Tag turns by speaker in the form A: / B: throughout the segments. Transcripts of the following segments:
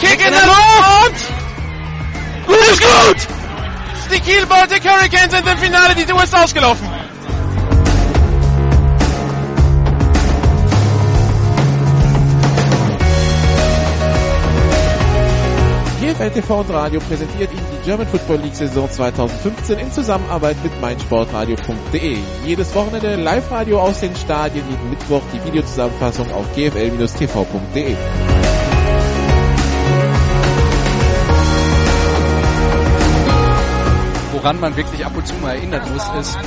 A: Kick in der Luft! Gut ist gut! Die Kiel Baltic Hurricanes sind im Finale, die Tour ist ausgelaufen.
B: GFL TV und Radio präsentiert Ihnen die German Football League Saison 2015 in Zusammenarbeit mit meinsportradio.de. Jedes Wochenende Live-Radio aus den Stadien, jeden Mittwoch die Videozusammenfassung auf gfl-tv.de.
C: Woran man wirklich ab und zu mal erinnern muss, ist,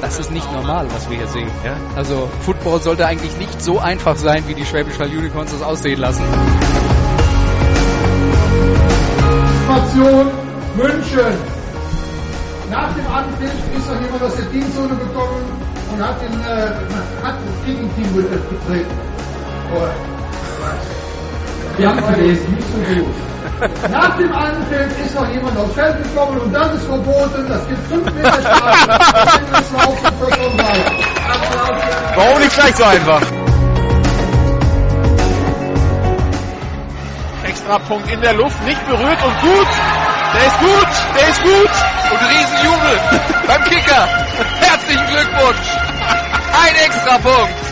C: das ist nicht normal, was wir hier sehen. Ja? Also Football sollte eigentlich nicht so einfach sein, wie die Schwäbisch Hall Unicorns das aussehen lassen.
D: Information München. Nach dem Anpfiff ist noch jemand aus der Teamzone gekommen und hat, den, äh, hat das Gegenteam betreten. Oh. Wir haben verlesen, nicht so gut. Nach dem Anpfiff ist noch jemand aufs Feld gekommen und das ist verboten. Das gibt 5 Meter Strafe.
A: Warum nicht gleich so einfach? Extrapunkt in der Luft, nicht berührt und gut. Der ist gut, der ist gut.
C: Und Riesenjubel beim Kicker. Herzlichen Glückwunsch. Ein Extrapunkt.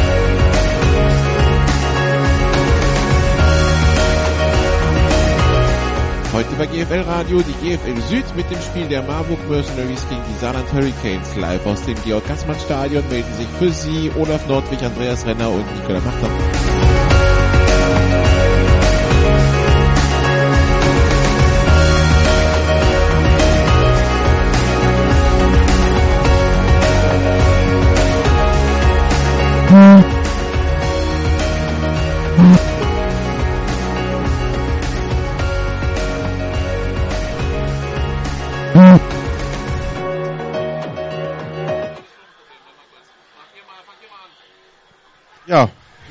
B: Heute bei GFL Radio die GFL Süd mit dem Spiel der Marburg Mercenaries gegen die Saarland Hurricanes. Live aus dem Georg-Gassmann Stadion melden sich für Sie Olaf Nordwig, Andreas Renner und Nikola Machter.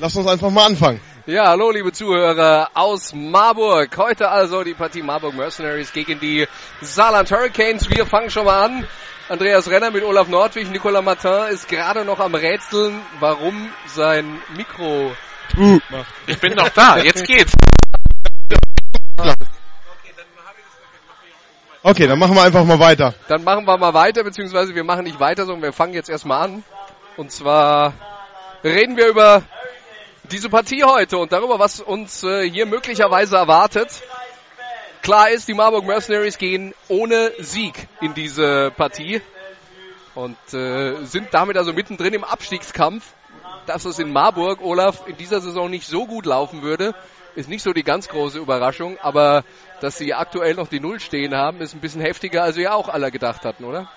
E: Lass uns einfach mal anfangen.
C: Ja, hallo liebe Zuhörer aus Marburg. Heute also die Partie Marburg Mercenaries gegen die Saarland Hurricanes. Wir fangen schon mal an. Andreas Renner mit Olaf Nordwig. Nicolas Martin ist gerade noch am Rätseln, warum sein Mikro macht.
A: Ich bin noch da, jetzt geht's.
E: Okay, dann machen wir einfach mal weiter.
C: Dann machen wir mal weiter, beziehungsweise wir machen nicht weiter, sondern wir fangen jetzt erstmal an. Und zwar reden wir über diese Partie heute und darüber, was uns äh, hier möglicherweise erwartet. Klar ist, die Marburg Mercenaries gehen ohne Sieg in diese Partie und äh, sind damit also mittendrin im Abstiegskampf. Dass es in Marburg, Olaf, in dieser Saison nicht so gut laufen würde, ist nicht so die ganz große Überraschung, aber dass sie aktuell noch die Null stehen haben, ist ein bisschen heftiger, als wir ja auch alle gedacht hatten, oder?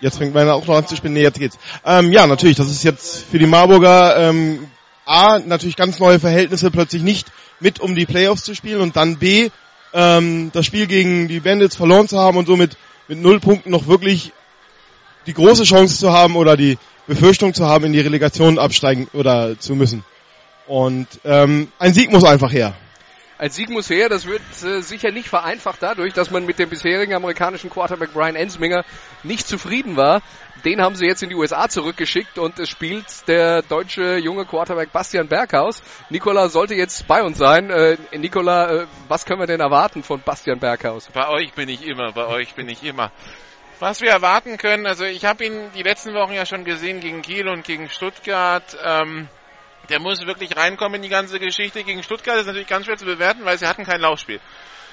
E: Jetzt fängt meiner auch noch an zu spinnen. Nee, jetzt geht's. Ähm, ja, natürlich, das ist jetzt für die Marburger ähm, A, natürlich ganz neue Verhältnisse, plötzlich nicht mit um die Playoffs zu spielen und dann B, ähm, das Spiel gegen die Bandits verloren zu haben und somit mit null Punkten noch wirklich die große Chance zu haben oder die Befürchtung zu haben, in die Relegation absteigen oder zu müssen. Und ähm, ein Sieg muss einfach her.
C: Ein Sieg muss her, das wird äh, sicher nicht vereinfacht dadurch, dass man mit dem bisherigen amerikanischen Quarterback Brian Ensminger nicht zufrieden war. Den haben sie jetzt in die USA zurückgeschickt und es spielt der deutsche junge Quarterback Bastian Berghaus. Nikola sollte jetzt bei uns sein. Äh, Nikola, äh, was können wir denn erwarten von Bastian Berghaus?
A: Bei euch bin ich immer, bei euch bin ich immer. Was wir erwarten können, also ich habe ihn die letzten Wochen ja schon gesehen gegen Kiel und gegen Stuttgart. Ähm, der muss wirklich reinkommen in die ganze Geschichte. Gegen Stuttgart ist natürlich ganz schwer zu bewerten, weil sie hatten kein Laufspiel.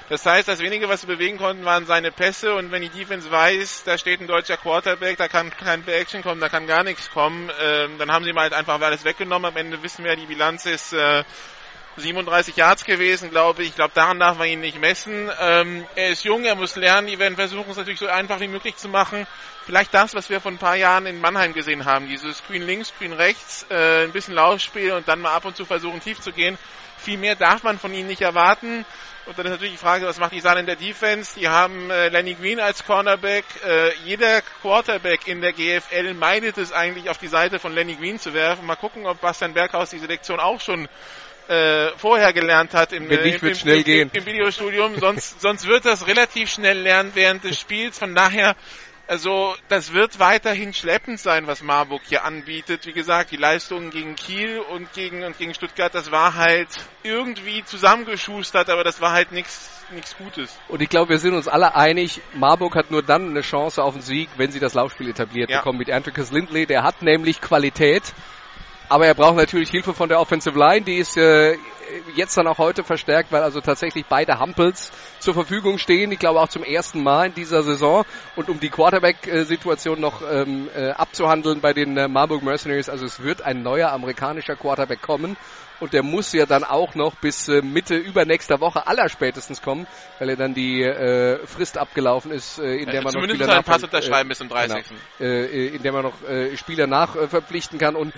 A: Das heißt, das wenige, was sie bewegen konnten, waren seine Pässe und wenn die Defense weiß, da steht ein deutscher Quarterback, da kann kein Action kommen, da kann gar nichts kommen, ähm, dann haben sie mal halt einfach alles weggenommen. Am Ende wissen wir, die Bilanz ist äh, 37 Yards gewesen, glaube ich. Ich glaube, daran darf man ihn nicht messen. Ähm, er ist jung, er muss lernen. Die werden versuchen, es natürlich so einfach wie möglich zu machen. Vielleicht das, was wir vor ein paar Jahren in Mannheim gesehen haben. Dieses Screen links, Screen rechts, äh, ein bisschen Laufspiel und dann mal ab und zu versuchen, tief zu gehen. Viel mehr darf man von ihnen nicht erwarten. Und dann ist natürlich die Frage, was macht die Saar in der Defense? Die haben äh, Lenny Green als Cornerback. Äh, jeder Quarterback in der GFL meidet es eigentlich, auf die Seite von Lenny Green zu werfen. Mal gucken, ob Bastian Berghaus diese Lektion auch schon äh, vorher gelernt hat im,
C: Wenn nicht,
A: im, im,
C: schnell
A: im,
C: gehen.
A: im Videostudium. sonst, sonst wird das relativ schnell lernen während des Spiels. Von daher also das wird weiterhin schleppend sein, was Marburg hier anbietet. Wie gesagt, die Leistungen gegen Kiel und gegen, und gegen Stuttgart, das war halt irgendwie zusammengeschustert, aber das war halt nichts nichts Gutes.
C: Und ich glaube, wir sind uns alle einig, Marburg hat nur dann eine Chance auf den Sieg, wenn sie das Laufspiel etabliert
A: Ja.
C: bekommen mit Antricus Lindley. Der hat nämlich Qualität. Aber er braucht natürlich Hilfe von der Offensive Line. Die ist äh, jetzt dann auch heute verstärkt, weil also tatsächlich beide Hampels zur Verfügung stehen. Ich glaube auch zum ersten Mal in dieser Saison. Und um die Quarterback-Situation noch ähm, äh, abzuhandeln bei den äh, Marburg Mercenaries, also es wird ein neuer amerikanischer Quarterback kommen. Und der muss ja dann auch noch bis äh, Mitte übernächster Woche allerspätestens kommen, weil er dann die äh, Frist abgelaufen ist, äh, in der man noch Spieler
A: 30.
C: Genau, äh, in der man noch äh, Spieler nachverpflichten kann und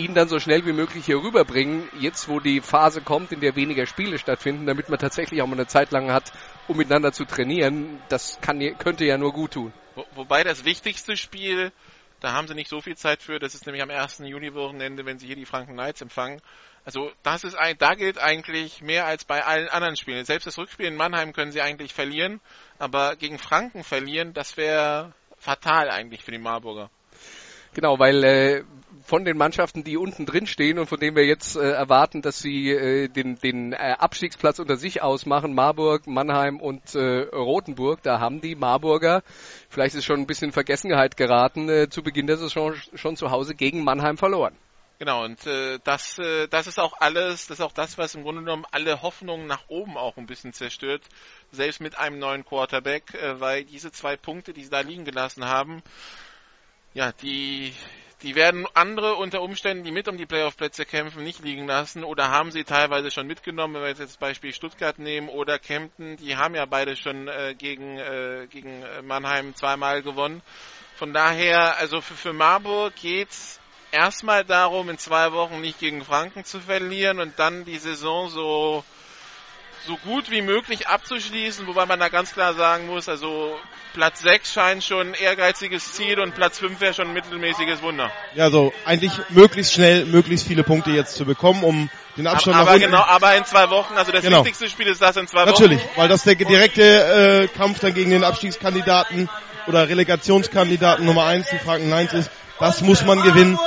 C: ihn dann so schnell wie möglich hier rüberbringen, jetzt wo die Phase kommt, in der weniger Spiele stattfinden, damit man tatsächlich auch mal eine Zeit lang hat, um miteinander zu trainieren. Das kann, könnte ja nur gut tun.
A: Wo, wobei das wichtigste Spiel, da haben sie nicht so viel Zeit für, das ist nämlich am 1. Juni-Wochenende, wenn sie hier die Franken Knights empfangen. Also das ist ein, da gilt eigentlich mehr als bei allen anderen Spielen. Selbst das Rückspiel in Mannheim können sie eigentlich verlieren, aber gegen Franken verlieren, das wäre fatal eigentlich für die Marburger.
C: Genau, weil äh, von den Mannschaften, die unten drin stehen und von denen wir jetzt äh, erwarten, dass sie äh, den, den äh, Abstiegsplatz unter sich ausmachen, Marburg, Mannheim und äh, Rothenburg, da haben die Marburger, vielleicht ist schon ein bisschen Vergessenheit geraten, äh, zu Beginn der Saison schon zu Hause gegen Mannheim verloren.
A: Genau, und äh, das, äh, das ist auch alles, das ist auch das, was im Grunde genommen alle Hoffnungen nach oben auch ein bisschen zerstört, selbst mit einem neuen Quarterback, äh, weil diese zwei Punkte, die sie da liegen gelassen haben, ja, die, die werden andere unter Umständen, die mit um die Playoff-Plätze kämpfen, nicht liegen lassen oder haben sie teilweise schon mitgenommen, wenn wir jetzt das Beispiel Stuttgart nehmen oder Kempten, die haben ja beide schon äh, gegen, äh, gegen Mannheim zweimal gewonnen. Von daher, also für, für Marburg geht's erstmal darum, in zwei Wochen nicht gegen Franken zu verlieren und dann die Saison so, so gut wie möglich abzuschließen, wobei man da ganz klar sagen muss, also Platz 6 scheint schon ein ehrgeiziges Ziel und Platz 5 wäre schon ein mittelmäßiges Wunder.
E: Ja, also eigentlich möglichst schnell, möglichst viele Punkte jetzt zu bekommen, um den Abstand
A: aber
E: nach unten.
A: genau, aber in zwei Wochen, also das
E: Genau.
A: wichtigste Spiel ist das in zwei
E: Natürlich,
A: Wochen.
E: weil das der direkte äh, Kampf dann gegen den Abstiegskandidaten oder Relegationskandidaten Nummer 1, die Franken 9 ist. Das muss man gewinnen,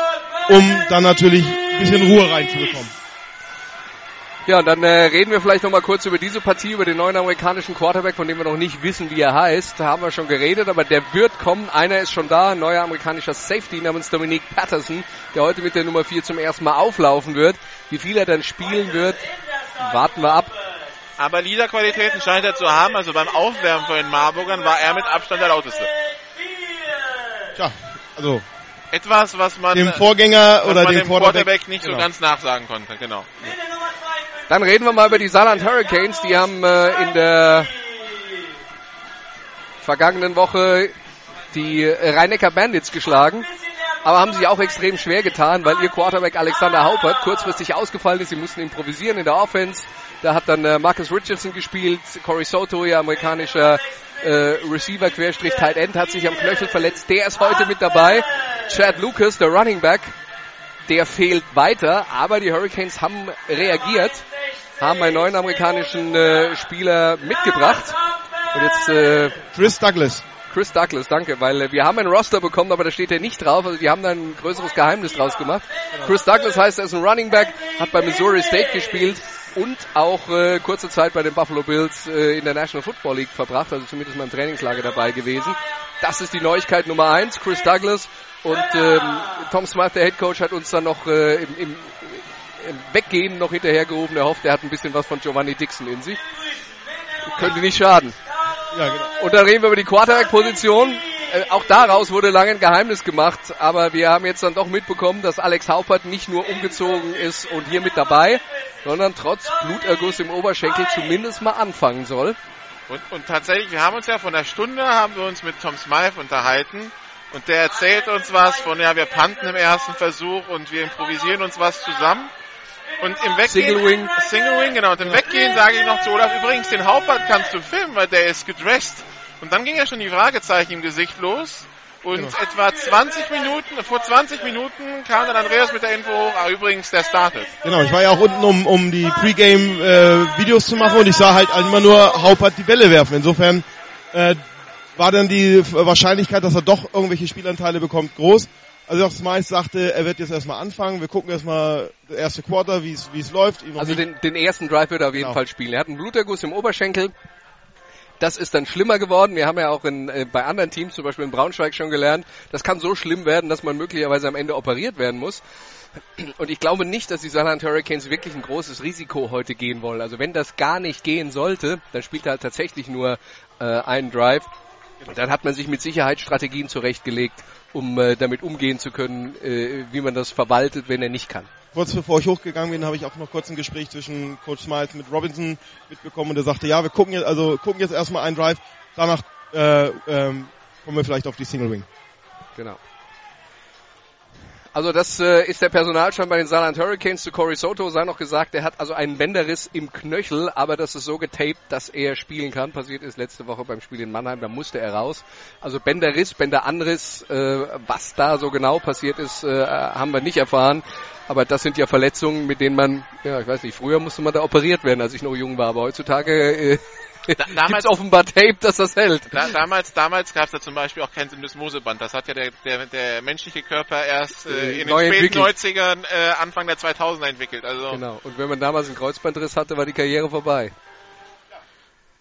E: um dann natürlich ein bisschen Ruhe reinzubekommen.
C: Ja, und dann äh, reden wir vielleicht nochmal kurz über diese Partie, über den neuen amerikanischen Quarterback, von dem wir noch nicht wissen, wie er heißt. Da haben wir schon geredet, aber der wird kommen. Einer ist schon da, ein neuer amerikanischer Safety namens Dominique Patterson, der heute mit der Nummer 4 zum ersten Mal auflaufen wird. Wie viel er dann spielen wird, warten wir ab.
A: Aber Liederqualitäten scheint er zu haben, also beim Aufwärmen von den Marburgern war er mit Abstand der lauteste.
E: Tja, also
A: Etwas, was man,
E: dem Vorgänger oder
A: man
E: dem
A: dem Quarterback,
E: Quarterback
A: nicht
E: genau.
A: so ganz nachsagen konnte, genau.
C: Dann reden wir mal über die Saarland Hurricanes. Die haben äh, in der vergangenen Woche die Rhein-Neckar Bandits geschlagen. Aber haben sich auch extrem schwer getan, weil ihr Quarterback Alexander Haupert kurzfristig ausgefallen ist. Sie mussten improvisieren in der Offense. Da hat dann äh, Marcus Richardson gespielt. Corey Soto, ihr amerikanischer äh, Receiver Querstrich Tight End, hat sich am Knöchel verletzt. Der ist heute mit dabei. Chad Lucas, der Running Back, der fehlt weiter. Aber die Hurricanes haben reagiert, haben einen neuen amerikanischen äh, Spieler mitgebracht. Und jetzt äh,
E: Chris Douglas.
C: Chris Douglas, danke, weil äh, wir haben einen Roster bekommen, aber da steht er nicht drauf. Also die haben da ein größeres Geheimnis draus gemacht. Chris Douglas heißt, er ist ein Running Back, hat bei Missouri State gespielt und auch äh, kurze Zeit bei den Buffalo Bills äh, in der National Football League verbracht, also zumindest mal im Trainingslager dabei gewesen. Das ist die Neuigkeit Nummer eins, Chris Douglas. Und ähm, Tom Smith, der Head Coach, hat uns dann noch äh, im, im, im Weggehen noch hinterhergerufen. Er hofft, er hat ein bisschen was von Giovanni Dixon in sich. Könnte nicht schaden.
E: Ja, genau.
C: Und dann reden wir über die Quarterback-Position. äh, auch daraus wurde lange ein Geheimnis gemacht, aber wir haben jetzt dann doch mitbekommen, dass Alex Haupert nicht nur umgezogen ist und hier mit dabei, sondern trotz Bluterguss im Oberschenkel zumindest mal anfangen soll.
A: Und, und tatsächlich, wir haben uns ja von der Stunde, haben wir uns mit Tom Smythe unterhalten und der erzählt uns was von, ja, wir panten im ersten Versuch und wir improvisieren uns was zusammen. Und im Weggehen,
C: Single Wing.
A: Single Wing, genau. Und im Weggehen sage ich noch zu Olaf, übrigens, den Hauptbart kannst du filmen, weil der ist gedresst. Und dann ging ja schon die Fragezeichen im Gesicht los. Und
E: Genau.
A: etwa 20 Minuten, vor 20 Minuten kam dann Andreas mit der Info hoch, ah, übrigens, der startet.
E: Genau, ich war ja auch unten, um, um die Pre-Game-Videos zu machen und ich sah halt immer nur Haupert die Bälle werfen. Insofern äh, war dann die Wahrscheinlichkeit, dass er doch irgendwelche Spielanteile bekommt, groß. Also auch Smice sagte, er wird jetzt erstmal anfangen. Wir gucken erstmal das erste Quarter, wie es läuft.
C: Also den, den ersten Drive wird er auf jeden
E: Genau.
C: Fall spielen. Er hat einen Bluterguss im Oberschenkel. Das ist dann schlimmer geworden. Wir haben ja auch in, äh, bei anderen Teams, zum Beispiel in Braunschweig schon gelernt, das kann so schlimm werden, dass man möglicherweise am Ende operiert werden muss. Und ich glaube nicht, dass die Saarland Hurricanes wirklich ein großes Risiko heute gehen wollen. Also wenn das gar nicht gehen sollte, dann spielt er halt tatsächlich nur äh, einen Drive. Und dann hat man sich mit Sicherheit Strategien zurechtgelegt, um äh, damit umgehen zu können, äh, wie man das verwaltet, wenn er nicht kann.
E: kurz bevor ich hochgegangen bin, habe ich auch noch kurz ein Gespräch zwischen Coach Smiles mit Robinson mitbekommen und er sagte, ja, wir gucken jetzt, also gucken jetzt erstmal einen Drive, danach äh, ähm, kommen wir vielleicht auf die Single Wing.
C: Genau. Also das äh, ist der Personalstand bei den Saarland Hurricanes. Zu Corey Soto sei noch gesagt, er hat also einen Bänderriss im Knöchel, aber das ist so getaped, dass er spielen kann. Passiert ist letzte Woche beim Spiel in Mannheim, da musste er raus. Also Bänderriss, Bänderanriss, äh, was da so genau passiert ist, äh, haben wir nicht erfahren. Aber das sind ja Verletzungen, mit denen man, ja, ich weiß nicht, früher musste man da operiert werden, als ich noch jung war, aber heutzutage äh,
A: damals-
C: gibt's offenbar Tape, dass das hält.
A: Da, damals damals gab es da zum Beispiel auch kein Syndesmoseband. Das hat ja der, der, der menschliche Körper erst äh, in den
C: Neu
A: späten
C: entwickelt.
A: 90ern, äh, Anfang der 2000er entwickelt. Also
C: Genau. Und wenn man damals einen Kreuzbandriss hatte, war die Karriere vorbei.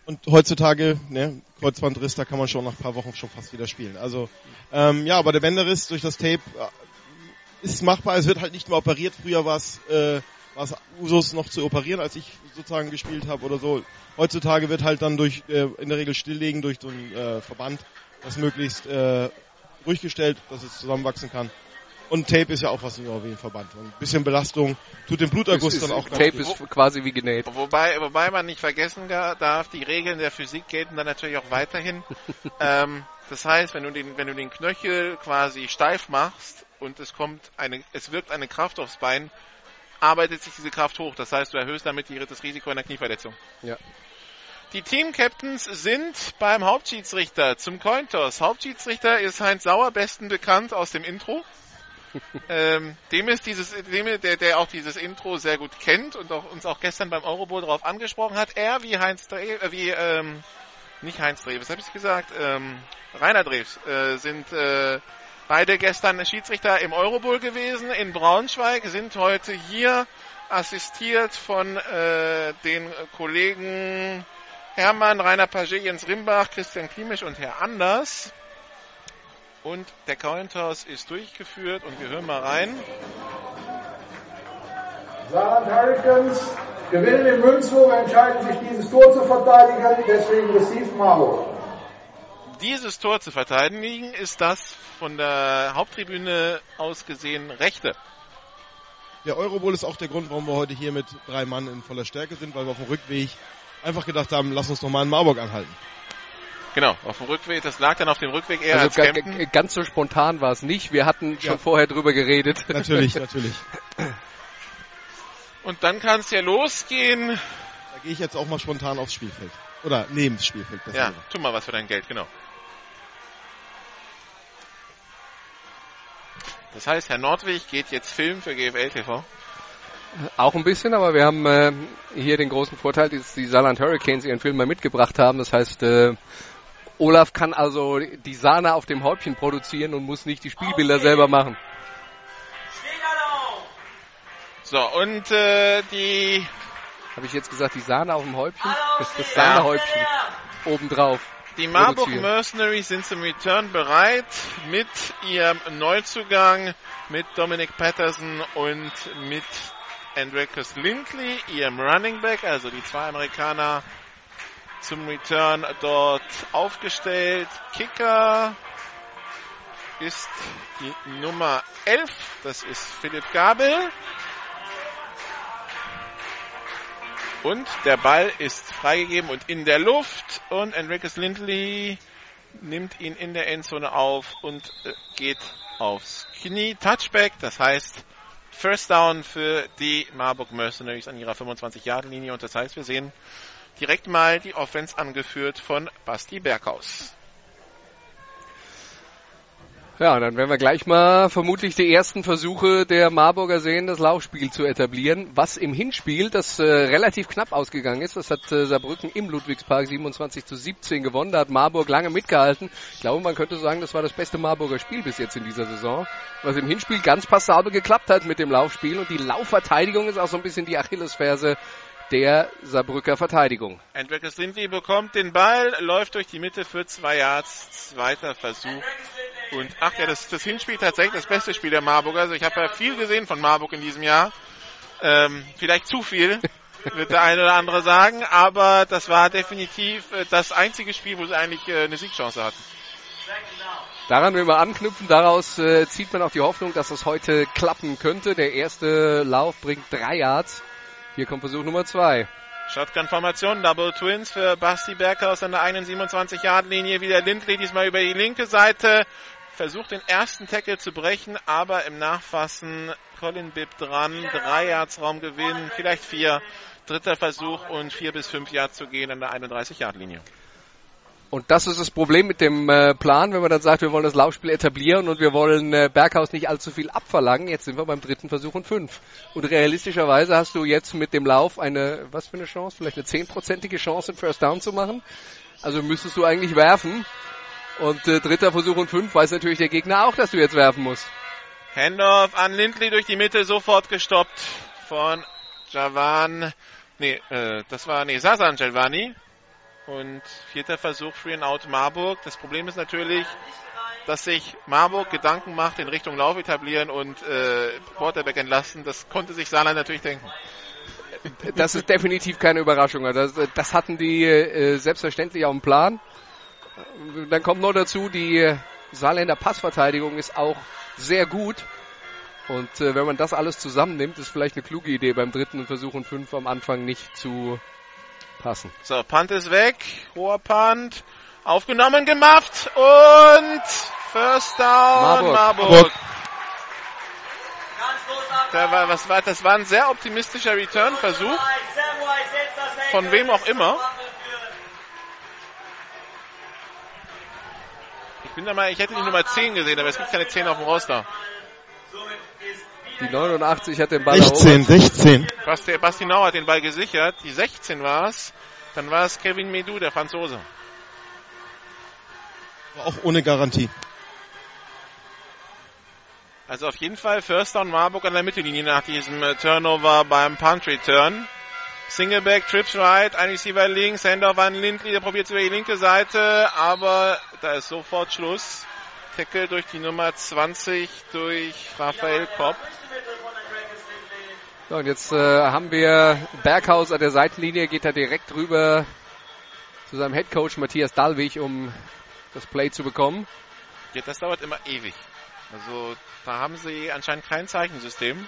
E: Und heutzutage, ne, Kreuzbandriss, da kann man schon nach ein paar Wochen schon fast wieder spielen. Also, ähm, ja, aber der Bänderriss durch das Tape äh, ist machbar. Es wird halt nicht mehr operiert. Früher war es äh, war es Usus noch zu operieren, als ich sozusagen gespielt habe oder so. Heutzutage wird halt dann durch äh, in der Regel stilllegen durch so einen äh, Verband, das möglichst äh, ruhig gestellt, dass es zusammenwachsen kann. Und Tape ist ja auch was wie ein Verband. Und ein bisschen Belastung tut dem Bluterguss
C: Ist-
E: dann auch
C: ist, Tape
E: gut.
C: ist quasi wie genäht.
A: Wobei, wobei man nicht vergessen darf, die Regeln der Physik gelten dann natürlich auch weiterhin. ähm, das heißt, wenn du den, wenn du den Knöchel quasi steif machst und es kommt eine, es wirkt eine Kraft aufs Bein, arbeitet sich diese Kraft hoch. Das heißt, du erhöhst damit das Risiko einer Knieverletzung.
C: Ja.
A: Die Team-Captains sind beim Hauptschiedsrichter zum Cointoss. Hauptschiedsrichter ist Heinz Sauer, besten bekannt aus dem Intro. ähm, dem ist dieses, dem, der, der auch dieses Intro sehr gut kennt und auch, uns auch gestern beim Eurobowl darauf angesprochen hat. Er wie Heinz Dreh, äh, wie, ähm, nicht Heinz Dreh, was habe ich gesagt? Ähm, Rainer Drews äh, sind äh, beide gestern Schiedsrichter im Eurobowl gewesen in Braunschweig, sind heute hier assistiert von äh, den Kollegen Hermann, Rainer Paget, Jens Rimbach, Christian Klimisch und Herr Anders. Und der Cointoss ist durchgeführt und wir hören mal rein.
D: Saarland Hurricanes gewinnen in Münzburg, entscheiden sich dieses Tor zu verteidigen, deswegen Receive Marburg.
A: Dieses Tor zu verteidigen ist das von der Haupttribüne aus gesehen rechte.
E: Der Eurobowl ist auch der Grund, warum wir heute hier mit drei Mann in voller Stärke sind, weil wir auf dem Rückweg einfach gedacht haben, lass uns doch mal in Marburg anhalten.
A: Genau, auf dem Rückweg, das lag dann auf dem Rückweg eher
C: Also
A: als
C: ga, ganz so spontan war es nicht. Wir hatten schon
E: Ja.
C: vorher drüber geredet.
E: Natürlich, natürlich.
A: Und dann kann es ja losgehen.
E: Da gehe ich jetzt auch mal spontan aufs Spielfeld. Oder neben das Spielfeld. besser
A: Ja, tu mal was für dein Geld, genau. Das heißt, Herr Nordwig geht jetzt filmen für GFL TV.
C: Auch ein bisschen, aber wir haben äh, hier den großen Vorteil, dass die Saarland Hurricanes ihren Film mal mitgebracht haben. Das heißt, äh, Olaf kann also die Sahne auf dem Häubchen produzieren und muss nicht die Spielbilder selber machen.
A: So, und äh, die
C: Habe ich jetzt gesagt, die Sahne auf dem Häubchen? Das ist das Sahnehäubchen obendrauf.
A: Die Marburg. Mercenaries sind zum Return bereit mit ihrem Neuzugang, mit Dominic Patterson und mit Andreas Lindley, ihrem Running Back, also die zwei Amerikaner zum Return dort aufgestellt. Kicker ist die Nummer 11. Das ist Philipp Gabel. Und der Ball ist freigegeben und in der Luft. Und Enriquez Lindley nimmt ihn in der Endzone auf und äh, geht aufs Knie. Touchback, das heißt First Down für die Marburg Mercenaries an ihrer 25-Yard-Linie. Und das heißt, wir sehen direkt mal die Offense angeführt von Basti Berghaus.
C: Ja, dann werden wir gleich mal vermutlich die ersten Versuche der Marburger sehen, das Laufspiel zu etablieren. Was im Hinspiel, das äh, relativ knapp ausgegangen ist, das hat äh, Saarbrücken im Ludwigspark 27 zu 17 gewonnen. Da hat Marburg lange mitgehalten. Ich glaube, man könnte sagen, das war das beste Marburger Spiel bis jetzt in dieser Saison. Was im Hinspiel ganz passabel geklappt hat mit dem Laufspiel. Und die Laufverteidigung ist auch so ein bisschen die Achillesferse der Saarbrücker Verteidigung.
A: Andreas Lindley bekommt den Ball, läuft durch die Mitte für zwei Yards, zweiter Versuch. Und ach ja, das, das Hinspiel tatsächlich das beste Spiel der Marburger. Also ich habe ja viel gesehen von Marburg in diesem Jahr. Ähm, vielleicht zu viel, wird der eine oder andere sagen, aber das war definitiv äh, das einzige Spiel, wo sie eigentlich äh, eine Siegchance hatten.
C: Daran will man anknüpfen, daraus äh, zieht man auch die Hoffnung, dass es heute klappen könnte. Der erste Lauf bringt drei Yards. Hier kommt Versuch Nummer zwei.
A: Shotgun-Formation, Double Twins für Basti Berghaus an der 27-Yard-Linie. Wieder Lindley, diesmal über die linke Seite. Versucht den ersten Tackle zu brechen, aber im Nachfassen Colin Bibb dran. Drei Yards Raumgewinn, vielleicht vier. Dritter Versuch und vier bis fünf Yards zu gehen an der 31-Yard-Linie.
C: Und das ist das Problem mit dem äh, Plan, wenn man dann sagt, wir wollen das Laufspiel etablieren und wir wollen äh, Berghaus nicht allzu viel abverlangen. Jetzt sind wir beim dritten Versuch und fünf. Und realistischerweise hast du jetzt mit dem Lauf eine, was für eine Chance? Vielleicht eine zehnprozentige Chance, einen First Down zu machen. Also müsstest du eigentlich werfen. Und äh, dritter Versuch und fünf weiß natürlich der Gegner auch, dass du jetzt werfen musst.
A: Handoff an Lindley durch die Mitte, sofort gestoppt von Javan. Nee, äh, das war, nee, Sasan Jelvani. Und vierter Versuch für and Out Marburg. Das Problem ist natürlich, dass sich Marburg Gedanken macht in Richtung Lauf etablieren und äh, Quarterback entlassen. Das konnte sich Saarland natürlich denken.
C: Das ist definitiv keine Überraschung. Das, das hatten die äh, selbstverständlich auf dem Plan. Dann kommt noch dazu, die Saarländer Passverteidigung ist auch sehr gut. Und äh, wenn man das alles zusammennimmt, ist vielleicht eine kluge Idee beim dritten Versuch und fünf am Anfang nicht zu passen.
A: So, Punt ist weg. Hoher Punt. Aufgenommen, gemacht und First Down
C: Marburg.
A: Marburg. Da war, was war, das war ein sehr optimistischer Return-Versuch. Von wem auch immer. Ich bin da mal, ich hätte die Nummer 10 gesehen, aber es gibt keine 10 auf dem Roster.
C: Die 89 hat den Ball
E: 16, 16.
A: Basti, Basti Nau hat den Ball gesichert. Die 16 war es. Dann war es Kevin Medou, der Franzose.
E: Aber auch ohne Garantie.
A: Also auf jeden Fall First Down Marburg an der Mittellinie nach diesem äh, Turnover beim Punt Return. Singleback, Trips right, ein Receiver links, Handoff an Lindley, der probiert über die linke Seite, aber da ist sofort Schluss. Tackle durch die Nummer 20 durch Raphael Kopp.
C: So, und jetzt äh, haben wir Berghaus an der Seitenlinie, geht er direkt rüber zu seinem Headcoach Matthias Dallwig, um das Play zu bekommen.
A: Ja, das dauert immer ewig. Also da haben sie anscheinend kein Zeichensystem.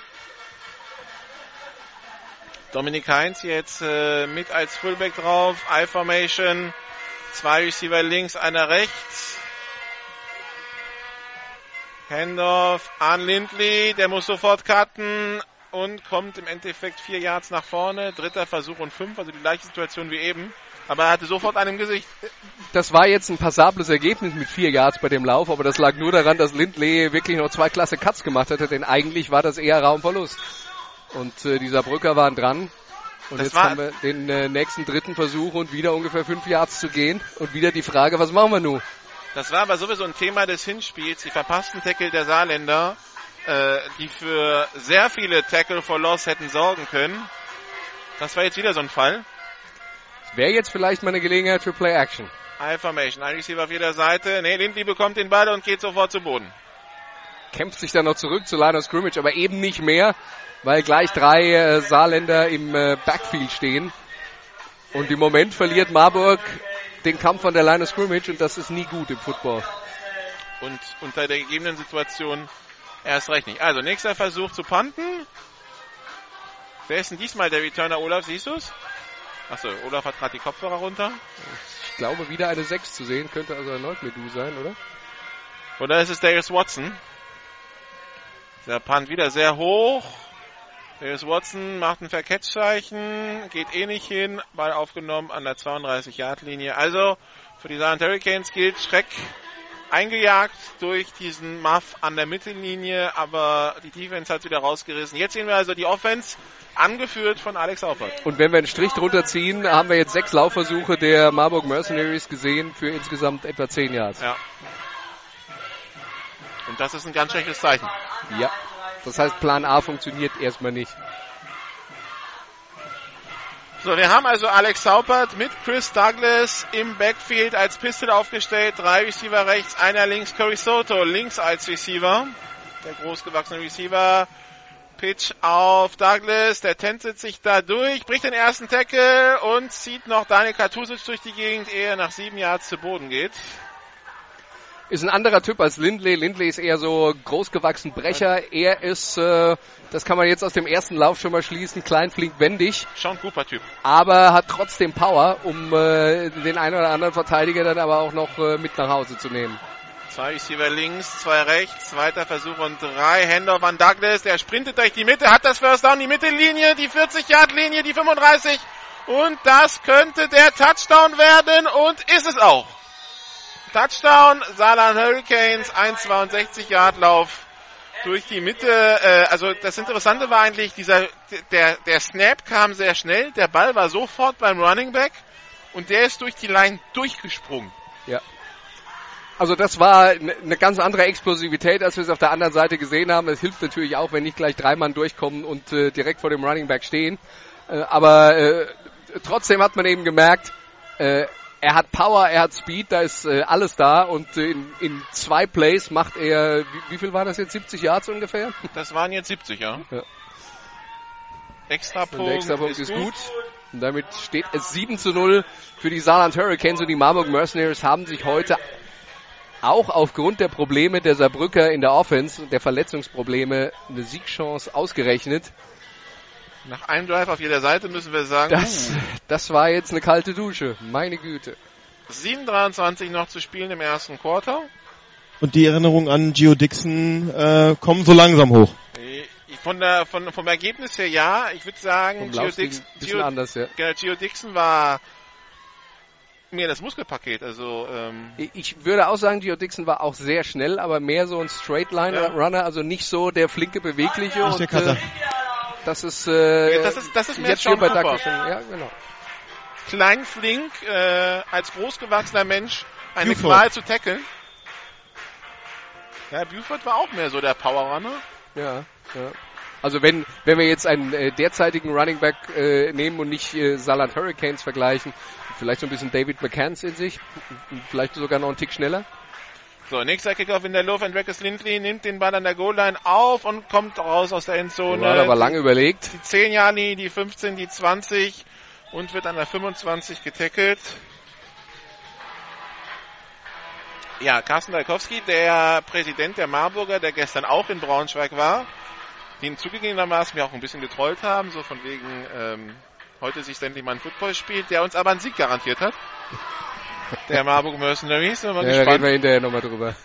A: Dominik Heinz jetzt äh, mit als Fullback drauf, I-Formation, zwei Receiver links, einer rechts. Handoff an Lindley, der muss sofort cutten und kommt im Endeffekt vier Yards nach vorne. Dritter Versuch und fünf, also die gleiche Situation wie eben. Aber er hatte sofort einen im Gesicht.
C: Das war jetzt ein passables Ergebnis mit vier Yards bei dem Lauf, aber das lag nur daran, dass Lindley wirklich noch zwei klasse Cuts gemacht hatte, denn eigentlich war das eher Raumverlust. Und äh, dieser Brücker waren dran. Und
A: Das
C: jetzt haben wir den äh, nächsten dritten Versuch und wieder ungefähr fünf Yards zu gehen. Und wieder die Frage, was machen wir nun?
A: Das war aber sowieso ein Thema des Hinspiels, die verpassten Tackle der Saarländer, äh, die für sehr viele Tackle for Loss hätten sorgen können. Das war jetzt wieder so ein Fall.
C: Wäre jetzt vielleicht mal eine Gelegenheit für Play Action.
A: I-Formation, ein Receiver auf jeder Seite. Nee, Lindley bekommt den Ball und geht sofort zu Boden.
C: Kämpft sich dann noch zurück zu Line of Scrimmage, aber eben nicht mehr, weil gleich drei äh, Saarländer im äh, Backfield stehen. Und im Moment verliert Marburg den Kampf an der Line of Scrimmage und das ist nie gut im Football.
A: Und unter der gegebenen Situation erst recht nicht. Also nächster Versuch zu panten. Wer ist denn diesmal der Returner Olaf? Siehst du's? Achso, Olaf hat gerade die Kopfhörer runter.
C: Ich glaube, wieder eine 6 zu sehen, könnte also erneut Medu sein, oder?
A: Oder ist es Darius Watson? Der Punt wieder sehr hoch. Darius Watson macht ein Verkettszeichen, geht eh nicht hin, Ball aufgenommen an der 32-Yard-Linie. Also für die Saarland Hurricanes gilt Schreck eingejagt durch diesen Muff an der Mittellinie, aber die Defense hat wieder rausgerissen. Jetzt sehen wir also die Offense angeführt von Alex Haupert.
C: Und wenn wir einen Strich drunter ziehen, haben wir jetzt sechs Laufversuche der Marburg Mercenaries gesehen für insgesamt etwa zehn Yards.
A: Ja. Und das ist ein ganz schlechtes Zeichen.
C: Ja. Das heißt, Plan A funktioniert erstmal nicht.
A: So, wir haben also Alex Saupert mit Chris Douglas im Backfield als Pistol aufgestellt. Drei Receiver rechts, einer links. Curry Soto links als Receiver. Der großgewachsene Receiver. Pitch auf Douglas. Der tänzelt sich da durch, bricht den ersten Tackle und zieht noch Daniel Katusic durch die Gegend, ehe er nach sieben Yards zu Boden geht.
C: Ist ein anderer Typ als Lindley. Lindley ist eher so großgewachsen Brecher. Er ist, äh, das kann man jetzt aus dem ersten Lauf schon mal schließen, klein, flink, wendig.
A: Sean Cooper-Typ.
C: Aber hat trotzdem Power, um äh, den einen oder anderen Verteidiger dann aber auch noch äh, mit nach Hause zu nehmen.
A: Zwei Receiver links, zwei rechts, zweiter Versuch und drei. Hände an Douglas, der sprintet durch die Mitte, hat das First Down, die Mittellinie, die 40-Yard-Linie, die 35. Und das könnte der Touchdown werden und ist es auch. Touchdown, Saarland Hurricanes, 1,62 Yard Lauf durch die Mitte. Äh, also das Interessante war eigentlich, dieser, der, der Snap kam sehr schnell, der Ball war sofort beim Running Back und der ist durch die Line durchgesprungen.
C: Ja. Also das war eine ganz andere Explosivität, als wir es auf der anderen Seite gesehen haben. Es hilft natürlich auch, wenn nicht gleich drei Mann durchkommen und äh, direkt vor dem Running Back stehen. Äh, aber trotzdem hat man eben gemerkt, er hat Power, er hat Speed, da ist äh, alles da und äh, in, in zwei Plays macht er, wie, wie, viel war das jetzt, 70 Yards ungefähr?
A: Das waren jetzt 70, ja. ja. Extra Punkt,
C: extra Punkt ist, ist gut. Und damit steht es 7 zu 0 für die Saarland Hurricanes und die Marburg Mercenaries haben sich heute auch aufgrund der Probleme der Saarbrücker in der Offense und der Verletzungsprobleme eine Siegchance ausgerechnet.
A: Nach einem Drive auf jeder Seite müssen wir sagen,
C: das, uh. das war jetzt eine kalte Dusche. Meine Güte.
A: 7:23 noch zu spielen im ersten Quarter.
E: Und die Erinnerungen an Gio Dixon äh, kommen so langsam hoch.
A: Von der, von, vom Ergebnis her ja. Ich würde sagen,
C: Gio Dixon, Gio, anders, ja.
A: Gio Dixon war mehr das Muskelpaket. Also ähm
C: ich würde auch sagen, Gio Dixon war auch sehr schnell, aber mehr so ein Straight Line ja. Runner, also nicht so der flinke, bewegliche.
E: Nicht und, der
C: äh, das ist, äh,
A: ja, das ist, das ist mehr
C: jetzt hier bei. Ja, genau.
A: Klein, flink, äh, als großgewachsener Mensch eine Buford. Qual zu tackeln. Ja, Buford war auch mehr so der Power Runner.
C: Ja, ja. Also wenn, wenn wir jetzt einen äh, derzeitigen Running Back äh, nehmen und nicht äh, Saarland Hurricanes vergleichen, vielleicht so ein bisschen David McCanns in sich, vielleicht sogar noch einen Tick schneller.
A: So, nächster Kickoff in der Luft. Andreas Lindley nimmt den Ball an der Goal-Line auf und kommt raus aus der Endzone.
C: Hat aber lange überlegt.
A: Die 10 Jahre, die 15, die 20 und wird an der 25 getackelt. Ja, Carsten Dalkowski, der Präsident der Marburger, der gestern auch in Braunschweig war, den zugegebenermaßen mir auch ein bisschen getrollt haben, so von wegen, ähm, heute sich endlich mal ein Football spielt, der uns aber einen Sieg garantiert hat. Der Marburg Mercenaries, sind wir
C: ja, gespannt. Da reden wir hinterher nochmal drüber.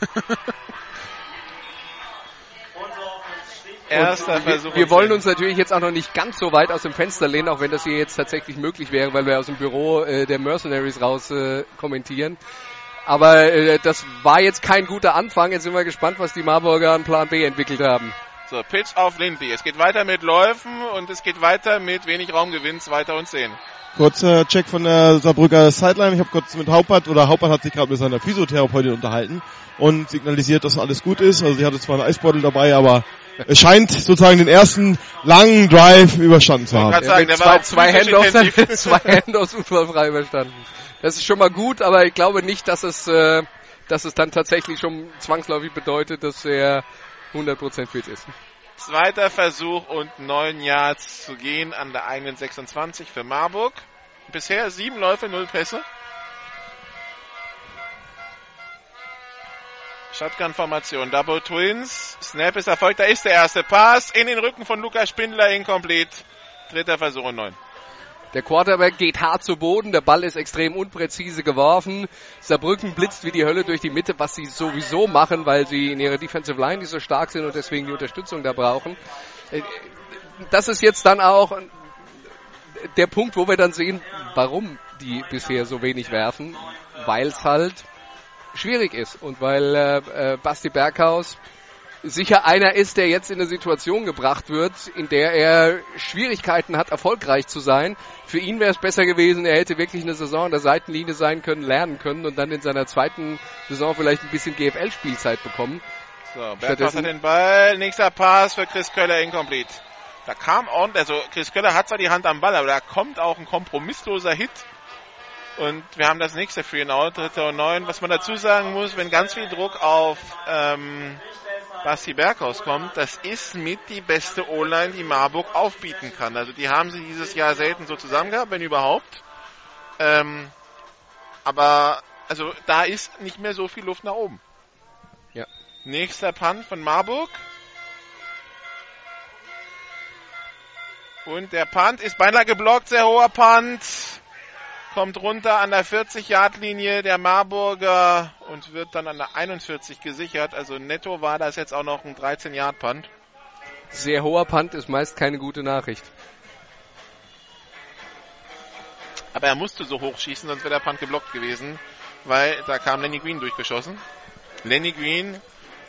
A: Erster Versuch.
C: Wir, wir wollen uns natürlich jetzt auch noch nicht ganz so weit aus dem Fenster lehnen, auch wenn das hier jetzt tatsächlich möglich wäre, weil wir aus dem Büro äh, der Mercenaries raus äh, kommentieren. Aber äh, das war jetzt kein guter Anfang. Jetzt sind wir gespannt, was die Marburger an Plan B entwickelt haben.
A: So, Pitch auf Lindley. Es geht weiter mit Läufen und es geht weiter mit wenig Raumgewinn, zweiter und zehn.
E: Kurzer Check von der Saarbrücker Sideline. Ich habe kurz mit Haupert oder Haupert hat sich gerade mit seiner Physiotherapeutin unterhalten und signalisiert, dass alles gut ist. Also sie hatte zwar einen Eisbeutel dabei, aber es scheint sozusagen den ersten langen Drive überstanden zu haben.
C: Sagen, der zwei, zwei Handoffs, zwei Handoffs unfallfrei überstanden. Das ist schon mal gut, aber ich glaube nicht, dass es, äh, dass es dann tatsächlich schon zwangsläufig bedeutet, dass er 100% fit ist.
A: Zweiter Versuch und neun Yards zu gehen an der eigenen 26 für Marburg. Bisher sieben Läufe, null Pässe. Shotgun-Formation, Double Twins. Snap ist erfolgt, da ist der erste Pass in den Rücken von Lukas Spindler, incomplete. Dritter Versuch und neun.
C: Der Quarterback geht hart zu Boden, der Ball ist extrem unpräzise geworfen. Saarbrücken blitzt wie die Hölle durch die Mitte, was sie sowieso machen, weil sie in ihrer Defensive Line nicht so stark sind und deswegen die Unterstützung da brauchen. Äh, das ist jetzt dann auch der Punkt, wo wir dann sehen, warum die bisher so wenig werfen, weil es halt schwierig ist und weil äh, äh, Basti Berghaus sicher einer ist, der jetzt in eine Situation gebracht wird, in der er Schwierigkeiten hat, erfolgreich zu sein. Für ihn wäre es besser gewesen, er hätte wirklich eine Saison an der Seitenlinie sein können, lernen können und dann in seiner zweiten Saison vielleicht ein bisschen GFL-Spielzeit bekommen.
A: So, Berghaus hat den Ball, nächster Pass für Chris Köller, incomplete. Da kam ordentlich, also Chris Köller hat zwar die Hand am Ball, aber da kommt auch ein kompromissloser Hit. Und wir haben das nächste Free and Out, dritter und neun. Was man dazu sagen muss, wenn ganz viel Druck auf ähm, Basti Berghaus kommt, das ist mit die beste O-Line, die Marburg aufbieten kann. Also die haben sie dieses Jahr selten so zusammen gehabt, wenn überhaupt. Ähm, aber also da ist nicht mehr so viel Luft nach oben.
C: Ja.
A: Nächster Punt von Marburg. Und der Punt ist beinahe geblockt, sehr hoher Punt. Kommt runter an der 40-Yard-Linie der Marburger und wird dann an der 41 gesichert. Also netto war das jetzt auch noch ein 13-Yard-Punt.
C: Sehr hoher Punt ist meist keine gute Nachricht.
A: Aber er musste so hoch schießen, sonst wäre der Punt geblockt gewesen, weil da kam Lenny Green durchgeschossen. Lenny Green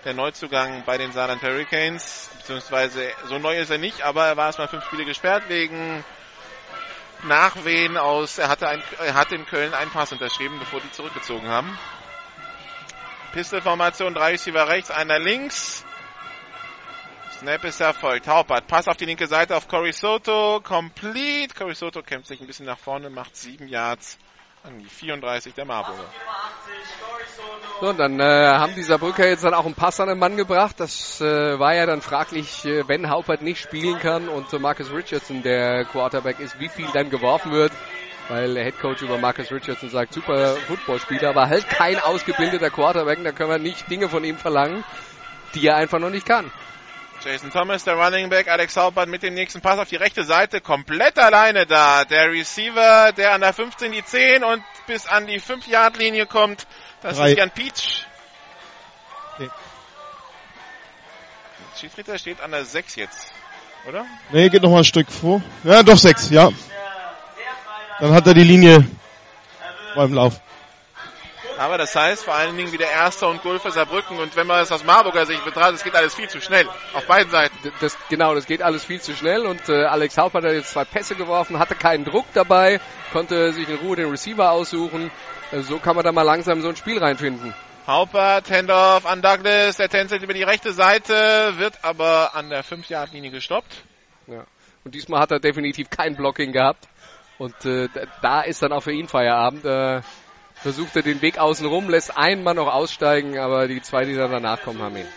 A: der Neuzugang bei den Saarland Hurricanes, beziehungsweise so neu ist er nicht, aber er war erstmal fünf Spiele gesperrt wegen Nachwehen aus, er hatte, ein, er hatte in Köln einen Pass unterschrieben, bevor die zurückgezogen haben. Pistolformation, drei Receiver rechts, einer links. Snap ist erfolgt. Haupert, Pass auf die linke Seite auf Cory Soto, complete. Cory Soto kämpft sich ein bisschen nach vorne, macht sieben Yards an die 34 der Marburger.
C: So, und dann äh, haben die Saarbrücker jetzt dann auch einen Pass an den Mann gebracht. Das äh, war ja dann fraglich, äh, wenn Haupert nicht spielen kann und äh, Marcus Richardson der Quarterback ist, wie viel dann geworfen wird. Weil der Headcoach über Marcus Richardson sagt, super Footballspieler, aber halt kein ausgebildeter Quarterback. Da können wir nicht Dinge von ihm verlangen, die er einfach noch nicht kann.
A: Jason Thomas, der Running Back, Alex Haupert mit dem nächsten Pass auf die rechte Seite, komplett alleine da. Der Receiver, der an der 15 die 10 und bis an die 5-Yard-Linie kommt, das
E: Drei.
A: ist Jan Peach.
E: Nee.
A: Schiedsrichter steht an der 6 jetzt, oder?
E: Nee, geht noch mal ein Stück vor. Ja, doch sechs, ja. Dann hat er die Linie beim Lauf.
A: Aber das heißt vor allen Dingen wieder Erster und Goal für Saarbrücken. Und wenn man es aus Marburger Sicht betrachtet, es geht alles viel zu schnell. Auf beiden Seiten.
C: Das, genau, das geht alles viel zu schnell und äh, Alex Haupt hat jetzt zwei Pässe geworfen, hatte keinen Druck dabei, konnte sich in Ruhe den Receiver aussuchen. Äh, so kann man da mal langsam so ein Spiel reinfinden.
A: Haupert, Handoff an Douglas, der tänzelt über die rechte Seite, wird aber an der 5-Yard-Linie gestoppt.
C: Ja. Und diesmal hat er definitiv kein Blocking gehabt. Und äh, da- da ist dann auch für ihn Feierabend. Äh, versucht er den Weg außen rum, lässt einen Mann noch aussteigen, aber die zwei, die dann danach kommen, haben ihn.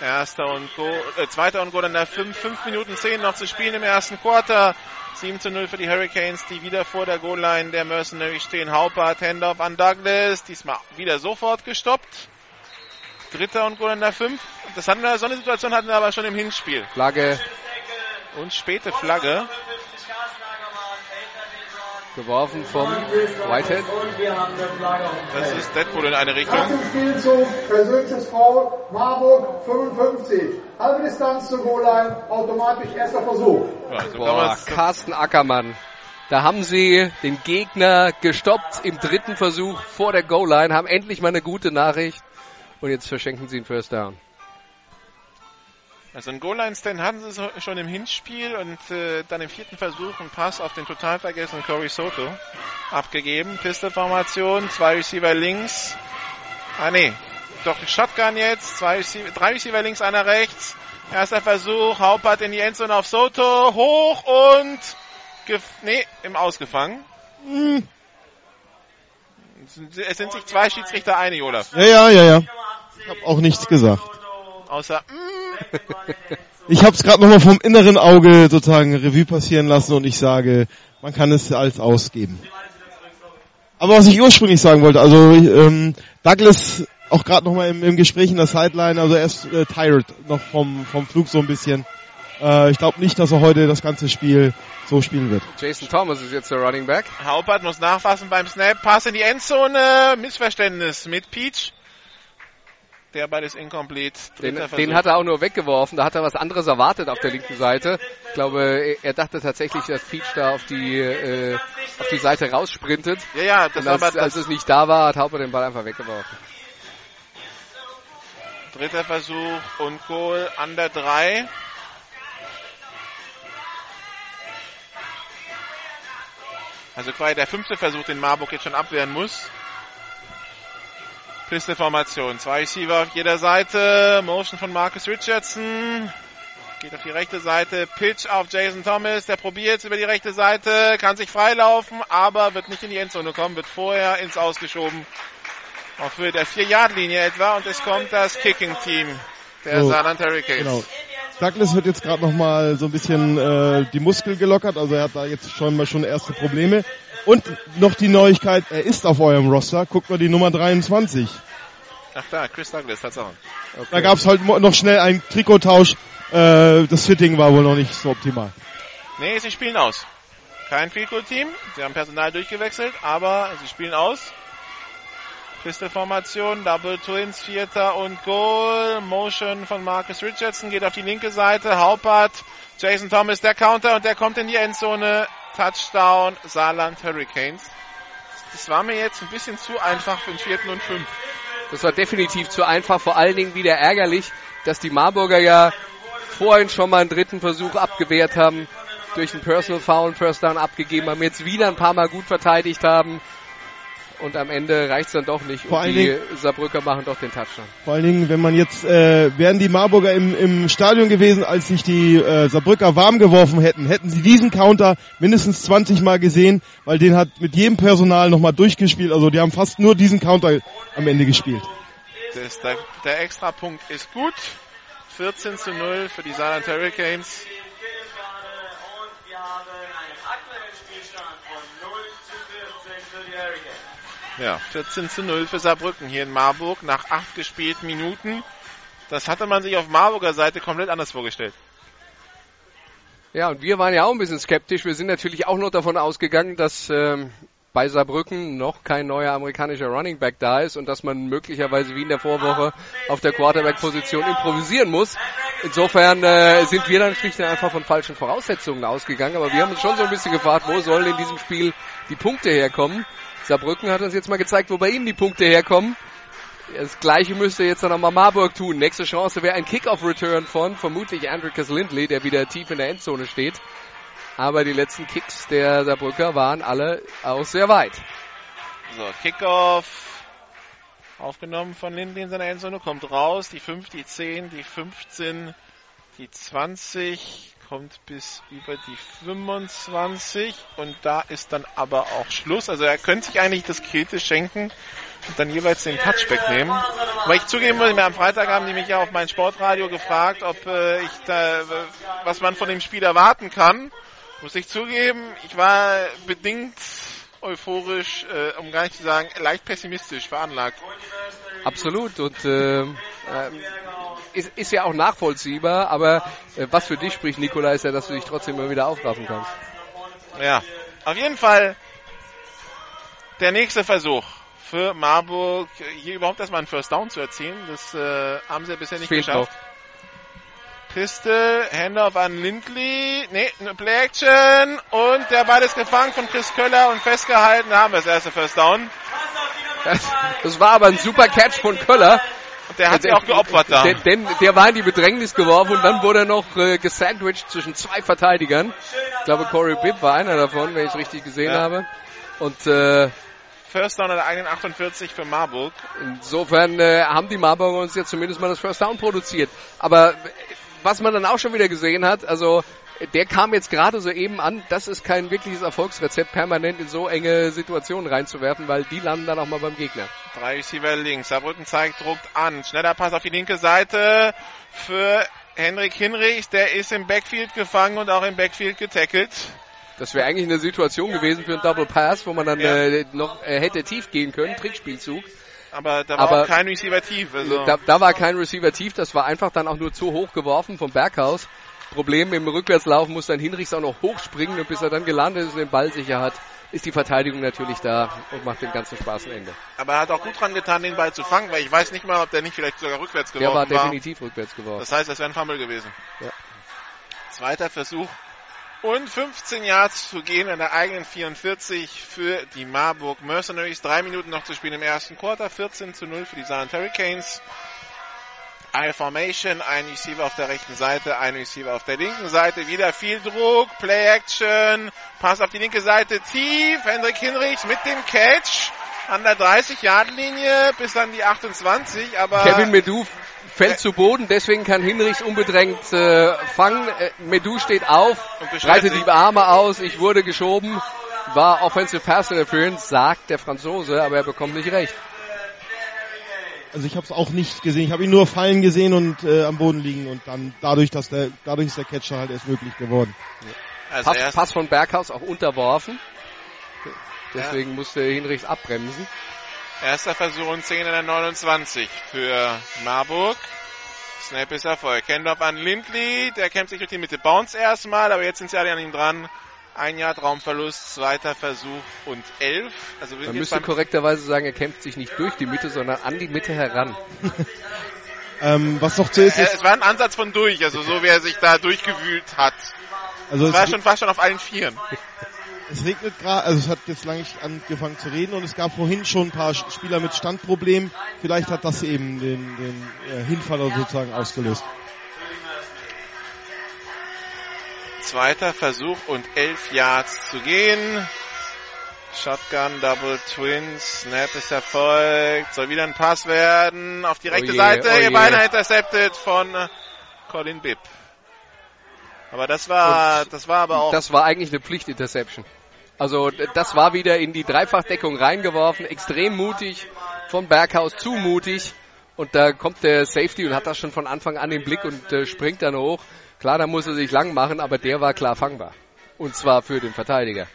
A: Erster und Go, äh, zweiter und Goal an der 5, 5 Minuten 10 noch zu spielen im ersten Quarter. 7 zu 0 für die Hurricanes, die wieder vor der Goal-Line der Mercenaries stehen. Haupert, Handoff an Douglas, diesmal wieder sofort gestoppt. Dritter und Goal an der 5. Das hatten wir, so eine Situation hatten wir aber schon im Hinspiel.
C: Flagge
A: Und späte Flagge.
C: geworfen vom Whitehead.
A: Das ist Deadpool in eine Richtung.
D: Spielzug, persönliches Foul, Marburg 55. Halbe Distanz zur Goal-Line, automatisch erster Versuch.
A: Ja, so kann
C: Boah, Carsten Ackermann. Da haben sie den Gegner gestoppt im dritten Versuch vor der Goal-Line, haben endlich mal eine gute Nachricht und jetzt verschenken sie einen First Down.
A: Also einen Goal-Line-Stand hatten sie schon im Hinspiel und äh, dann im vierten Versuch einen Pass auf den total vergessenen Corey Soto abgegeben. Pistol-Formation, zwei Receiver links. Ah nee, doch Shotgun jetzt, zwei Receiver, drei Receiver links, einer rechts. Erster Versuch, Haupert in die Endzone auf Soto, hoch und nee, im Ausgefangen.
E: Hm.
A: Es sind- sich zwei Schiedsrichter einig, Olaf.
E: Ja, ja, ja, ja. Ich hab auch nichts gesagt.
A: Außer, mm,
E: Ich habe es gerade nochmal vom inneren Auge sozusagen Revue passieren lassen und ich sage, man kann es als ausgeben. Aber was ich ursprünglich sagen wollte, also ähm, Douglas auch gerade nochmal im, im Gespräch in der Sideline, also er ist äh, tired noch vom, vom Flug so ein bisschen. Äh, ich glaube nicht, dass er heute das ganze Spiel so spielen wird.
C: Jason Thomas ist jetzt der Running Back.
A: Haupert muss nachfassen beim Snap. Pass in die Endzone. Missverständnis mit Peach. Der Ball ist incomplete.
C: Den, den, hat er auch nur weggeworfen. Da hat er was anderes erwartet auf der linken Seite. Ich glaube, er dachte tatsächlich, dass Peach da auf die, äh, auf die Seite raussprintet.
A: Ja, ja, das
C: Und als,
A: war aber,
C: als es nicht da war, hat Haupert den Ball einfach weggeworfen.
A: Dritter Versuch und Goal an der 3. Also quasi der fünfte Versuch, den Marburg jetzt schon abwehren muss. Pistol-Formation. Zwei Receiver auf jeder Seite. Motion von Marcus Richardson. Geht auf die rechte Seite. Pitch auf Jason Thomas. Der probiert über die rechte Seite. Kann sich freilaufen, aber wird nicht in die Endzone kommen. Wird vorher ins Ausgeschoben. Auf Höhe der 4-Yard-Linie etwa. Und es kommt das Kicking-Team der
E: So,
A: Saarland Hurricanes.
E: Genau. Douglas wird jetzt gerade nochmal so ein bisschen äh, die Muskel gelockert, also er hat da jetzt schon mal schon erste Probleme. Und noch die Neuigkeit, er ist auf eurem Roster. Guckt mal die Nummer 23.
A: Ach da, Chris Douglas, Tatsache.
E: Da gab es halt noch schnell einen Trikottausch. Äh, das Fitting war wohl noch nicht so optimal.
A: Nee, sie spielen aus. Kein Field Goal Team. Sie haben Personal durchgewechselt, aber sie spielen aus. Pistol-Formation, Double Twins, Vierter und Goal. Motion von Marcus Richardson geht auf die linke Seite. Haupert, Jason Thomas, der Counter und der kommt in die Endzone. Touchdown, Saarland Hurricanes. Das war mir jetzt ein bisschen zu einfach für den vierten und fünf.
C: Das war definitiv zu einfach, vor allen Dingen wieder ärgerlich, dass die Marburger ja vorhin schon mal einen dritten Versuch abgewehrt haben, durch einen Personal Foul, First Down abgegeben haben, jetzt wieder ein paar Mal gut verteidigt haben und am Ende reicht's dann doch nicht
E: Vor
C: und
E: allen
C: die
E: Dingen-
C: Saarbrücker machen doch den Touchdown.
E: Vor allen Dingen, wenn man jetzt, äh, wären die Marburger im, im Stadion gewesen, als sich die äh, Saarbrücker warm geworfen hätten, hätten sie diesen Counter mindestens 20 Mal gesehen, weil den hat mit jedem Personal nochmal durchgespielt. Also die haben fast nur diesen Counter am Ende gespielt.
A: Das, der, der Extrapunkt ist gut. 14 zu 0 für die Saarland Hurricanes. Ja, 14 zu 0 für Saarbrücken hier in Marburg nach acht gespielten Minuten. Das hatte man sich auf Marburger Seite komplett anders vorgestellt.
C: Ja, und wir waren ja auch ein bisschen skeptisch. Wir sind natürlich auch noch davon ausgegangen, dass ähm, bei Saarbrücken noch kein neuer amerikanischer Running Back da ist und dass man möglicherweise wie in der Vorwoche auf der Quarterback-Position improvisieren muss. Insofern äh, sind wir dann schlicht und einfach von falschen Voraussetzungen ausgegangen. Aber wir haben uns schon so ein bisschen gefragt, wo sollen in diesem Spiel die Punkte herkommen. Saarbrücken hat uns jetzt mal gezeigt, wo bei ihnen die Punkte herkommen. Das gleiche müsste jetzt dann nochmal Marburg tun. Nächste Chance wäre ein Kickoff-Return von vermutlich Andricus Lindley, der wieder tief in der Endzone steht. Aber die letzten Kicks der Saarbrücker waren alle auch sehr weit.
A: So, Kickoff. Aufgenommen von Lindley in seiner Endzone. Kommt raus. Die 5, die 10, die 15, die 20. Kommt bis über die 25. Und da ist dann aber auch Schluss. Also er könnte sich eigentlich das Kälte schenken und dann jeweils den Touchback nehmen. Weil ich zugeben muss, am Freitag haben die mich ja auf mein Sportradio gefragt, ob äh, ich da, was man von dem Spiel erwarten kann. Muss ich zugeben, ich war bedingt euphorisch, äh, um gar nicht zu sagen, leicht pessimistisch veranlagt.
C: Absolut. Und äh, äh, ist, ist ja auch nachvollziehbar. Aber äh, was für dich spricht, Nikola, ist ja, dass du dich trotzdem immer wieder aufraffen kannst.
A: Ja, auf jeden Fall der nächste Versuch für Marburg, hier überhaupt erstmal einen First Down zu erzielen. Das äh, haben sie bisher nicht
C: Fehlt
A: geschafft. Pistol, Handoff an Lindley, nee, eine Play Action und der Ball ist gefangen von Chris Köller und festgehalten. Da haben wir das erste First Down.
C: Das, das war aber ein super Catch von Köller.
A: Und der hat sich auch geopfert da.
C: Denn, denn der war in die Bedrängnis geworfen und dann wurde er noch äh, gesandwiched zwischen zwei Verteidigern. Ich glaube, Corey Bibb war einer davon, wenn ich es richtig gesehen
A: Ja.
C: habe. Und äh,
A: First Down an der eigenen 48 für Marburg.
C: insofern äh, haben die Marburger uns jetzt zumindest mal das First Down produziert. Aber was man dann auch schon wieder gesehen hat, also der kam jetzt gerade so eben an, das ist kein wirkliches Erfolgsrezept, permanent in so enge Situationen reinzuwerfen, weil die landen dann auch mal beim Gegner.
A: Drei Receiver links. Saarbrücken zeigt, druckt an. Schneller Pass auf die linke Seite für Henrik Hinrichs. Der ist im Backfield gefangen und auch im Backfield getackelt.
C: Das wäre eigentlich eine Situation gewesen für einen Double Pass, wo man dann
A: Ja.
C: äh, noch äh, hätte tief gehen können, Trickspielzug.
A: Aber da war
C: Aber-
A: auch kein Receiver tief. Also
C: Da, da war kein Receiver tief, das war einfach dann auch nur zu hoch geworfen vom Berghaus. Problem im Rückwärtslauf muss dann Hinrichs auch noch hochspringen und bis er dann gelandet ist und den Ball sicher hat, ist die Verteidigung natürlich da und macht dem ganzen Spaß ein Ende.
A: aber er hat auch gut dran getan, den Ball zu fangen, weil ich weiß nicht mal, ob der nicht vielleicht sogar rückwärts
C: Der
A: geworfen
C: war
A: war.
C: definitiv rückwärts geworfen.
A: Das heißt, das wäre ein Fumble gewesen.
C: Ja.
A: Zweiter Versuch. Und 15 Yards zu gehen an der eigenen 44 für die Marburg Mercenaries. Drei Minuten noch zu spielen im ersten Quarter. 14 zu 0 für die Saarland Hurricanes. Eine Formation, ein Receiver auf der rechten Seite, ein Receiver auf der linken Seite. Wieder viel Druck, Play Action, Pass auf die linke Seite tief. Hendrik Hinrichs mit dem Catch an der 30-Yard-Linie bis an die 28. Aber
C: Kevin Medu fällt zu Boden, deswegen kann Hinrichs unbedrängt äh, fangen. Äh, Medu steht auf, breitet die Arme aus, ich wurde geschoben, war Offensive Pass Interference, sagt der Franzose, aber er bekommt nicht recht.
E: Also ich habe es auch nicht gesehen. Ich habe ihn nur fallen gesehen und äh, am Boden liegen und dann dadurch, dass der dadurch ist der Catch dann halt erst möglich geworden.
A: also
C: Pass,
A: erst
C: Pass von Berghaus auch unterworfen. Deswegen musste Hinrichs abbremsen.
A: Erster Versuch und 10 in der 29 für Marburg. Snap ist Erfolg. Handoff an Lindley. Der kämpft sich durch die Mitte. Bounce erstmal, aber jetzt sind sie alle an ihm dran. Ein Jahr Traumverlust, zweiter Versuch und 11. Also wir
C: Man müsste korrekterweise sagen, er kämpft sich nicht durch die Mitte, sondern an die Mitte heran.
E: Ähm, was noch zu ist,
A: äh,
E: ist
A: es war ein Ansatz von durch, also so wie er sich da durchgewühlt hat.
E: also
A: Es war schon fast schon auf allen Vieren.
E: es regnet gerade, also es hat jetzt lange nicht angefangen zu reden und es gab vorhin schon ein paar Spieler mit Standproblemen. Vielleicht hat das eben den, den äh, Hinfaller sozusagen ausgelöst.
A: Zweiter Versuch und 11 Yards zu gehen. Shotgun, Double Twins, Snap ist erfolgt. Soll wieder ein Pass werden auf die rechte
C: je,
A: Seite.
C: oh
A: beinahe intercepted von Colin Bibb. Aber das war, das war aber auch,
C: Das war eigentlich eine Pflichtinterception. Also das war wieder in die Dreifachdeckung reingeworfen, extrem mutig, von Berghaus zu mutig. Und da kommt der Safety und hat das schon von Anfang an im Blick und äh, springt dann hoch. Klar, da muss er sich lang machen, aber der war klar fangbar. Und zwar für den Verteidiger.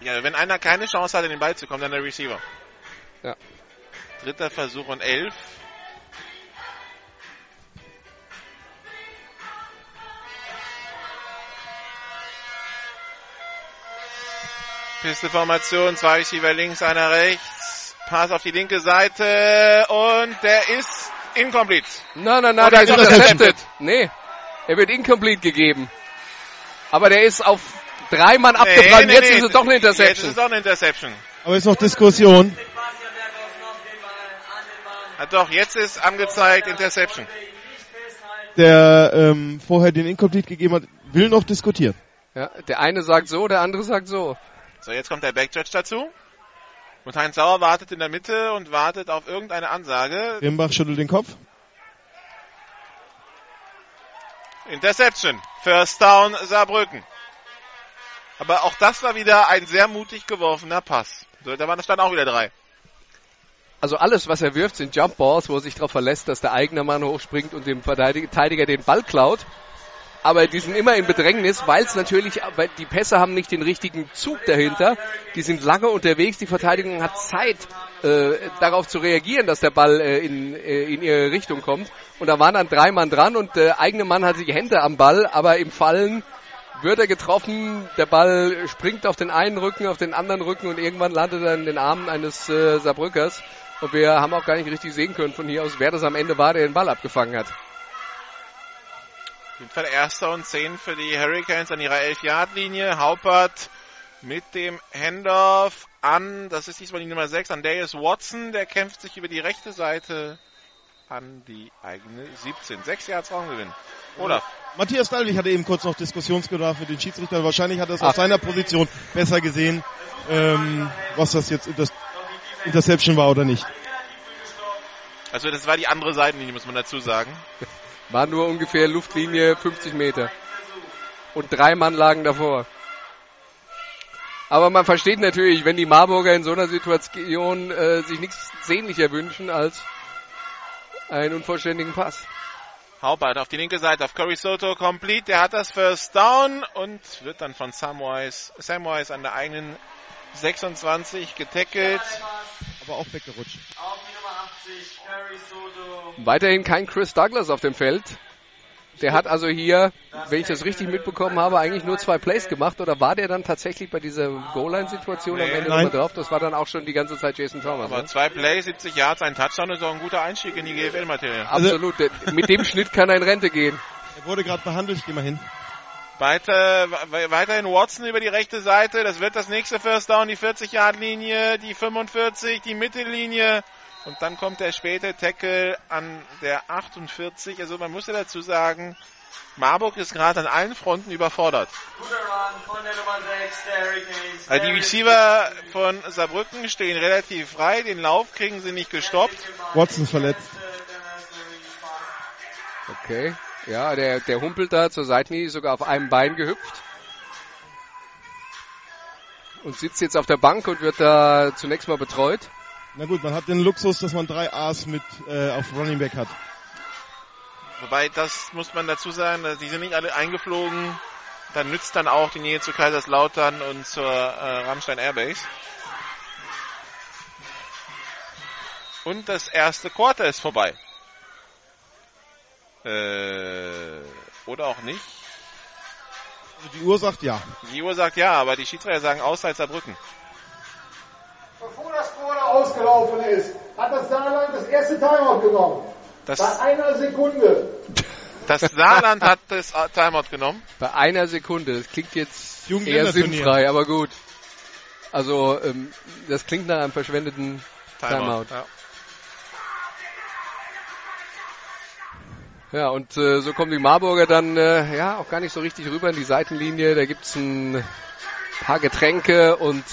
A: ja, wenn einer keine Chance hat, in den Ball zu kommen, dann der Receiver.
C: Ja.
A: Dritter Versuch und 11. Pisteformation, zwei Receiver links, einer rechts. Pass auf die linke Seite und der ist incomplete.
C: Nein, nein, nein,
A: Oder
C: der ist intercepted. Nee, er wird incomplete gegeben. Aber der ist auf drei Mann abgebrannt. Jetzt ist es doch eine
A: Jetzt ist
C: Interception.
A: es doch eine Interception.
E: Aber ist noch Diskussion.
A: Ah, doch, jetzt ist angezeigt Interception.
E: Der ähm, vorher den Incomplete gegeben hat, will noch diskutieren.
C: Ja, der eine sagt so, der andere sagt so.
A: So, jetzt kommt der Backjudge dazu. Und Heinz Sauer wartet in der Mitte und wartet auf irgendeine Ansage.
E: Rimbach schüttelt den Kopf.
A: Interception. First down Saarbrücken. Aber auch das war wieder ein sehr mutig geworfener Pass. So, da waren dann auch wieder drei.
C: Also alles, was er wirft, sind Jump Balls, wo er sich darauf verlässt, dass der eigene Mann hochspringt und dem Verteidiger den Ball klaut. Aber die sind immer in Bedrängnis, weil es natürlich, weil die Pässe haben nicht den richtigen Zug dahinter. Die sind lange unterwegs, die Verteidigung hat Zeit, äh, darauf zu reagieren, dass der Ball äh, in, äh, in ihre Richtung kommt. Und da waren dann drei Mann dran und der eigene Mann hat die Hände am Ball, aber im Fallen wird er getroffen, der Ball springt auf den einen Rücken, auf den anderen Rücken und irgendwann landet er in den Armen eines äh, Saarbrückers. Und wir haben auch gar nicht richtig sehen können von hier aus, wer das am Ende war, der den Ball abgefangen hat.
A: Auf jeden Fall erster und zehn für die Hurricanes an ihrer 11-Yard-Linie. Haupert mit dem Handoff an, das ist diesmal die Nummer 6, an Darius Watson. Der kämpft sich über die rechte Seite an die eigene 17. Sechs Yards Raumgewinn. Olaf.
E: Matthias Dalwig hatte eben kurz noch Diskussionsbedarf mit den Schiedsrichtern. Wahrscheinlich hat er es aus seiner Position besser gesehen, ähm, was das jetzt Inter Interception war oder nicht.
A: Also das war die andere Seitenlinie, muss man dazu sagen.
C: War nur ungefähr Luftlinie 50 Meter. Und drei Mann lagen davor. Aber man versteht natürlich, wenn die Marburger in so einer Situation äh, sich nichts sehnlicher wünschen als einen unvollständigen Pass.
A: Haupert auf die linke Seite auf Curry Soto complete. Der hat das First Down und wird dann von Samwise, Samwise an der eigenen 26 getackelt.
E: Aber auch weggerutscht.
F: Auf die Nummer 80, Curry Soto.
C: Weiterhin kein Chris Douglas auf dem Feld. Der hat also hier, wenn ich das richtig mitbekommen habe, eigentlich nur zwei Plays gemacht. Oder war der dann tatsächlich bei dieser Goal-Line-Situation am
A: Nee.
C: Ende
E: Nein.
C: nochmal drauf? Das war dann auch schon die ganze Zeit Jason Thomas.
A: Aber
C: Ne?
A: zwei Plays, 70 Yards, ein Touchdown ist auch ein guter Einstieg in die GFL-Materie.
C: Absolut. Mit dem Schnitt kann er in Rente gehen.
E: Er wurde gerade behandelt, ich geh mal hin.
A: Weiter, we- weiterhin Watson über die rechte Seite. Das wird das nächste First Down, die 40-Yard-Linie, die 45, die Mittellinie. Und dann kommt der späte Tackle an der 48. Also man muss ja dazu sagen, Marburg ist gerade an allen Fronten überfordert.
F: Guter Run von der Nummer 6, der Hurricanes.
A: Also die Receiver von Saarbrücken stehen relativ frei. Den Lauf kriegen sie nicht gestoppt.
E: Watson verletzt.
C: Okay. Ja, der, der humpelt da zur Seitenlinie, sogar auf einem Bein gehüpft. Und sitzt jetzt auf der Bank und wird da zunächst mal betreut.
E: Na gut, man hat den Luxus, dass man drei A's mit äh, auf Running Back hat.
A: Wobei, das muss man dazu sagen, dass die sind nicht alle eingeflogen. Dann nützt dann auch die Nähe zu Kaiserslautern und zur äh, Rammstein Airbase. Und das erste Quarter ist vorbei. Äh, oder auch nicht.
E: Also die Uhr sagt ja.
A: Die Uhr sagt ja, aber die Schiedsrichter sagen Auszeit Saarbrücken.
D: Bevor das Quarter ausgelaufen ist, hat das Saarland das erste Timeout genommen.
A: Das,
D: Bei einer Sekunde.
A: das Saarland hat das Timeout genommen.
C: Bei einer Sekunde. Das klingt jetzt eher sinnfrei, aber gut. Also, ähm, das klingt nach einem verschwendeten Timeout.
A: Ja.
C: Ja, und äh, so kommen die Marburger dann äh, ja auch gar nicht so richtig rüber in die Seitenlinie. Da gibt's ein paar Getränke und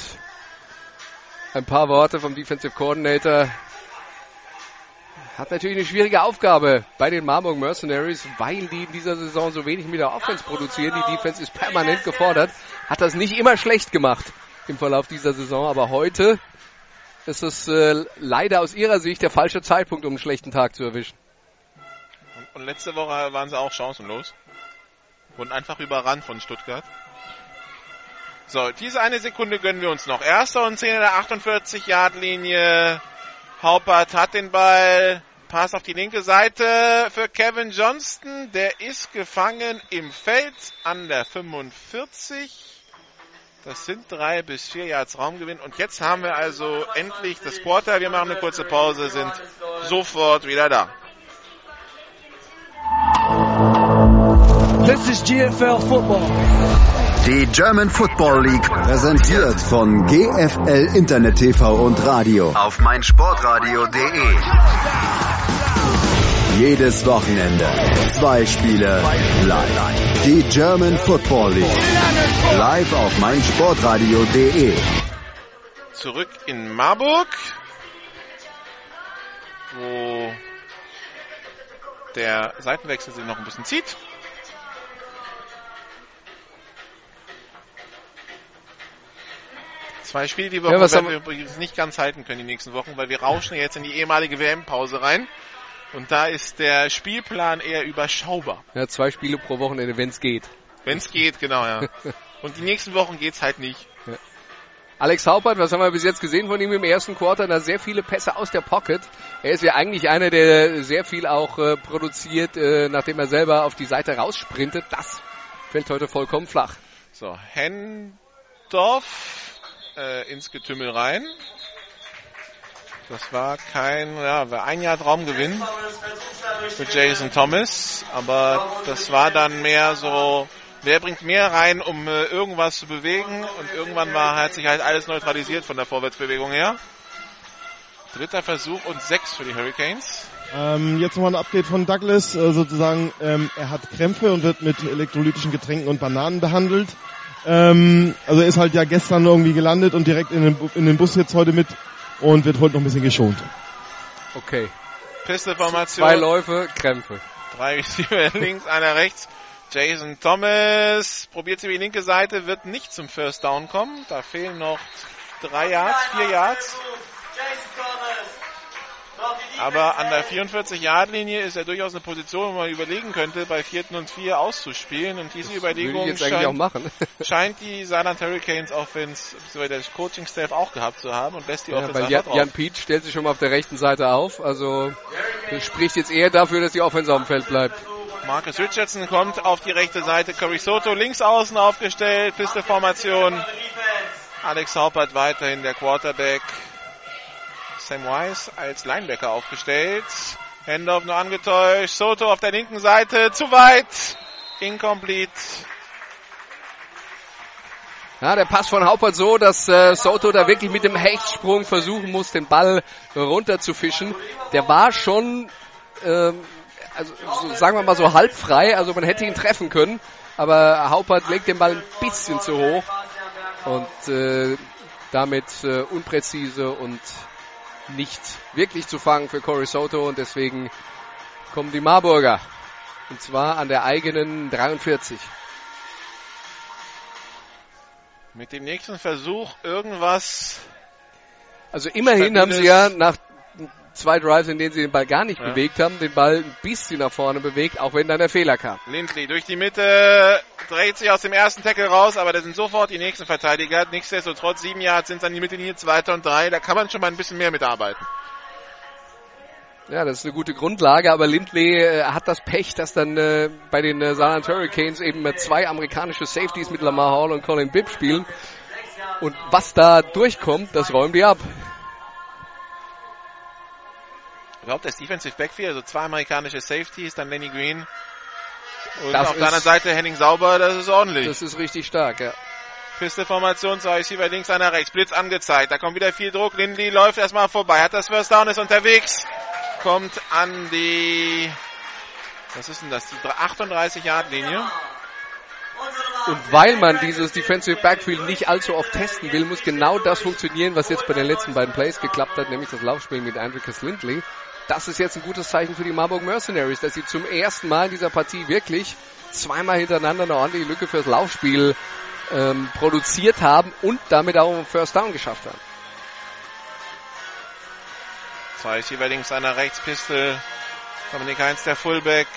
C: ein paar Worte vom Defensive Coordinator. Hat natürlich eine schwierige Aufgabe bei den Marburg Mercenaries, weil die in dieser Saison so wenig mit der Offense produzieren. Die Defense ist permanent gefordert. Hat das nicht immer schlecht gemacht im Verlauf dieser Saison, aber heute ist es äh, leider aus ihrer Sicht der falsche Zeitpunkt, um einen schlechten Tag zu erwischen.
A: Und letzte Woche waren sie auch chancenlos. Wurden einfach überrannt von Stuttgart. So, diese eine Sekunde gönnen wir uns noch. Erster und 10 in der 48-Yard-Linie. Haupert hat den Ball. Pass auf die linke Seite für Kevin Johnston. Der ist gefangen im Feld an der 45. Das sind drei bis vier Yards Raumgewinn. Und jetzt haben wir also endlich das Quarter. Wir machen eine kurze Pause, sind sofort wieder da.
G: This is GFL Football.
H: Die German Football League präsentiert von GFL Internet TV und Radio auf meinsportradio.de. Jedes Wochenende zwei Spiele live. Die German Football League live auf meinsportradio.de.
A: zurück in Marburg, wo der Seitenwechsel sich noch ein bisschen zieht. Zwei Spiele die Woche
C: Ja,
A: werden wir übrigens nicht ganz halten können die nächsten Wochen, weil wir rauschen jetzt in die ehemalige WM-Pause rein. Und da ist der Spielplan eher überschaubar.
C: Ja, zwei Spiele pro Wochenende, wenn es geht.
A: Wenn es geht, genau, ja. Und die nächsten Wochen geht's halt nicht.
C: Alex Haupert, was haben wir bis jetzt gesehen von ihm im ersten Quarter? Da sehr viele Pässe aus der Pocket. Er ist ja eigentlich einer, der sehr viel auch äh, produziert, äh, nachdem er selber auf die Seite raussprintet. Das fällt heute vollkommen flach.
A: So, Hendorf äh, ins Getümmel rein. Das war kein, ja, war ein Jahr Traumgewinn für Jason Thomas, aber das war dann mehr so, wer bringt mehr rein, um äh, irgendwas zu bewegen und irgendwann war, hat sich halt alles neutralisiert von der Vorwärtsbewegung her. Dritter Versuch und sechs für die Hurricanes.
E: Ähm, jetzt nochmal ein Update von Douglas. Äh, sozusagen, ähm, er hat Krämpfe und wird mit elektrolytischen Getränken und Bananen behandelt. Ähm, also er ist halt ja gestern irgendwie gelandet und direkt in den, in den Bus jetzt heute mit und wird heute noch ein bisschen geschont.
C: Okay.
A: Pisteformation.
C: Zwei Läufe, Krämpfe.
A: Drei Receiver links, einer rechts. Jason Thomas probiert sie über die linke Seite, wird nicht zum First Down kommen. Da fehlen noch drei Yards, vier Yards. Aber an der 44-Yard-Linie ist er durchaus eine Position, wo man überlegen könnte, bei vierten und vier auszuspielen. Und diese Überlegung
C: eigentlich auch
A: scheint, scheint die Saarland Hurricanes Offense, beziehungsweise der Coaching-Staff auch gehabt zu haben und lässt die
C: Ja,
A: Offense
C: Jan,
A: drauf.
C: Jan Pietsch stellt sich schon mal auf der rechten Seite auf. Also das spricht jetzt eher dafür, dass die Offense auf dem Feld bleibt.
A: Marcus Richardson kommt auf die rechte Seite. Corey Soto links außen aufgestellt. Piste-Formation. Alex Haupert weiterhin der Quarterback. Sam Weiss als Linebacker aufgestellt. Hendorf nur angetäuscht. Soto auf der linken Seite. Zu weit. Incomplete.
C: Ja, der Pass von Haupert so, dass äh, Soto da wirklich mit dem Hechtsprung versuchen muss, den Ball runterzufischen. Der war schon, ähm, also so, sagen wir mal so halb frei, also man hätte ihn treffen können, aber Haupert legt den Ball ein bisschen zu hoch und äh, damit äh, unpräzise und nicht wirklich zu fangen für Corey Soto und deswegen kommen die Marburger und zwar an der eigenen 43.
A: Mit dem nächsten Versuch irgendwas.
C: Also immerhin haben sie ja nach zwei Drives, in denen sie den Ball gar nicht
A: Ja.
C: bewegt haben, den Ball ein bisschen nach vorne bewegt, auch wenn dann der Fehler kam.
A: Lindley durch die Mitte, dreht sich aus dem ersten Tackle raus, aber da sind sofort die nächsten Verteidiger. Nichtsdestotrotz, sieben Yards sind es an die Mittellinie, zweiter und drei. Da kann man schon mal ein bisschen mehr mitarbeiten.
C: Ja, das ist eine gute Grundlage, aber Lindley äh, hat das Pech, dass dann äh, bei den äh, Saarland Hurricanes eben äh, zwei amerikanische Safeties mit Lamar Hall und Colin Bibb spielen. Und was da durchkommt, das räumen die ab.
A: Überhaupt das Defensive Backfield, also zwei amerikanische Safeties, dann Lenny Green. Und
C: Das
A: auf der anderen Seite Henning Sauber, das ist ordentlich.
C: Das ist richtig stark, ja.
A: Piste-Formation, zwei Receiver links, einer rechts. Blitz angezeigt. Da kommt wieder viel Druck. Lindley läuft erstmal vorbei. Hat das First Down, ist unterwegs. Kommt an die, was ist denn das? Die 38-Yard-Linie.
C: Und weil man dieses Defensive Backfield nicht allzu oft testen will, muss genau das funktionieren, was jetzt bei den letzten beiden Plays geklappt hat, nämlich das Laufspiel mit Andricus Lindley. Das ist jetzt ein gutes Zeichen für die Marburg Mercenaries, dass sie zum ersten Mal in dieser Partie wirklich zweimal hintereinander eine ordentliche Lücke fürs Laufspiel ähm, produziert haben und damit auch einen First Down geschafft haben.
A: Zwei Receiver links, einer rechts. Pistol. Dominik Heinz, der Fullback.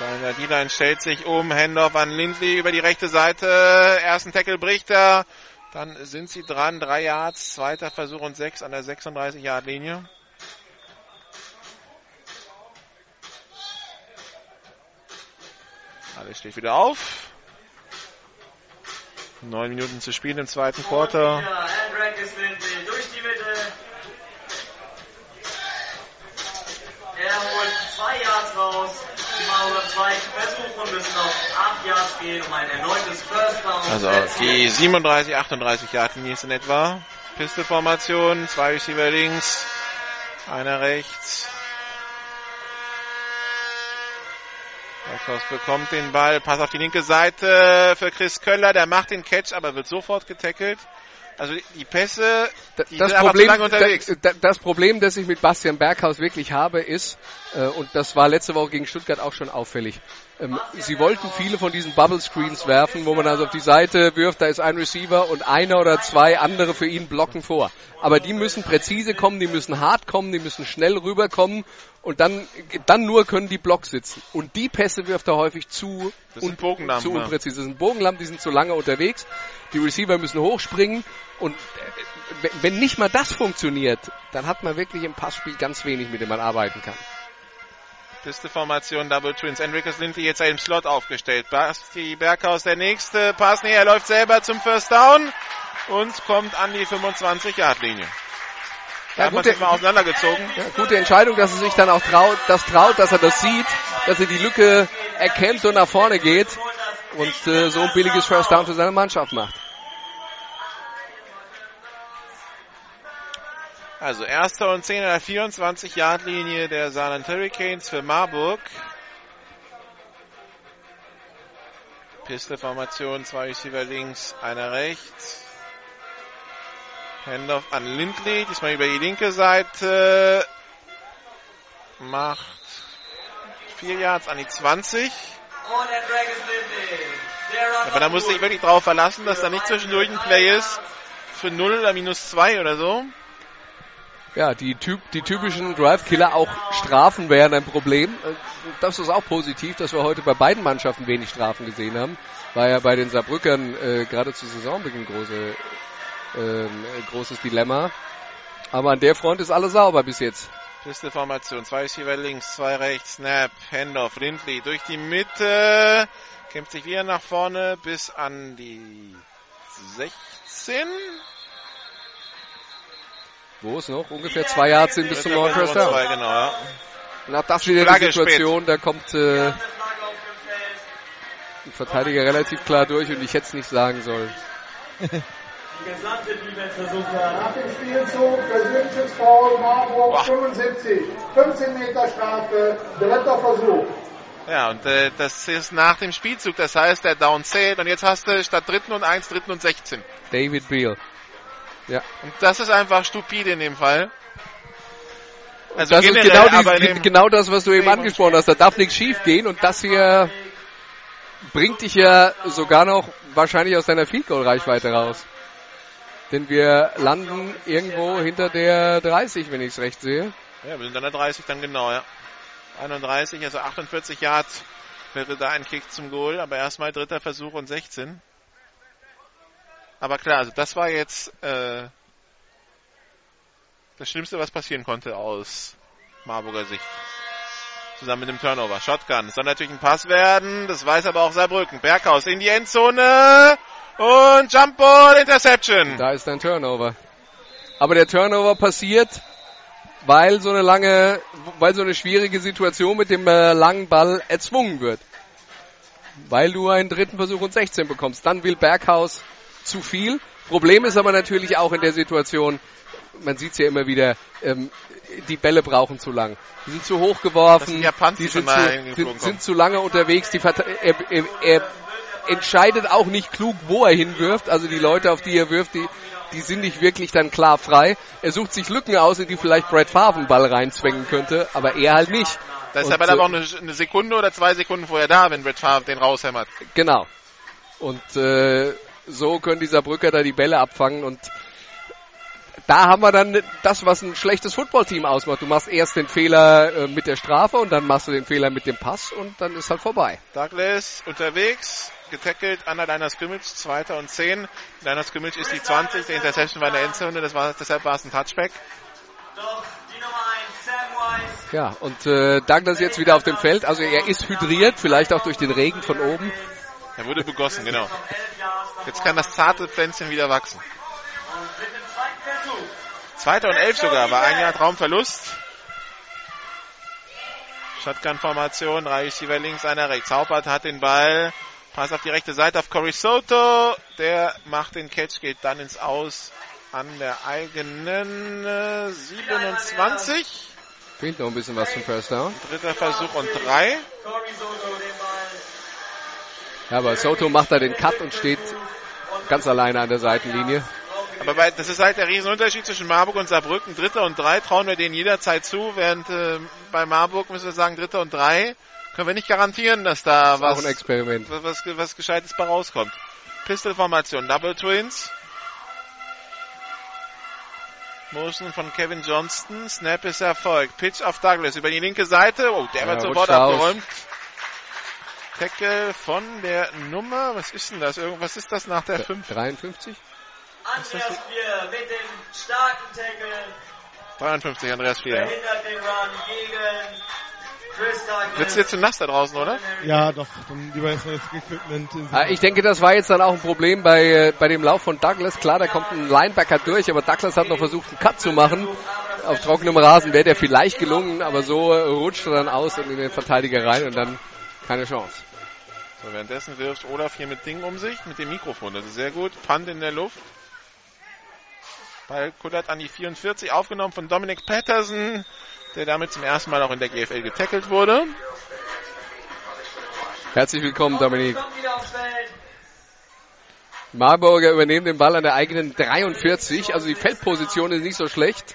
A: Seiner D-Line stellt sich um. Handoff an Lindley über die rechte Seite. Ersten Tackle bricht er. Dann sind sie dran. Drei Yards. Zweiter Versuch und sechs an der 36-Yard-Linie. Alles steht wieder auf. Neun Minuten zu spielen im zweiten Quarter.
F: Er holt zwei Yards raus.
A: Also die 37, 38 Yard Linie in etwa. Pistolformation, zwei Receiver links, einer rechts. Berghaus bekommt den Ball, Pass auf die linke Seite für Chris Köller, der macht den Catch, aber wird sofort getackelt. Also die- Pässe, die
C: das Problem,
A: lange unterwegs.
C: da- da- das Problem, das ich mit Bastian Berghaus wirklich habe, ist, äh, und das war letzte Woche gegen Stuttgart auch schon auffällig, ähm, sie wollten viele von diesen Bubble Screens werfen, wo man also auf die Seite wirft, da ist ein Receiver und einer oder zwei andere für ihn blocken vor. Aber die müssen präzise kommen, die müssen hart kommen, die müssen schnell rüberkommen und dann, dann nur können die Block sitzen. Und die Pässe wirft er häufig zu,
A: Das sind
C: un-
A: Bogenlampen,
C: zu unpräzise. Das sind Bogenlampen, die sind zu lange unterwegs. Die Receiver müssen hochspringen und äh, wenn nicht mal das funktioniert, dann hat man wirklich im Passspiel ganz wenig, mit dem man arbeiten kann.
A: Pisteformation, Double Twins. Enriquez Lindley jetzt im Slot aufgestellt. Basti Berghaus der nächste Pass. Nee, er läuft selber zum First Down und kommt an die 25-Yard-Linie. Da
C: Ja, gute-
A: sich mal auseinandergezogen.
C: Ja, gute Entscheidung, dass er sich dann auch traut, das traut, dass er das sieht, dass er die Lücke erkennt und nach vorne geht und äh, so ein billiges First Down für seine Mannschaft macht.
A: Also erster und 10 an der 24-Yard-Linie der Saarland Hurricanes für Marburg. Pisteformation, zwei Receiver links, einer rechts. Handoff an Lindley, diesmal über die linke Seite. Macht vier Yards an die 20.
F: Und Andreas Lindley. Der Run
A: Aber da musste ich wirklich drauf verlassen, dass da nicht zwischendurch ein Play ist für 0 oder minus 2 oder so.
C: Ja, die, typ, die typischen Drive-Killer, auch Strafen wären ein Problem. Äh, Das ist auch positiv, dass wir heute bei beiden Mannschaften wenig Strafen gesehen haben. War ja bei den Saarbrückern äh, gerade zu Saisonbeginn große, ähm, großes Dilemma. Aber an der Front ist alles sauber bis jetzt.
A: Pistolformation, zwei Receiver links, zwei rechts, Snap, Handoff, Lindley durch die Mitte, kämpft sich wieder nach vorne bis an die 16.
C: Wo es noch ungefähr zwei Yards sind bis zum
A: Dritter
C: Down.
A: Zwei, genau, ja.
C: Und auch das wieder die
A: Flagge
C: Situation, da kommt äh, ein Verteidiger relativ klar durch und ich hätte es nicht sagen sollen.
F: Die gesamte Defense versucht
D: Nach dem Spielzug persönliches Foul Marburg
A: Boah.
D: 75. 15 Meter Strafe, dritter Versuch.
A: Ja, und äh, das ist nach dem Spielzug, das heißt, der Down zählt und jetzt hast du statt dritten und eins, dritten und 16.
C: David Beal. Ja.
A: Und das ist einfach stupide in dem Fall. Also
C: das ist
A: generell,
C: genau, die, genau das, was du eben
A: Eben
C: angesprochen hast. Da darf nichts schief gehen und das hier bringt dich ja sogar noch wahrscheinlich aus deiner Field Goal Reichweite raus. Denn wir landen irgendwo hinter der 30, wenn ich es recht sehe.
A: Ja, wir sind an der 30 dann genau, ja. 31, also 48 Yards wäre da ein Kick zum Goal, aber erstmal dritter Versuch und 16. Aber klar, also das war jetzt äh, das Schlimmste, was passieren konnte aus Marburger Sicht. Zusammen mit dem Turnover. Shotgun. Es soll natürlich ein Pass werden. Das weiß aber auch Saarbrücken. Berghaus in die Endzone. Und Jump Ball Interception.
C: Da ist ein Turnover. Aber der Turnover passiert, weil so eine lange, weil so eine schwierige Situation mit dem äh, langen Ball erzwungen wird. Weil du einen dritten Versuch und 16 bekommst. Dann will Berghaus zu viel. Problem ist aber natürlich auch in der Situation, man sieht es ja immer wieder, ähm, die Bälle brauchen zu lang. Die sind zu hoch geworfen,
A: Punts,
C: die
A: die
C: sind zu, sind, sind zu lange unterwegs. Die Verte er, er, er entscheidet auch nicht klug, wo er hinwirft. Also die Leute, auf die er wirft, die, die sind nicht wirklich dann klar frei. Er sucht sich Lücken aus, in die vielleicht Brad Favre einen Ball reinzwängen könnte, aber er halt nicht.
A: Da ist der Ball
C: äh,
A: aber auch eine, eine Sekunde oder zwei Sekunden vorher da, wenn Brett Favre den raushämmert.
C: Genau. Und äh, so können dieser Brücker da die Bälle abfangen und da haben wir dann das, was ein schlechtes Footballteam ausmacht. Du machst erst den Fehler äh, mit der Strafe und dann machst du den Fehler mit dem Pass und dann ist halt vorbei.
A: Douglas unterwegs, getackelt an der Liner Scrimmage, zweiter und zehn. Liner Scrimmage ist die 20, der Interception war in der Endzone, das war, deshalb war es ein Touchback.
F: Doch die Nummer 1, Sam Weiss.
C: Ja, und äh, Douglas jetzt wieder auf dem Feld. Also er ist hydriert, vielleicht auch durch den Regen von oben.
A: Er wurde begossen, genau.
F: 11 Yards nach
A: Jetzt kann das zarte Pflänzchen wieder wachsen. Zweiter und elf sogar, war ein Jahr Traumverlust. Shotgun-Formation, drei Receiver links, einer rechts. Haupert hat den Ball. Pass auf die rechte Seite auf Cory Soto. Der macht den Catch, geht dann ins Aus an der eigenen äh, 27.
C: Fehlt noch ein bisschen was zum First Down.
A: Dritter Versuch und drei.
C: Ja, aber Soto macht da den Cut und steht ganz alleine an der Seitenlinie.
A: Aber bei, das ist halt der Riesenunterschied zwischen Marburg und Saarbrücken. Dritter und drei trauen wir denen jederzeit zu, während äh, bei Marburg müssen wir sagen, Dritter und drei können wir nicht garantieren, dass da was,
C: ein Experiment.
A: was, was, was Gescheites bei rauskommt. Pistol-Formation, Double Twins. Motion von Kevin Johnston. Snap ist erfolgt. Pitch auf Douglas über die linke Seite. Oh, der
C: Ja,
A: wird sofort
C: rutscht aus.
A: Tackle von der Nummer, was ist denn das? Irgendwas ist das nach der 5?
C: 53?
F: Andreas Bier mit dem starken Tackle
A: 53, Andreas Fier.
F: verhindert den Run gegen Chris Douglas.
A: Wird's jetzt zu nass da draußen, oder?
E: Ja, doch, dann lieber erstmal das Equipment in
C: Ah, Ich denke, das war jetzt dann auch ein Problem bei, äh, bei dem Lauf von Douglas. Klar, da kommt ein Linebacker durch, aber Douglas hat noch versucht, einen Cut zu machen. Auf trockenem Rasen wäre der vielleicht gelungen, aber so rutscht er dann aus und in den Verteidiger rein und dann keine Chance.
A: So, währenddessen wirft Olaf hier mit Ding um sich, mit dem Mikrofon. Das ist sehr gut. Punt in der Luft. Ball kullert an die 44, aufgenommen von Dominic Patterson, der damit zum ersten Mal auch in der GFL getackelt wurde.
C: Herzlich willkommen, Dominik. Marburger übernehmen den Ball an der eigenen 43, also die Feldposition ist nicht so schlecht.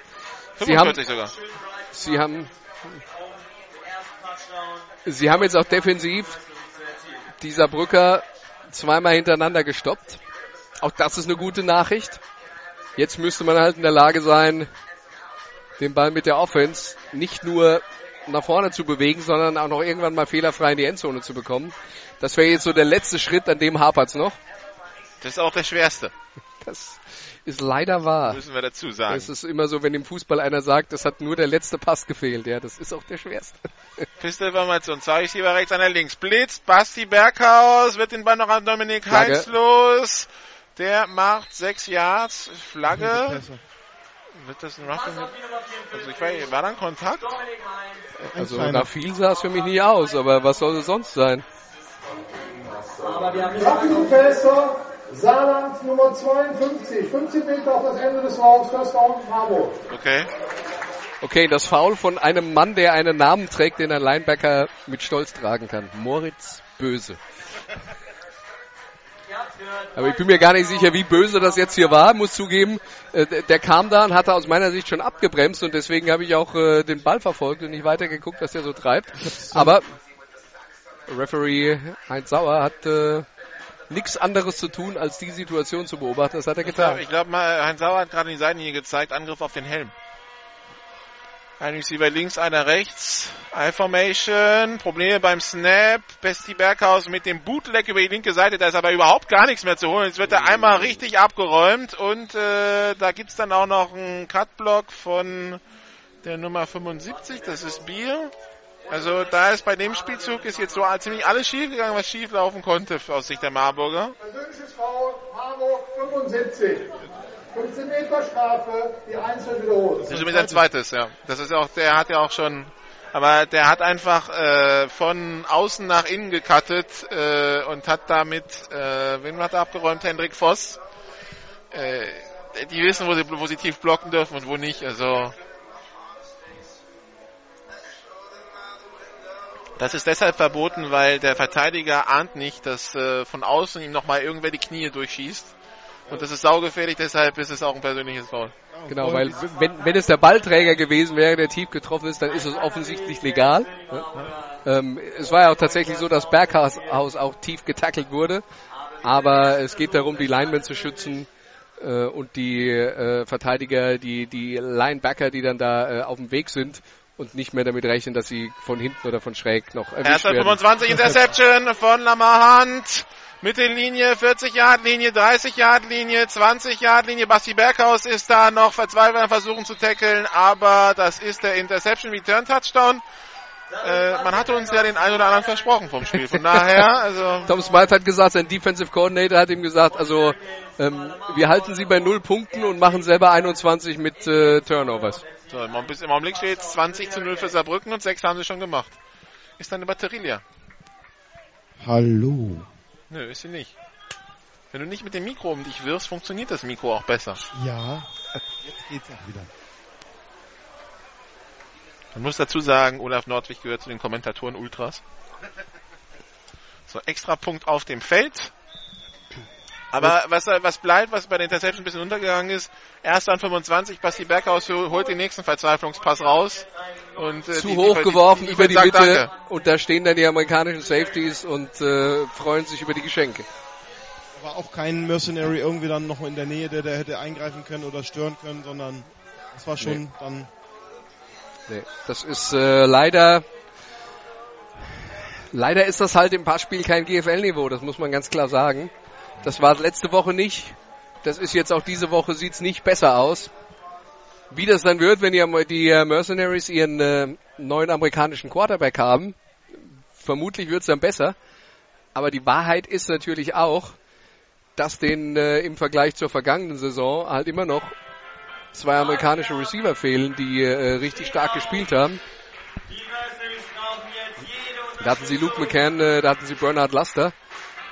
C: Sie haben,
A: 45 sogar.
C: sie haben, sie haben jetzt auch defensiv dieser Brücker zweimal hintereinander gestoppt. Auch das ist eine gute Nachricht. Jetzt müsste man halt in der Lage sein, den Ball mit der Offense nicht nur nach vorne zu bewegen, sondern auch noch irgendwann mal fehlerfrei in die Endzone zu bekommen. Das wäre jetzt so der letzte Schritt, an dem hapert's noch.
A: Das ist auch der schwerste.
C: Das ist leider wahr.
A: Müssen wir dazu sagen.
C: Es ist immer so, wenn im Fußball einer sagt, es hat nur der letzte Pass gefehlt. Ja, das ist auch der schwerste.
A: Pistelinformation. Zeigschieber rechts, einer links. Blitzt, Basti Berghaus, wird den Ball noch an Dominik
C: Flagge.
A: Heinz los. Der macht sechs Yards. Flagge. Wird das ein Roughing? Also ich weiß, war da ein Kontakt?
C: Also nach viel sah es für mich nie aus, aber was soll es sonst sein?
D: Fester, Saarland Nummer 52, 15 Meter auf das Ende des Raums, First Down, Marburg.
A: Okay.
C: Okay, das Foul von einem Mann, der einen Namen trägt, den ein Linebacker mit Stolz tragen kann. Moritz Böse. Aber ich bin mir gar nicht sicher, wie böse das jetzt hier war. Muss zugeben, äh, der- kam da und hatte aus meiner Sicht schon abgebremst und deswegen habe ich auch äh, den Ball verfolgt und nicht weiter geguckt, was der so treibt. Aber Referee Heinz Sauer hat äh, nichts anderes zu tun, als die Situation zu beobachten. Das hat er
A: Ich glaube,
C: getan.
A: ich glaub mal, Heinz Sauer hat gerade die Seitenlinie gezeigt. Angriff auf den Helm. Ein Receiver links, einer rechts. I-Formation. Probleme beim Snap. Besti Berghaus mit dem Bootleg über die linke Seite. Da ist aber überhaupt gar nichts mehr zu holen. Jetzt wird er einmal richtig abgeräumt. Und äh, da gibt's dann auch noch einen Cutblock von der Nummer 75. Das ist Bier. Also da ist bei dem Spielzug ist jetzt so ziemlich alles schief gegangen, was schief laufen konnte aus Sicht der Marburger.
D: Persönliches Foul, Marburg 75. 15 Meter Strafe, die Einzel wiederholt.
A: Das ist übrigens ein zweites, ja. Das ist auch, der hat ja auch schon, aber der hat einfach äh, von außen nach innen gecuttet äh, und hat damit, äh, wen hat er abgeräumt? Hendrik Voss. Äh, die wissen, wo sie, tief blocken dürfen und wo nicht. Also das ist deshalb verboten, weil der Verteidiger ahnt nicht, dass äh, von außen ihm nochmal irgendwer die Knie durchschießt. Und das ist saugefährlich, deshalb ist es auch ein persönliches Foul.
C: Genau, weil wenn, wenn es der Ballträger gewesen wäre, der tief getroffen ist, dann ist es offensichtlich legal. Ja. Ähm, es war ja auch tatsächlich so, dass Berghaus Haus auch tief getackelt wurde. Aber es geht darum, die Linemen zu schützen äh, und die äh, Verteidiger, die, die Linebacker, die dann da äh, auf dem Weg sind und nicht mehr damit rechnen, dass sie von hinten oder von schräg noch erwischt
A: Erster
C: werden.
A: 25 Interception von Lamar Hunt. Mittellinie, 40 Yard Linie, 30 Yard Linie, 20 Yard Linie. Basti Berghaus ist da noch verzweifelt am Versuchen zu tackeln, aber das ist der Interception Return Touchdown. Äh, man hatte uns ja den einen oder anderen versprochen vom Spiel. Von daher, also
C: Tom Smythe hat gesagt, sein Defensive Coordinator hat ihm gesagt, also ähm, wir halten sie bei null Punkten und machen selber 21 mit äh, Turnovers.
A: so, im Augenblick- im Augenblick steht 20 zu 0 für Saarbrücken und 6 haben sie schon gemacht. Ist dann eine Batterie leer?
E: Hallo.
A: Nö, ist sie nicht. Wenn du nicht mit dem Mikro um dich wirfst, funktioniert das Mikro auch besser.
E: Ja. Jetzt geht's auch wieder.
A: Man muss dazu sagen, Olaf Nordwig gehört zu den Kommentatoren Ultras. So, extra Punkt auf dem Feld. Aber was, was bleibt, was bei der Interception ein bisschen untergegangen ist, erst an 25, Basti Berghaus holt den nächsten Verzweiflungspass raus. Und, äh,
C: Zu
A: die-
C: hoch
A: die-
C: geworfen
A: die-
C: über die Mitte
A: Danke.
C: und da stehen dann die amerikanischen Safeties und äh, freuen sich über die Geschenke.
E: War auch kein Mercenary irgendwie dann noch in der Nähe, der, der hätte eingreifen können oder stören können, sondern das war schon
C: Nee.
E: dann
C: Nee, das ist äh, leider leider ist das halt im Passspiel kein GFL-Niveau, das muss man ganz klar sagen. Das war letzte Woche nicht. Das ist jetzt auch diese Woche sieht's nicht besser aus. Wie das dann wird, wenn die, äh, Mercenaries ihren äh, neuen amerikanischen Quarterback haben, vermutlich wird's dann besser. Aber die Wahrheit ist natürlich auch, dass den äh, im Vergleich zur vergangenen Saison halt immer noch zwei amerikanische Receiver fehlen, die äh, richtig stark gespielt haben. Da hatten sie Luke McCann, äh, da hatten sie Bernard Luster.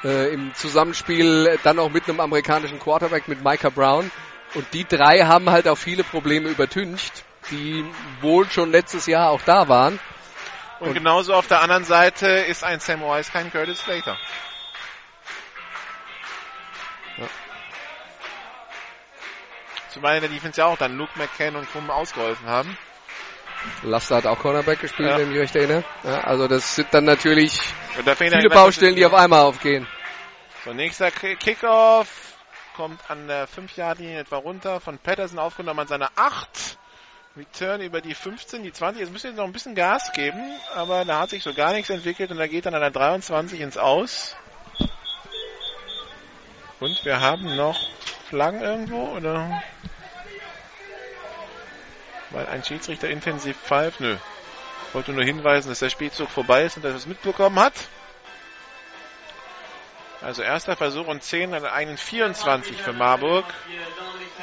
C: Äh, Im Zusammenspiel dann auch mit einem amerikanischen Quarterback mit Micah Brown. Und die drei haben halt auch viele Probleme übertüncht, die wohl schon letztes Jahr auch da waren.
A: Und genauso auf der anderen Seite ist ein Sam Wise kein Curtis Slater.
C: Ja.
A: Zumal in der Defense ja auch dann Luke McCann und Krumm ausgeholfen haben.
C: Luster hat auch Cornerback gespielt,
A: Ja.
C: wenn ich mich recht erinnere. Ja, also das sind dann natürlich
A: da
C: viele Baustellen, die auf einmal aufgehen.
A: So, nächster Ki- Kickoff kommt an der 5-Yard-Linie etwa runter, von Patterson aufgenommen an seiner 8. Return über die 15, die 20. Jetzt müssen wir noch ein bisschen Gas geben, aber da hat sich so gar nichts entwickelt und da geht dann an der 23 ins Aus. Und wir haben noch Flaggen irgendwo, oder? Weil ein Schiedsrichter intensiv pfeift. Nö. Wollte nur hinweisen, dass der Spielzug vorbei ist und dass er es mitbekommen hat. Also erster Versuch und 10 an einen 24 für Marburg.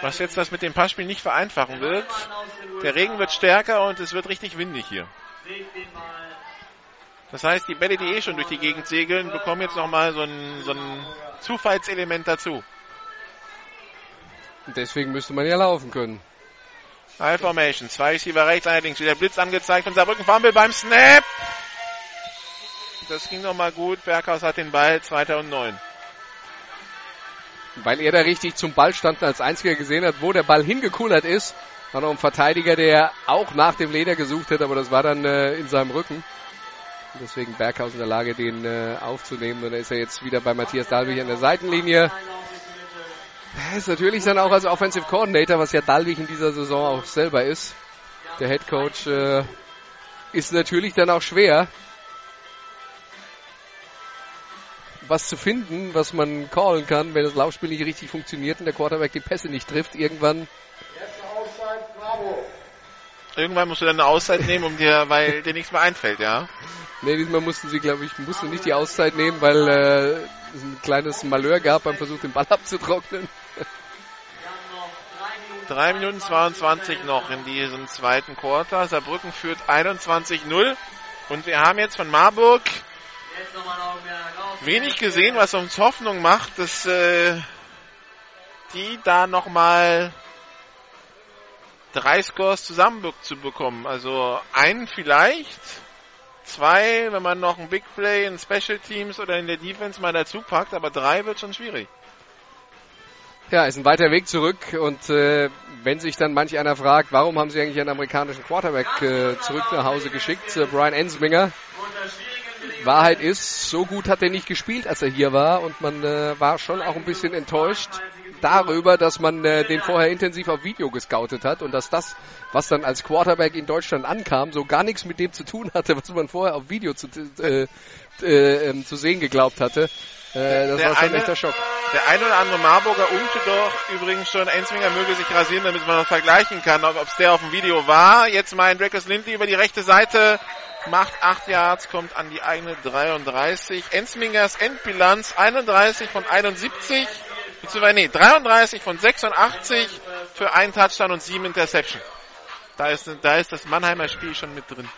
A: Was jetzt das mit dem Passspiel nicht vereinfachen wird. Der Regen wird stärker und es wird richtig windig hier. Das heißt, die Bälle, die eh schon durch die Gegend segeln, bekommen jetzt nochmal so ein, so ein Zufallselement dazu.
C: Deswegen müsste man ja laufen können.
A: High Formation. Zwei Receiver rechts, allerdings wieder Blitz angezeigt von Saarbrücken. Fumble beim Snap. Das ging nochmal gut. Berghaus hat den Ball 2009.
C: Weil er da richtig zum Ball stand und als einziger gesehen hat, wo der Ball hingekullert ist. War noch ein Verteidiger, der auch nach dem Leder gesucht hat, aber das war dann äh, in seinem Rücken. Und deswegen Berghaus in der Lage, den äh, aufzunehmen. Und dann ist er jetzt wieder bei Matthias Dalwig an der Seitenlinie. Er ist natürlich dann auch als Offensive Coordinator, was ja Dalwig in dieser Saison auch selber ist. Der Head Coach äh, ist natürlich dann auch schwer, was zu finden, was man callen kann, wenn das Laufspiel nicht richtig funktioniert und der Quarterback die Pässe nicht trifft. Irgendwann.
A: Irgendwann musst du dann eine Auszeit nehmen, um dir, weil dir nichts mehr einfällt, ja?
C: Nee, diesmal mussten sie, glaube ich, mussten nicht die Auszeit nehmen, weil äh, es ein kleines Malheur gab beim Versuch, den Ball abzutrocknen.
A: 3 Minuten 22 noch in diesem zweiten Quarter. Saarbrücken führt 21-0. Und wir haben jetzt von Marburg wenig gesehen, was uns Hoffnung macht, dass äh, die da nochmal drei Scores zusammen zu bekommen. Also einen vielleicht, zwei, wenn man noch ein Big Play in Special Teams oder in der Defense mal dazu packt, aber drei wird schon schwierig.
C: Ja, ist ein weiter Weg zurück und äh, wenn sich dann manch einer fragt, warum haben sie eigentlich einen amerikanischen Quarterback äh, zurück nach Hause geschickt, äh, Brian Ensminger. Wahrheit ist, so gut hat er nicht gespielt, als er hier war und man äh, war schon auch ein bisschen enttäuscht darüber, dass man äh, den vorher intensiv auf Video gescoutet hat und dass das, was dann als Quarterback in Deutschland ankam, so gar nichts mit dem zu tun hatte, was man vorher auf Video zu, äh, äh, ähm, zu sehen geglaubt hatte. Äh, das
A: Der
C: war schon
A: eine-
C: echt der Schock.
A: Der ein oder andere Marburger unte doch übrigens schon, Ensminger möge sich rasieren, damit man das vergleichen kann, ob es der auf dem Video war. Jetzt mal ein Dracus Lindley über die rechte Seite, macht 8 Yards, kommt an die eigene 33. Ensmingers Endbilanz 31 von 71, beziehungsweise nee, 33 von 86 für einen Touchdown und 7 Interception. Da ist, da ist das Mannheimer Spiel schon mit drin.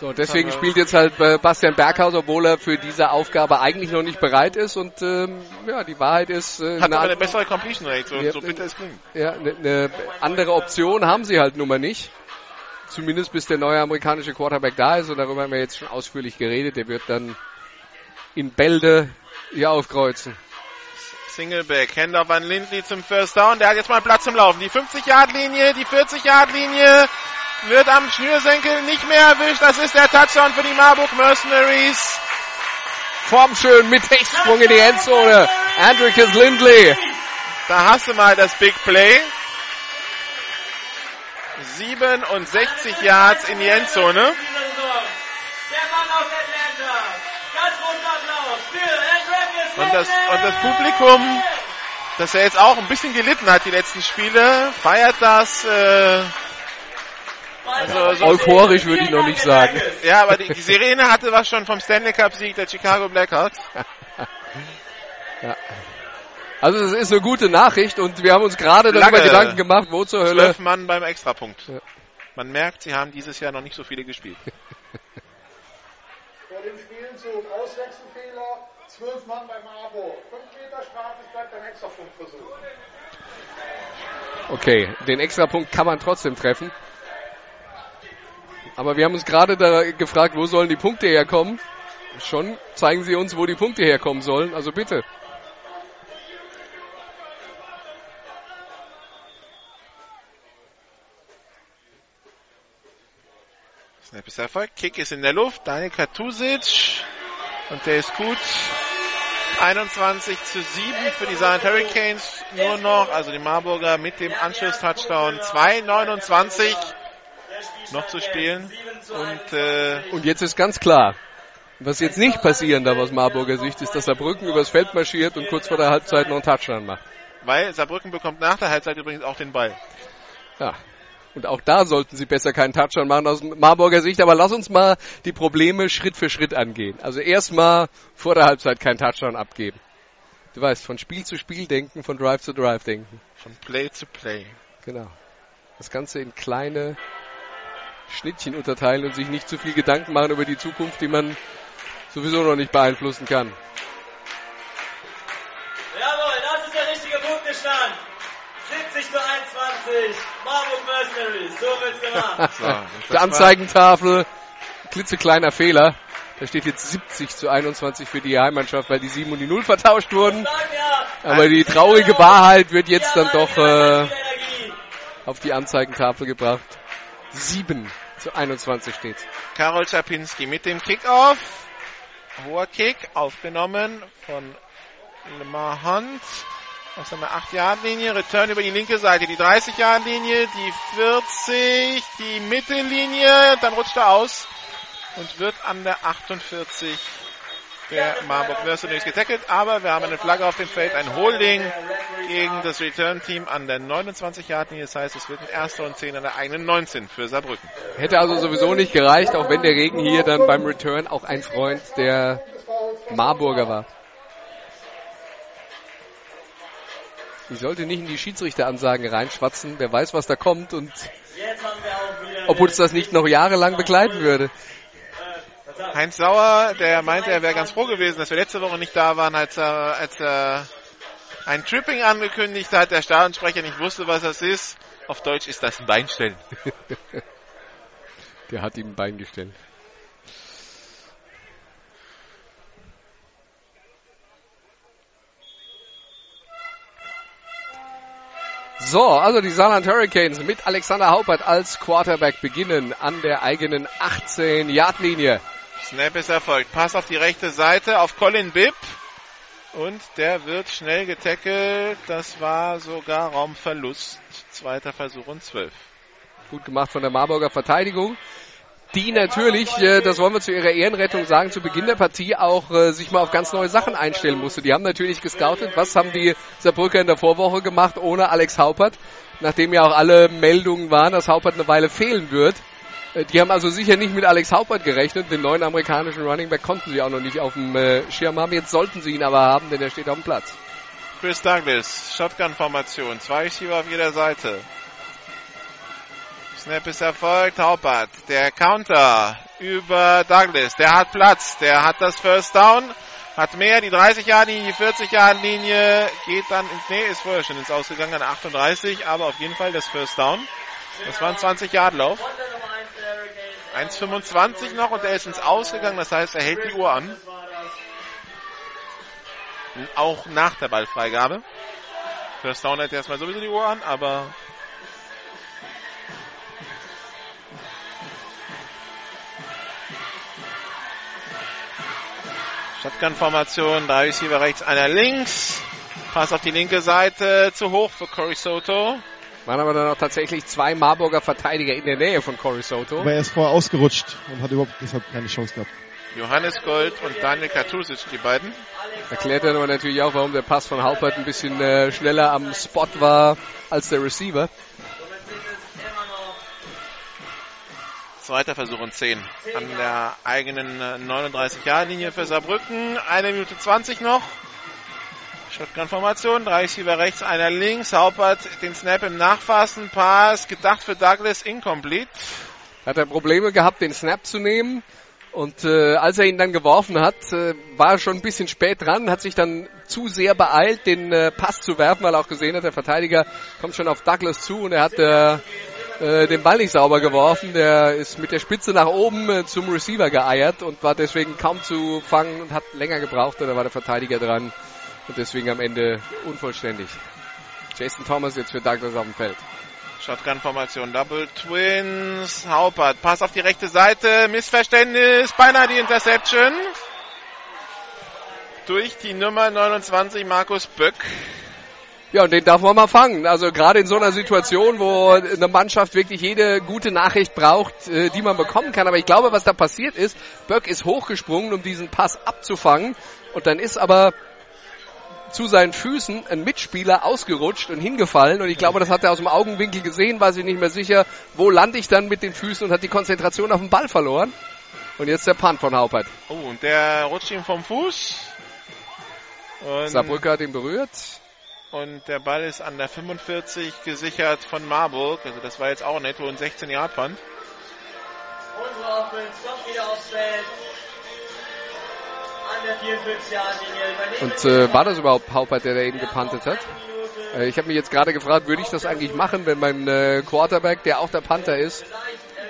C: So, deswegen spielt jetzt halt äh, Bastian Berghaus, obwohl er für diese Aufgabe eigentlich noch nicht bereit ist. Und ähm, ja, die Wahrheit ist, äh,
A: Hat
C: eine,
A: aber eine bessere Completion Rate, so,
C: Ja,
A: so bitter es klingt.
C: ja, eine, eine andere Option haben sie halt nun mal nicht. Zumindest bis der neue amerikanische Quarterback da ist. Und darüber haben wir jetzt schon ausführlich geredet. Der wird dann in Bälde hier aufkreuzen.
A: Singleback, Handoff an Lindley zum First Down. Der hat jetzt mal Platz zum Laufen. Die 50-Yard-Linie, die 40-Yard-Linie wird am Schnürsenkel nicht mehr erwischt. Das ist der Touchdown für die Marburg Mercenaries.
C: Formschön mit Hechtsprung in die Endzone. Andricus Lindley.
A: Da hast du mal das Big Play. 67 Yards in die Endzone.
F: Der Mann aus Atlanta. Ganz großer Applaus für
A: Und das, und das Publikum, das ja jetzt auch ein bisschen gelitten hat, die letzten Spiele, feiert das. Äh, also, so
C: Euphorisch würde ich noch nicht sagen.
A: Ja, aber die, die Sirene hatte was schon vom Stanley Cup Sieg der Chicago Blackhawks.
C: Also es ist eine gute Nachricht und wir haben uns gerade darüber
A: Lange.
C: Gedanken gemacht, wo zur Hölle.
A: Zwölf Mann beim Extrapunkt.
C: Ja.
A: Man merkt, sie haben dieses Jahr noch nicht so viele gespielt.
D: Vor dem Spielzug Auswechselfehler, zwölf Mann bei Marburg. Fünf Meter Strafe, es bleibt ein Extrapunktversuch.
C: Okay, den Extrapunkt kann man trotzdem treffen. Aber wir haben uns gerade da gefragt, wo sollen die Punkte herkommen? Schon zeigen sie uns, wo die Punkte herkommen sollen. Also bitte.
A: Snap ist Erfolg. Kick ist in der Luft. Daniel Katusic. Und der ist gut. 21 zu 7 für die Saarland Hurricanes. Nur noch, also die Marburger mit dem Anschluss-Touchdown 2,29 noch zu spielen. Und, äh,
C: Und jetzt ist ganz klar, was jetzt nicht passieren darf aus Marburger Sicht, ist, dass Saarbrücken übers Feld marschiert und kurz vor der Halbzeit noch einen Touchdown macht.
A: weil Saarbrücken bekommt nach der Halbzeit übrigens auch den Ball.
C: Ja. Und auch da sollten sie besser keinen Touchdown machen aus Marburger Sicht. Aber lass uns mal die Probleme Schritt für Schritt angehen. Also erstmal vor der Halbzeit keinen Touchdown abgeben. Du weißt, von Spiel zu Spiel denken, von Drive zu Drive denken.
A: Von Play zu Play.
C: Genau. Das Ganze in kleine Schnittchen unterteilen und sich nicht zu viel Gedanken machen über die Zukunft, die man sowieso noch nicht beeinflussen kann.
F: 70 zu 21. Marburg Mercenaries. So wird's gemacht.
A: So, war-
C: Anzeigentafel, klitzekleiner Fehler. Da steht jetzt 70 zu 21 für die Heimmannschaft, weil die 7 und die 0 vertauscht wurden. Aber die traurige Wahrheit wird jetzt dann doch äh, auf die Anzeigentafel gebracht. 7 zu 21 steht.
A: Karol Czapinski mit dem Kickoff. Hoher Kick, aufgenommen von Lemar Hunt aus seiner 8-Yard-Linie. Return über die linke Seite, die 30-Yard-Linie, die 40, die Mittellinie. Dann rutscht er aus und wird an der 48 der Marburg Mercenaries getackelt. Aber wir haben eine Flagge auf dem Feld, ein Holding gegen das Return-Team an der 29-Yard-Linie. Das heißt, es wird ein erster und 10 an der eigenen 19 für Saarbrücken.
C: Hätte also sowieso nicht gereicht, auch wenn der Regen hier dann beim Return auch ein Freund der Marburger war. Ich sollte nicht in die Schiedsrichteransagen reinschwatzen. Wer weiß, was da kommt und
F: Jetzt haben wir auch wieder
C: ob uns das nicht noch jahrelang begleiten würde.
A: Heinz Sauer, der meinte, er wäre ganz froh gewesen, dass wir letzte Woche nicht da waren, als er, als er ein Tripping angekündigt hat, der Stadionsprecher nicht wusste, was das ist. Auf Deutsch ist das ein Beinstellen.
C: Der hat ihm ein Bein gestellt. So, also die Saarland Hurricanes mit Alexander Haupert als Quarterback beginnen an der eigenen 18-Yard-Linie.
A: Snap ist erfolgt. Pass auf die rechte Seite auf Colin Bibb. Und der wird schnell getackelt. Das war sogar Raumverlust. Zweiter Versuch und zwölf.
C: Gut gemacht von der Marburger Verteidigung. Die natürlich, äh, das wollen wir zu ihrer Ehrenrettung sagen, zu Beginn der Partie auch äh, sich mal auf ganz neue Sachen einstellen musste. Die haben natürlich gescoutet. Was haben die Saarbrücker in der Vorwoche gemacht ohne Alex Haupert? Nachdem ja auch alle Meldungen waren, dass Haupert eine Weile fehlen wird. Äh, Die haben also sicher nicht mit Alex Haupert gerechnet. Den neuen amerikanischen Running Back konnten sie auch noch nicht auf dem äh, Schirm haben. Jetzt sollten sie ihn aber haben, denn er steht auf dem Platz.
A: Chris Douglas, Shotgun-Formation, zwei Receiver auf jeder Seite. Snap ist erfolgt, Haupert, der Counter über Douglas, der hat Platz, der hat das First Down, hat mehr, die 30-Jahr-Linie, die 40-Jahr-Linie, geht dann ins, nee, ist vorher schon ins Ausgegangen an 38, aber auf jeden Fall das First Down. Das war ein 20-Yard-Lauf. 1,25 noch und er ist ins Ausgegangen, das heißt, er hält die Uhr an. Auch nach der Ballfreigabe. First Down hält erstmal sowieso die Uhr an, aber Shotgun-Formation, drei Receiver rechts, einer links. Pass auf die linke Seite, zu hoch für Cory Soto.
C: Waren aber dann auch tatsächlich zwei Marburger Verteidiger in der Nähe von Cory Soto.
E: Aber er ist vorher ausgerutscht und hat überhaupt deshalb keine Chance gehabt.
A: Johannes Gold und Daniel Katusic, die beiden.
C: Erklärt dann aber natürlich auch, warum der Pass von Haupert ein bisschen äh, schneller am Spot war als der Receiver.
A: Zweiter Versuch und 10 an der eigenen 39-Jahr-Linie für Saarbrücken. Eine Minute 20 noch. Shotgun-Formation, drei Receiver rechts, einer links. Haupert den Snap im Nachfassen. Pass gedacht für Douglas, incomplete.
C: Hat er Probleme gehabt, den Snap zu nehmen. Und äh, als er ihn dann geworfen hat, äh, war er schon ein bisschen spät dran, hat sich dann zu sehr beeilt, den äh, Pass zu werfen, weil er auch gesehen hat, der Verteidiger kommt schon auf Douglas zu und er hat äh, äh, den Ball nicht sauber geworfen. Der ist mit der Spitze nach oben äh, zum Receiver geeiert und war deswegen kaum zu fangen und hat länger gebraucht. Und da war der Verteidiger dran und deswegen am Ende unvollständig. Jason Thomas jetzt für Douglas auf dem Feld.
A: Shotgun-Formation, Double Twins, Haupert, Pass auf die rechte Seite, Missverständnis, beinahe die Interception. Durch die Nummer 29, Markus Böck.
C: Ja, und den darf man mal fangen. Also gerade in so einer Situation, wo eine Mannschaft wirklich jede gute Nachricht braucht, äh, die man bekommen kann. Aber ich glaube, was da passiert ist, Böck ist hochgesprungen, um diesen Pass abzufangen. Und dann ist aber zu seinen Füßen ein Mitspieler ausgerutscht und hingefallen. Und ich glaube, das hat er aus dem Augenwinkel gesehen, war sich nicht mehr sicher, wo lande ich dann mit den Füßen und hat die Konzentration auf den Ball verloren. Und jetzt der Punt von Haupert.
A: Oh, und der rutscht ihm vom Fuß.
C: Und Saarbrücker hat ihn berührt.
A: Und der Ball ist an der 45 gesichert von Marburg. Also das war jetzt auch netto ein 16 Yard Punt.
F: Unsere Offense kommt wieder aufs Feld. An der 44 Yard Linie.
C: Und äh, war das überhaupt Haupert, der da eben gepantet hat? Äh, ich habe mich jetzt gerade gefragt, würde ich das eigentlich machen, wenn mein äh, Quarterback, der auch der Panther ist,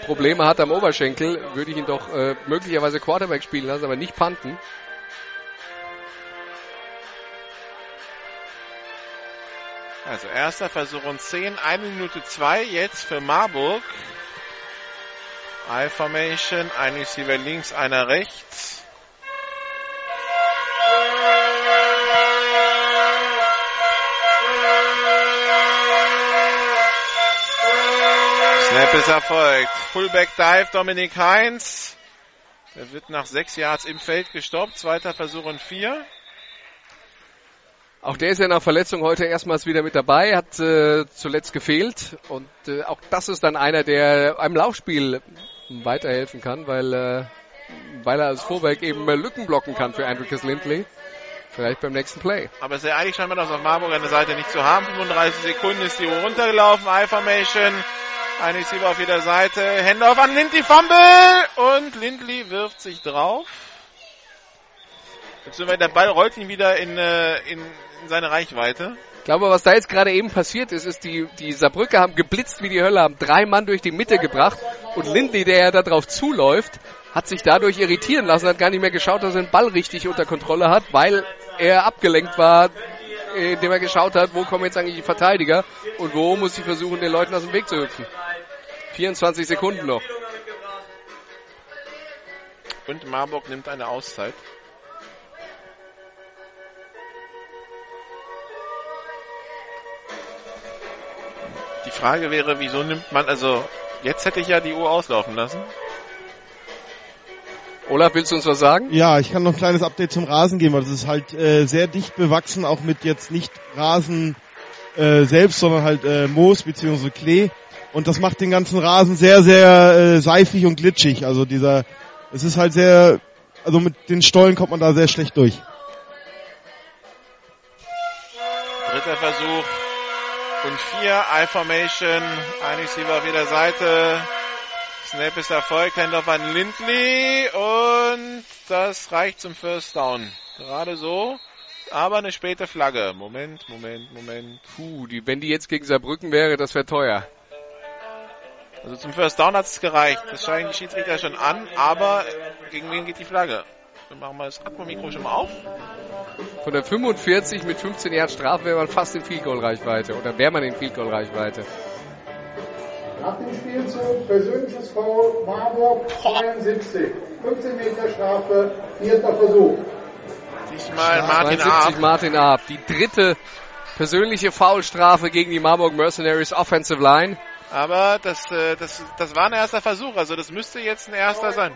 C: Probleme hat am Oberschenkel, würde ich ihn doch äh, möglicherweise Quarterback spielen lassen, aber nicht panten.
A: Also erster Versuch und 10, 1 Minute 2 jetzt für Marburg. I-Formation, ein Receiver links, einer rechts. Snap ist erfolgt. Fullback Dive, Dominik Heinz. Der wird nach sechs Yards im Feld gestoppt. Zweiter Versuch und vier.
C: Auch der ist ja nach Verletzung heute erstmals wieder mit dabei, hat äh, zuletzt gefehlt und äh, auch das ist dann einer, der einem Laufspiel weiterhelfen kann, weil, äh, weil er als Fullback eben äh, Lücken blocken kann für Andrew Lindley. Vielleicht beim nächsten Play.
A: Aber es ist ja eigentlich scheinbar das auf Marburg an der Seite nicht zu haben. 35 Sekunden ist die Uhr runtergelaufen. I-Formation. Ein Receiver auf jeder Seite. Hände auf an Lindley Fumble. Und Lindley wirft sich drauf. Beziehungsweise der Ball rollt ihn wieder in, äh, in, in seine Reichweite.
C: Ich glaube, was da jetzt gerade eben passiert ist, ist, die, die Saarbrücker haben geblitzt wie die Hölle, haben drei Mann durch die Mitte gebracht und Lindley, der ja da drauf zuläuft, hat sich dadurch irritieren lassen, hat gar nicht mehr geschaut, dass er den Ball richtig unter Kontrolle hat, weil er abgelenkt war, indem er geschaut hat, wo kommen jetzt eigentlich die Verteidiger und wo muss ich versuchen, den Leuten aus dem Weg zu hüpfen. 24 Sekunden noch.
A: Und Marburg nimmt eine Auszeit. Die Frage wäre, wieso nimmt man, also jetzt hätte ich ja die Uhr auslaufen lassen.
C: Olaf, willst du uns was sagen?
E: Ja, ich kann noch ein kleines Update zum Rasen geben, weil das ist halt äh, sehr dicht bewachsen, auch mit jetzt nicht Rasen äh, selbst, sondern halt äh, Moos bzw. Klee. Und das macht den ganzen Rasen sehr, sehr äh, seifig und glitschig. Also dieser, es ist halt sehr, also mit den Stollen kommt man da sehr schlecht durch.
A: Dritter Versuch und vier. I-Formation, ein Receiver auf jeder Seite. Snap ist Erfolg, Handoff an Lindley und das reicht zum First Down. Gerade so, aber eine späte Flagge. Moment, Moment, Moment.
C: Puh, die, wenn die jetzt gegen Saarbrücken wäre, das wäre teuer.
A: Also zum First Down hat es gereicht. Das scheinen die Schiedsrichter schon an, aber gegen wen geht die Flagge? Dann machen wir das Atmo-Mikro schon mal auf.
C: Von der 45 mit 15 Jahren Strafe wäre man fast in Field Goal Reichweite oder wäre man in Field Goal Reichweite.
D: Nach dem Spielzug persönliches Foul Marburg 72. 15 Meter Strafe, vierter Versuch.
A: Diesmal Martin
C: 72
A: Ab.
C: Martin Ab. Die dritte persönliche Foulstrafe gegen die Marburg Mercenaries Offensive Line.
A: Aber das, äh, das, das war ein erster Versuch, also das müsste jetzt ein erster sein.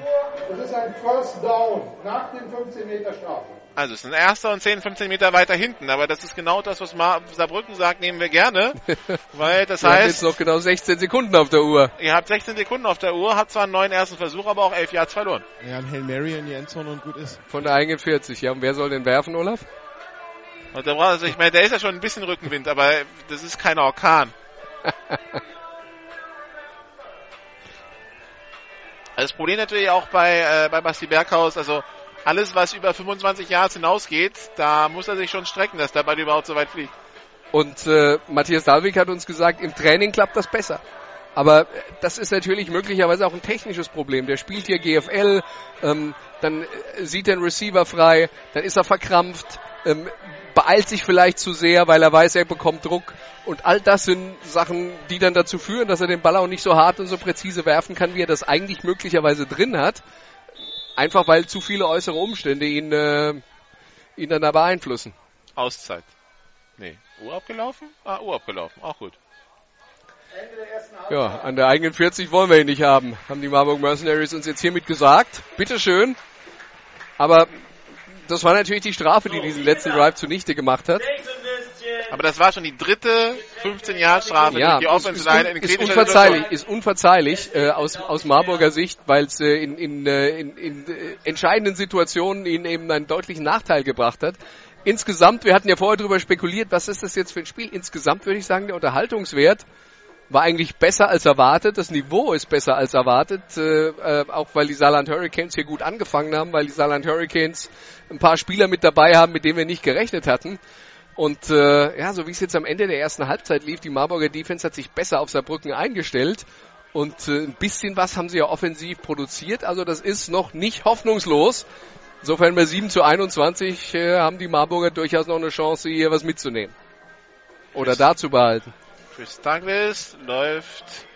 D: Das ist ein First Down nach dem 15 Meter Strafe.
A: Also es ist ein erster und 10, 15 Meter weiter hinten, aber das ist genau das, was Mar Saarbrücken sagt, nehmen wir gerne. Weil das
C: Wir haben
A: heißt,
C: jetzt noch genau 16 Sekunden auf der Uhr.
A: ihr habt 16 Sekunden auf der Uhr, habt zwar einen neuen ersten Versuch, aber auch 11 Yards verloren.
E: Ja, ein Hail Mary in die Endzone und gut ist.
C: Von der eigenen 40. Ja, und wer soll den werfen, Olaf?
A: Und der, braucht- also ich meine, der ist ja schon ein bisschen Rückenwind, aber das ist kein Orkan. Also das Problem natürlich auch bei, äh, bei Basti Berghaus, also alles, was über 25 Yards hinausgeht, da muss er sich schon strecken, dass der Ball überhaupt so weit fliegt.
C: Und äh, Matthias Dalvik hat uns gesagt, im Training klappt das besser. Aber äh, das ist natürlich möglicherweise auch ein technisches Problem. Der spielt hier GFL, ähm, dann äh, sieht er einen Receiver frei, dann ist er verkrampft, ähm, beeilt sich vielleicht zu sehr, weil er weiß, er bekommt Druck. Und all das sind Sachen, die dann dazu führen, dass er den Ball auch nicht so hart und so präzise werfen kann, wie er das eigentlich möglicherweise drin hat. Einfach weil zu viele äußere Umstände ihn, äh, ihn dann da beeinflussen.
A: Auszeit. Nee, Uhr abgelaufen? Ah, Uhr abgelaufen. Auch gut.
C: Ja, an der eigenen 40 wollen wir ihn nicht haben, haben die Marburg Mercenaries uns jetzt hiermit gesagt. Bitteschön. Aber das war natürlich die Strafe, die diesen letzten Drive zunichte gemacht hat.
A: Aber das war schon die dritte 15-Jahr-Strafe
C: Ja,
A: die
C: ist,
A: Offensive Line in
C: ist unverzeihlich, ist unverzeihlich äh, aus, aus Marburger Sicht, weil es äh, in, in, äh, in, in äh, entscheidenden Situationen ihnen eben einen deutlichen Nachteil gebracht hat. Insgesamt, wir hatten ja vorher darüber spekuliert, was ist das jetzt für ein Spiel? Insgesamt würde ich sagen, der Unterhaltungswert war eigentlich besser als erwartet. Das Niveau ist besser als erwartet, äh, äh, auch weil die Saarland Hurricanes hier gut angefangen haben, weil die Saarland Hurricanes ein paar Spieler mit dabei haben, mit denen wir nicht gerechnet hatten. Und äh, ja, so wie es jetzt am Ende der ersten Halbzeit lief, die Marburger Defense hat sich besser auf Saarbrücken eingestellt. Und äh, ein bisschen was haben sie ja offensiv produziert. Also das ist noch nicht hoffnungslos. Insofern bei 7 zu 21 äh, haben die Marburger durchaus noch eine Chance, hier was mitzunehmen. Oder da zu behalten.
A: Chris Douglas läuft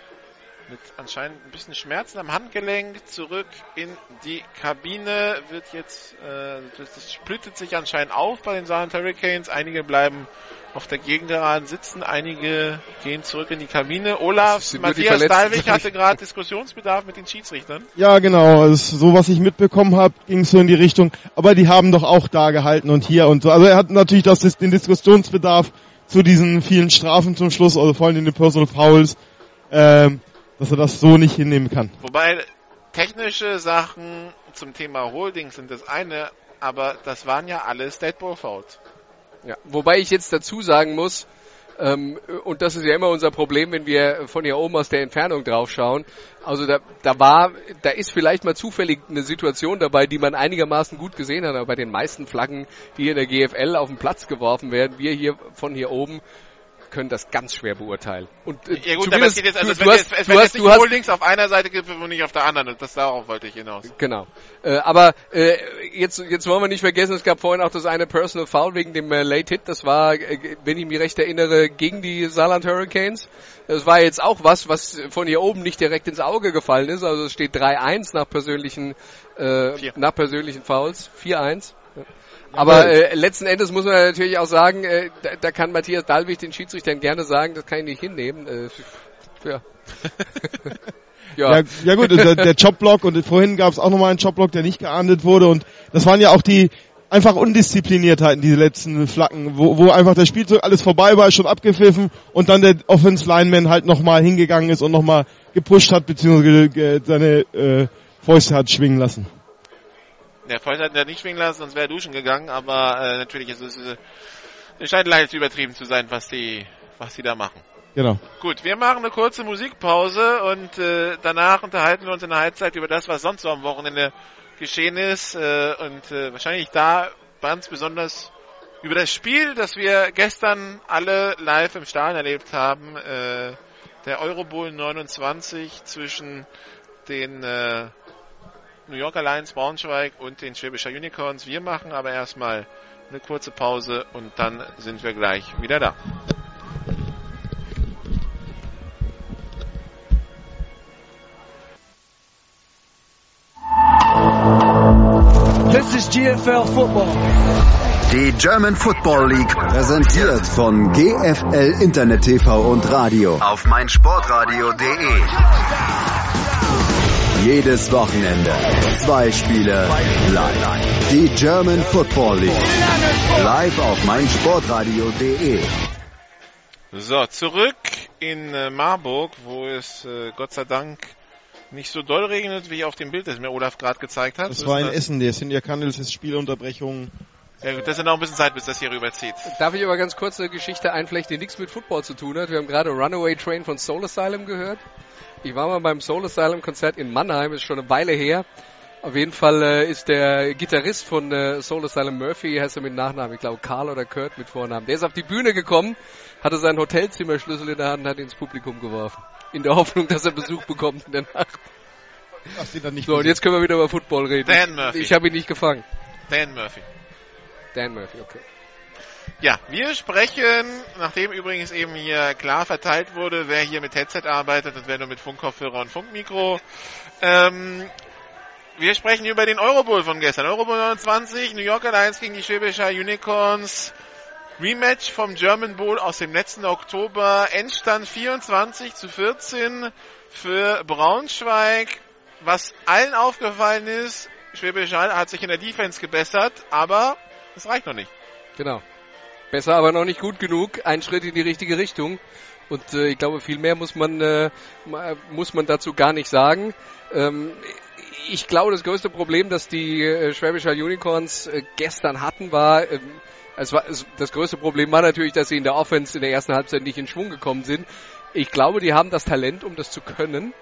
A: mit anscheinend ein bisschen Schmerzen am Handgelenk zurück in die Kabine. Wird jetzt, äh, das, das splittet sich anscheinend auf bei den Saarland Hurricanes. Einige bleiben auf der Gegengeraden sitzen, einige gehen zurück in die Kabine. Olaf, Matthias. Dalwig hatte gerade Diskussionsbedarf mit den Schiedsrichtern.
E: Ja, genau. Also, so was ich mitbekommen habe, ging so in die Richtung. Aber die haben doch auch da gehalten und hier und so. Also er hat natürlich das, den Diskussionsbedarf zu diesen vielen Strafen zum Schluss, also vor allem in den Personal Fouls, ähm, dass er das so nicht hinnehmen kann.
A: Wobei technische Sachen zum Thema Holding sind das eine, aber das waren ja alles Dead Ball Fouls.
C: Ja, wobei ich jetzt dazu sagen muss, und das ist ja immer unser Problem, wenn wir von hier oben aus der Entfernung drauf schauen. Also da, da war, da ist vielleicht mal zufällig eine Situation dabei, die man einigermaßen gut gesehen hat, aber bei den meisten Flaggen, die hier in der GFL auf den Platz geworfen werden, wir hier von hier oben können das ganz schwer beurteilen. Und äh,
A: Ja gut, aber es geht jetzt, also es
C: du,
A: wird
C: du
A: jetzt,
C: hast,
A: es
C: du hast,
A: jetzt nicht
C: hast,
A: Holdings auf einer Seite gegriffen und nicht auf der anderen. Und das darauf wollte ich hinaus.
C: Genau. Äh, aber äh, jetzt, jetzt wollen wir nicht vergessen, es gab vorhin auch das eine Personal Foul wegen dem äh, Late Hit. Das war, äh, wenn ich mich recht erinnere, gegen die Saarland Hurricanes. Das war jetzt auch was, was von hier oben nicht direkt ins Auge gefallen ist. Also es steht 3-1 nach persönlichen, äh,
A: Vier.
C: nach persönlichen Fouls. 4-1. Aber äh, letzten Endes muss man natürlich auch sagen, äh, da, da kann Matthias Dahlwig den Schiedsrichtern gerne sagen, das kann ich nicht hinnehmen. Äh, ja.
E: Ja, ja gut, der, der Jobblock und vorhin gab es auch nochmal einen Jobblock, der nicht geahndet wurde und das waren ja auch die einfach Undiszipliniertheiten, diese letzten Flacken, wo, wo einfach der Spielzug alles vorbei war, schon abgepfiffen und dann der Offense Lineman halt nochmal hingegangen ist und nochmal gepusht hat, beziehungsweise seine äh, Fäuste hat schwingen lassen.
A: Der Freund hat ihn nicht schwingen lassen, sonst wäre er duschen gegangen, aber äh, natürlich ist es äh, es scheint leicht übertrieben zu sein, was die was die da machen.
E: Genau.
A: Gut, wir machen eine kurze Musikpause und äh, danach unterhalten wir uns in der Halbzeit über das, was sonst so am Wochenende geschehen ist äh, und äh, wahrscheinlich da ganz besonders über das Spiel, das wir gestern alle live im Stadion erlebt haben, äh, der Eurobowl 29 zwischen den äh, New Yorker Lions Braunschweig und den Schwäbischer Unicorns. Wir machen aber erstmal eine kurze Pause und dann sind wir gleich wieder da.
G: This is GFL Football.
H: Die German Football League präsentiert von GFL Internet TV und Radio auf meinsportradio.de. Jedes Wochenende zwei Spiele live. Die German Football League live auf meinsportradio.de.
A: So, zurück in äh, Marburg, wo es äh, Gott sei Dank nicht so doll regnet, wie auf dem Bild, das mir Olaf gerade gezeigt hat.
E: Das war
A: ist
E: in Essen, der sind ja Kandels Spielunterbrechungen.
A: Ja gut, das ist ja noch ein bisschen Zeit, bis das hier rüberzieht.
C: Darf ich aber ganz kurz eine Geschichte einflechten, die nichts mit Football zu tun hat? Wir haben gerade Runaway Train von Soul Asylum gehört. Ich war mal beim Soul Asylum Konzert in Mannheim, ist schon eine Weile her. Auf jeden Fall äh, ist der Gitarrist von äh, Soul Asylum Murphy, heißt er mit Nachnamen, ich glaube Karl oder Kurt mit Vornamen. Der ist auf die Bühne gekommen, hatte seinen Hotelzimmerschlüssel in der Hand und hat ihn ins Publikum geworfen. In der Hoffnung, dass er Besuch bekommt in der Nacht.
E: Ach, sie dann nicht
C: So, und jetzt können wir wieder über Football reden.
A: Dan Murphy.
C: Ich habe ihn nicht gefangen.
A: Dan Murphy.
C: Dan Murphy, okay.
A: Ja, wir sprechen, nachdem übrigens eben hier klar verteilt wurde, wer hier mit Headset arbeitet und wer nur mit Funkkopfhörer und Funkmikro. Ähm, wir sprechen über den Eurobowl von gestern. Eurobowl 29, New Yorker Lions gegen die Schwäbischer Unicorns. Rematch vom German Bowl aus dem letzten Oktober. Endstand 24 zu 14 für Braunschweig. Was allen aufgefallen ist, Schwäbisch Hall hat sich in der Defense gebessert, aber es reicht noch nicht.
C: Genau. Besser, aber noch nicht gut genug. Ein Schritt in die richtige Richtung. Und äh, ich glaube, viel mehr muss man äh, muss man dazu gar nicht sagen. Ähm, ich glaube, das größte Problem, das die äh, Schwäbischer Unicorns äh, gestern hatten, war, äh, es war es, das größte Problem war natürlich, dass sie in der Offense in der ersten Halbzeit nicht in Schwung gekommen sind. Ich glaube, die haben das Talent, um das zu können.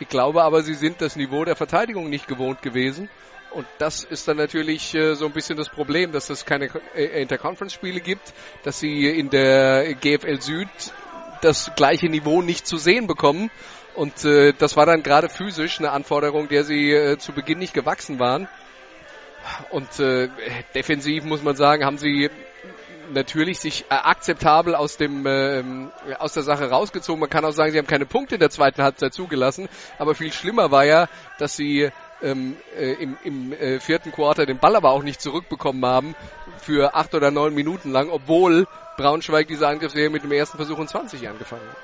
C: Ich glaube aber, sie sind das Niveau der Verteidigung nicht gewohnt gewesen. Und das ist dann natürlich äh, so ein bisschen das Problem, dass es keine äh, Interconference-Spiele gibt, dass sie in der GFL Süd das gleiche Niveau nicht zu sehen bekommen. Und äh, das war dann gerade physisch eine Anforderung, der sie äh, zu Beginn nicht gewachsen waren. Und äh, defensiv muss man sagen, haben sie natürlich sich äh, akzeptabel aus dem äh, aus der Sache rausgezogen. Man kann auch sagen, sie haben keine Punkte in der zweiten Halbzeit zugelassen. Aber viel schlimmer war ja, dass sie ähm, äh, im, im äh, vierten Quarter den Ball aber auch nicht zurückbekommen haben für acht oder neun Minuten lang, obwohl Braunschweig diese Angriffsserie mit dem ersten Versuch in 20 angefangen hat.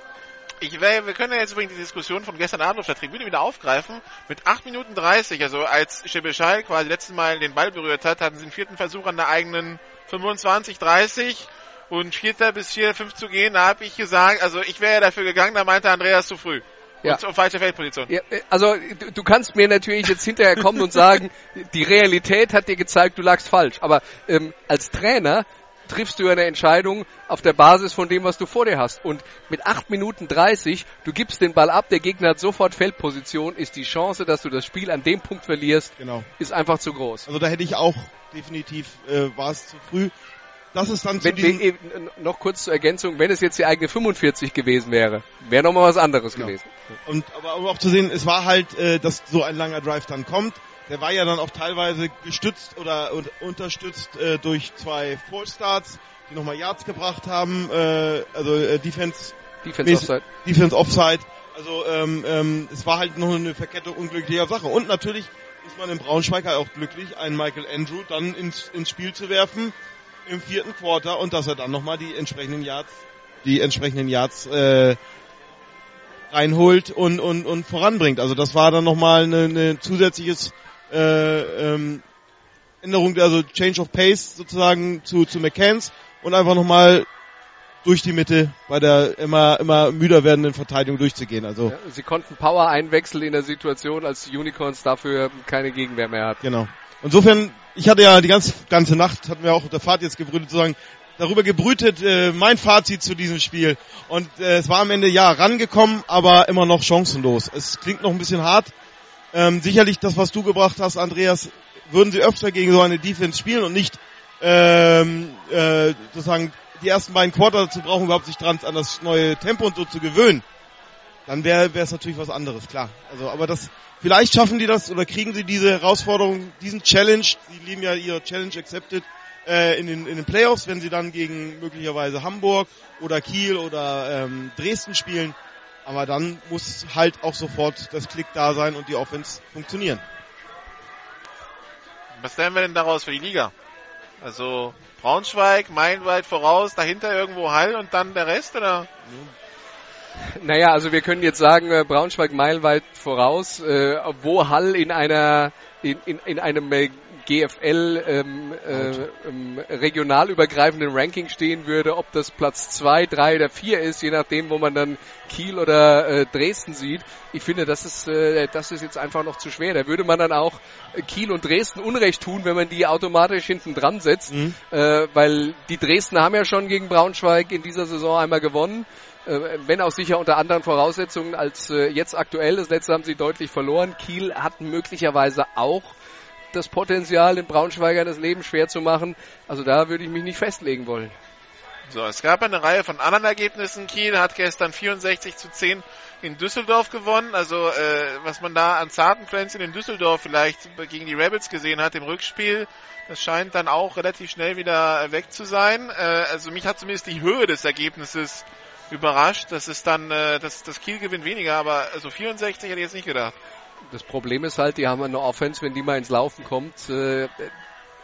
A: Ich wir können ja jetzt übrigens die Diskussion von gestern Abend auf der Tribüne wieder aufgreifen. Mit 8 Minuten 30, also als Schebeschal quasi letztes Mal den Ball berührt hat, hatten sie den vierten Versuch an der eigenen 25, 30 und vierter bis vier, fünf zu gehen, da habe ich gesagt, also ich wäre ja dafür gegangen, da meinte Andreas zu früh. Ja. Und auf falsche Feldposition.
C: Ja, also du, du kannst mir natürlich jetzt hinterher kommen und sagen, die Realität hat dir gezeigt, du lagst falsch. Aber ähm, als Trainer triffst du eine Entscheidung auf der Basis von dem, was du vor dir hast. Und mit 8 Minuten 30, du gibst den Ball ab, der Gegner hat sofort Feldposition, ist die Chance, dass du das Spiel an dem Punkt verlierst, genau. ist einfach zu groß.
E: Also da hätte ich auch definitiv, äh, war es zu früh. Das ist dann
C: wenn, wenn, äh, noch kurz zur Ergänzung, wenn es jetzt die eigene 45 gewesen wäre, wäre nochmal was anderes genau. gewesen.
E: Und aber, aber auch zu sehen, es war halt, äh, dass so ein langer Drive dann kommt. Der war ja dann auch teilweise gestützt oder, oder unterstützt äh, durch zwei Fallstarts, die nochmal Yards gebracht haben, äh, also äh, Defense,
C: Defense Offside.
E: Defense Offside. Also ähm, ähm, es war halt noch eine Verkettung unglücklicher Sache. Und natürlich ist man in Braunschweig halt auch glücklich, einen Michael Andrew dann ins, ins Spiel zu werfen im vierten Quarter und dass er dann nochmal die entsprechenden Yards, die entsprechenden Yards äh, reinholt und, und, und voranbringt. Also das war dann nochmal eine, eine zusätzliches äh, ähm, Änderung, also Change of Pace sozusagen zu, zu McCanns und einfach nochmal durch die Mitte bei der immer, immer müder werdenden Verteidigung durchzugehen. Also ja,
C: sie konnten Power einwechseln in der Situation, als Unicorns dafür keine Gegenwehr mehr hat.
E: Genau. Insofern, ich hatte ja die ganze, ganze Nacht, hatten wir auch auf der Fahrt jetzt gebrütet, sozusagen, darüber gebrütet, äh, mein Fazit zu diesem Spiel. Und äh, es war am Ende, ja, rangekommen, aber immer noch chancenlos. Es klingt noch ein bisschen hart. Ähm, sicherlich das, was du gebracht hast, Andreas, würden sie öfter gegen so eine Defense spielen und nicht ähm, äh, sozusagen die ersten beiden Quarter dazu brauchen, überhaupt sich dran an das neue Tempo und so zu gewöhnen, dann wäre es natürlich was anderes, klar. Also, aber das vielleicht schaffen die das oder kriegen sie diese Herausforderung, diesen Challenge, die lieben ja ihre Challenge accepted äh, in, den, in den Playoffs, wenn sie dann gegen möglicherweise Hamburg oder Kiel oder ähm, Dresden spielen. Aber dann muss halt auch sofort das Klick da sein und die Offense funktionieren.
A: Was lernen wir denn daraus für die Liga? Also Braunschweig, meilenweit voraus, dahinter irgendwo Hall und dann der Rest, oder?
C: Naja, also wir können jetzt sagen, äh, Braunschweig meilenweit voraus, äh, wo Hall in einer in, in, in einem äh, GFL ähm, äh, ähm, regional übergreifenden Ranking stehen würde, ob das Platz zwei, drei oder vier ist, je nachdem, wo man dann Kiel oder äh, Dresden sieht. Ich finde, das ist, äh, das ist jetzt einfach noch zu schwer. Da würde man dann auch Kiel und Dresden Unrecht tun, wenn man die automatisch hinten dran setzt, mhm. äh, weil die Dresden haben ja schon gegen Braunschweig in dieser Saison einmal gewonnen wenn auch sicher unter anderen Voraussetzungen als äh, jetzt aktuell. Das letzte haben sie deutlich verloren. Kiel hat möglicherweise auch das Potenzial, den Braunschweigern das Leben schwer zu machen. Also da würde ich mich nicht festlegen wollen.
A: So, es gab eine Reihe von anderen Ergebnissen. Kiel hat gestern 64 zu 10 in Düsseldorf gewonnen. Also äh, was man da an zarten Pflänzchen in Düsseldorf vielleicht gegen die Rebels gesehen hat im Rückspiel, das scheint dann auch relativ schnell wieder weg zu sein. Äh, also mich hat zumindest die Höhe des Ergebnisses überrascht. Das ist dann, äh, das, das Kiel gewinnt weniger, aber also 64 hätte ich jetzt nicht gedacht.
C: Das Problem ist halt, die haben eine Offense, wenn die mal ins Laufen kommt, äh,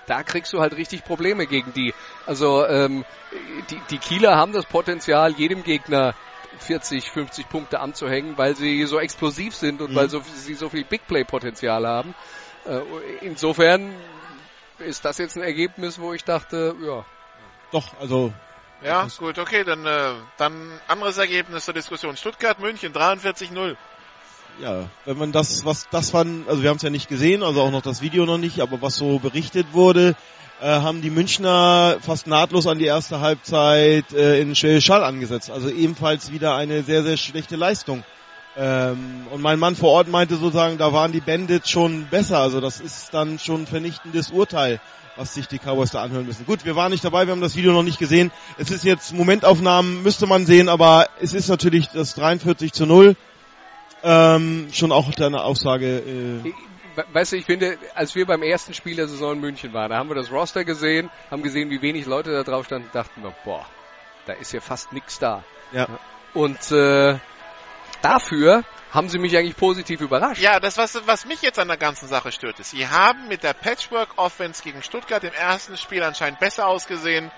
C: da kriegst du halt richtig Probleme gegen die. Also ähm, die, die Kieler haben das Potenzial, jedem Gegner 40, 50 Punkte anzuhängen, weil sie so explosiv sind und
E: Mhm.
C: weil so, sie so viel Big Play Potenzial haben. Äh, insofern ist das jetzt ein Ergebnis, wo ich dachte, ja,
E: Doch, also
A: Ja, gut, okay, dann, äh, dann anderes Ergebnis zur Diskussion. Stuttgart, München, 43-0.
E: ja, wenn man das, was das waren, also wir haben es ja nicht gesehen, also auch noch das Video noch nicht, aber was so berichtet wurde, äh, haben die Münchner fast nahtlos an die erste Halbzeit äh, in Schall angesetzt. Also ebenfalls wieder eine sehr, sehr schlechte Leistung. Ähm, und mein Mann vor Ort meinte sozusagen, da waren die Bandits schon besser. Also das ist dann schon ein vernichtendes Urteil, was sich die Cowboys da anhören müssen. Gut, wir waren nicht dabei, wir haben das Video noch nicht gesehen. Es ist jetzt Momentaufnahmen, müsste man sehen, aber es ist natürlich das 43 zu 0. Ähm, schon auch eine Aussage. Äh,
C: We- Weißt du, ich finde, als wir beim ersten Spiel der Saison in München waren, da haben wir das Roster gesehen, haben gesehen, wie wenig Leute da drauf standen, dachten wir, boah, da ist ja fast nichts da.
E: ja.
C: Und äh, dafür haben sie mich eigentlich positiv überrascht.
A: Ja, das, was, was mich jetzt an der ganzen Sache stört, ist, sie haben mit der Patchwork-Offense gegen Stuttgart im ersten Spiel anscheinend besser ausgesehen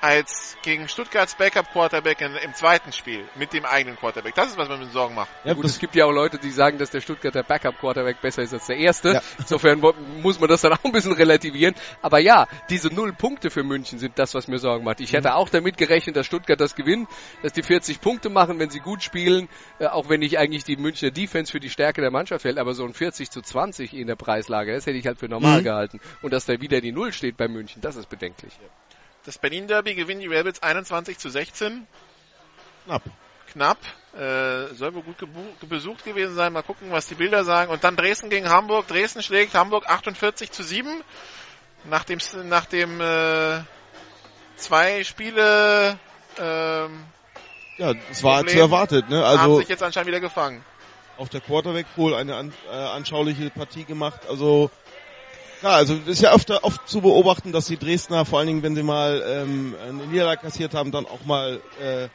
A: als gegen Stuttgarts Backup-Quarterback in- im zweiten Spiel mit dem eigenen Quarterback. Das ist, was man mir Sorgen macht.
E: ja
C: Gut, es gibt ja auch Leute, die sagen, dass der Stuttgarter Backup-Quarterback besser ist als der erste.
E: Ja.
C: Insofern muss man das dann auch ein bisschen relativieren. Aber ja, diese null Punkte für München sind das, was mir Sorgen macht. Ich hätte auch damit gerechnet, dass Stuttgart das gewinnt, dass die 40 Punkte machen, wenn sie gut spielen, äh, auch wenn ich eigentlich die Münchner Defense für die Stärke der Mannschaft hält, aber so ein 40 zu 20 in der Preislage, das hätte ich halt für normal
E: Mhm.
C: gehalten. Und dass da wieder die Null steht bei München, das ist bedenklich.
A: Das Berlin Derby gewinnen die Rabbits 21 zu 16.
E: knapp.
A: Knapp. Äh, soll wohl gut besucht gewesen sein. Mal gucken, was die Bilder sagen. Und dann Dresden gegen Hamburg. Dresden schlägt Hamburg 48 zu 7. Nach dem, nach dem äh, zwei Spiele ähm,
E: Ja, es war
A: Problem
E: zu erwartet. Ne?
A: haben
E: Also
A: sich jetzt anscheinend wieder gefangen.
E: auf der Quarterback Pool eine an, äh, anschauliche Partie gemacht. Also ja, also ist ja öfter oft zu beobachten, dass die Dresdner, vor allen Dingen, wenn sie mal ähm, eine Niederlage kassiert haben, dann auch mal äh,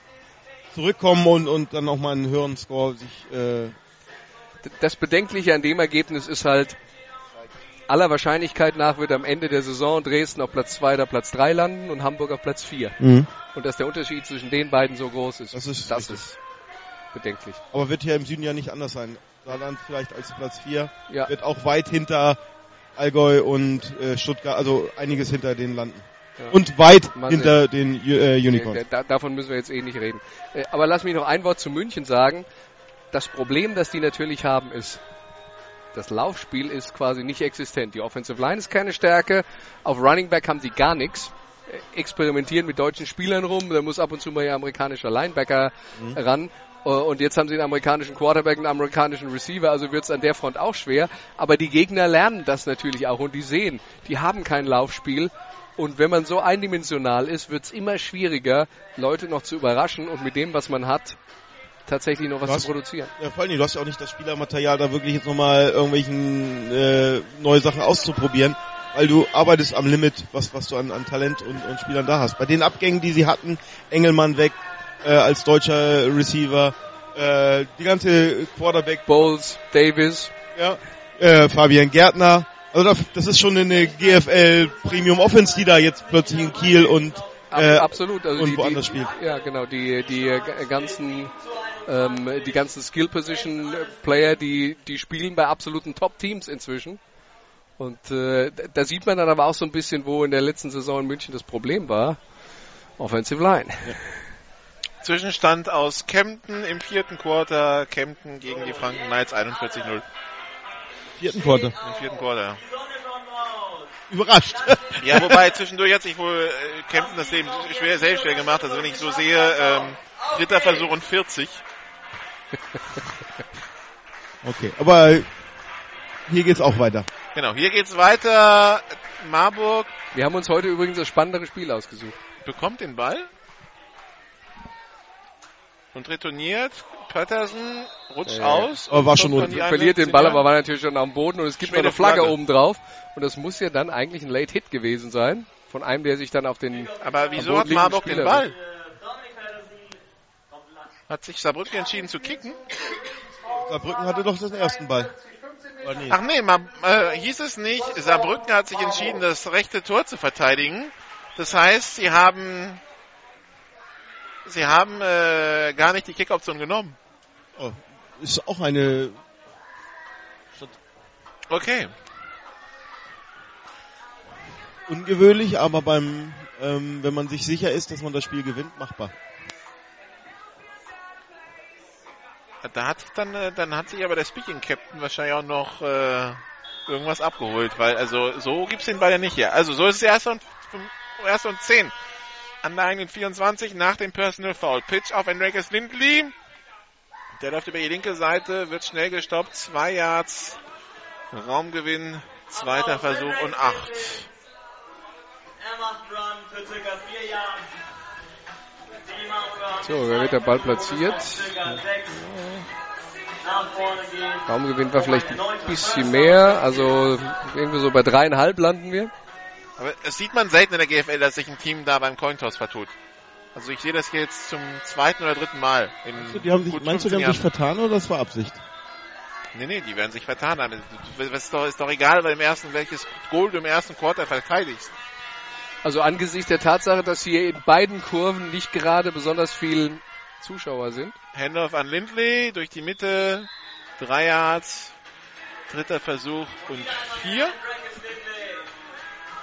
E: zurückkommen und, und dann auch mal einen höheren Score sich äh,
C: das Bedenkliche an dem Ergebnis ist halt, aller Wahrscheinlichkeit nach wird am Ende der Saison Dresden auf Platz 2 oder Platz 3 landen und Hamburg auf Platz 4. Und dass der Unterschied zwischen den beiden so groß ist,
E: Das ist
C: das ist bedenklich.
E: Aber wird hier im Süden ja nicht anders sein. Saarland vielleicht als Platz 4
C: Ja.
E: wird auch weit hinter Allgäu und äh, Stuttgart, also einiges hinter den landen.
C: Ja.
E: Und weit
C: Mal
E: hinter den äh, Unicorns.
C: Da, davon müssen wir jetzt eh nicht reden. Äh, Aber lass mich noch ein Wort zu München sagen. Das Problem, das die natürlich haben, ist, das Laufspiel ist quasi nicht existent. Die Offensive Line ist keine Stärke. Auf Running Back haben sie gar nichts. Äh, Experimentieren mit deutschen Spielern rum. Da muss ab und zu mal ihr amerikanischer Linebacker ran. Äh, Und jetzt haben sie einen amerikanischen Quarterback, einen amerikanischen Receiver, also wird es an der Front auch schwer. Aber die Gegner lernen das natürlich auch und die sehen, die haben kein Laufspiel. Und wenn man so eindimensional ist, wird es immer schwieriger, Leute noch zu überraschen und mit dem, was man hat, tatsächlich noch was
E: Was?
C: zu produzieren.
E: Ja, vor allem, du hast ja auch nicht das Spielermaterial, da wirklich jetzt nochmal irgendwelchen äh, neue Sachen auszuprobieren, weil du arbeitest am Limit, was, was du an, an Talent und, und Spielern da hast. Bei den Abgängen, die sie hatten, Engelmann weg äh, als deutscher Receiver, äh, die ganze Quarterback,
C: Bowles, Davis,
E: ja, äh, Fabian Gärtner, also das, ist schon eine GFL Premium Offense, die da jetzt plötzlich in Kiel und äh,
C: absolut. Also
E: und
C: die,
E: woanders
C: die,
E: spielt.
C: Ja, genau. Die, die äh, ganzen, ähm, die ganzen Skill Position Player, die, die spielen bei absoluten Top Teams inzwischen. Und äh, da- da sieht man dann aber auch so ein bisschen, wo in der letzten Saison in München das Problem war. Offensive Line.
A: Zwischenstand aus Kempten im vierten Quarter. Kempten gegen die Franken Knights 41-0
E: vierten Quarter.
A: im vierten Quarter.
E: Überrascht.
A: Ja, wobei zwischendurch hat sich wohl äh, Kempten das Leben schwer, sehr schwer gemacht. Also wenn ich so sehe, ähm, dritter Versuch und 40.
E: Okay, aber hier geht's auch weiter.
A: Genau, hier geht's weiter. Marburg
C: Wir haben uns heute übrigens das spannendere Spiel ausgesucht.
A: bekommt den Ball und retourniert. Patterson rutscht
C: ja.
A: aus.
E: Aber
A: und
E: war schon
A: die
C: Verliert den
A: 51
C: Ball, aber war natürlich schon am Boden und es gibt noch eine Flagge,
A: Flagge.
C: oben drauf. Und das muss ja dann eigentlich ein Late Hit gewesen sein. Von einem, der sich dann auf den
A: Aber wieso
C: am
A: hat Marburg den Ball? Hat sich Saarbrücken entschieden zu kicken?
E: Saarbrücken hatte doch den ersten Ball. Nee.
A: Ach nee, mal, äh, hieß es nicht, Saarbrücken hat sich entschieden, das rechte Tor zu verteidigen. Das heißt, sie haben sie haben äh, gar nicht die Kick-Option genommen.
E: Oh, ist auch eine
A: Okay.
E: ungewöhnlich, aber beim, ähm, wenn man sich sicher ist, dass man das Spiel gewinnt, machbar.
A: Da hat sich dann, äh, dann hat sich aber der Speaking Captain wahrscheinlich auch noch äh, irgendwas abgeholt, weil also so gibt's den Ball ja nicht hier. Also so ist es erst und erst und 10 an der eigenen 24 nach dem Personal Foul. Pitch auf Enriquez Lindley. Der läuft über die linke Seite, wird schnell gestoppt. Zwei Yards Raumgewinn, zweiter Versuch und acht.
C: So, wer wird der Ball platziert? Raumgewinn war vielleicht ein bisschen mehr, also irgendwie so bei dreieinhalb landen wir.
A: Aber es sieht man selten in der GFL, dass sich ein Team da beim Cointoss vertut. Also ich sehe das hier jetzt zum zweiten oder dritten Mal. In
E: Die haben sich,
A: gut
E: meinst du,
A: 15
E: die haben sich vertan oder das war Absicht?
A: Nee, nee, die werden sich vertan haben. Ist doch, ist doch egal, weil im ersten, welches Goal du im ersten Quarter verteidigst.
C: Also angesichts der Tatsache, dass hier in beiden Kurven nicht gerade besonders viel Zuschauer sind.
A: Handoff an Lindley durch die Mitte. Drei Yards. Dritter Versuch und vier.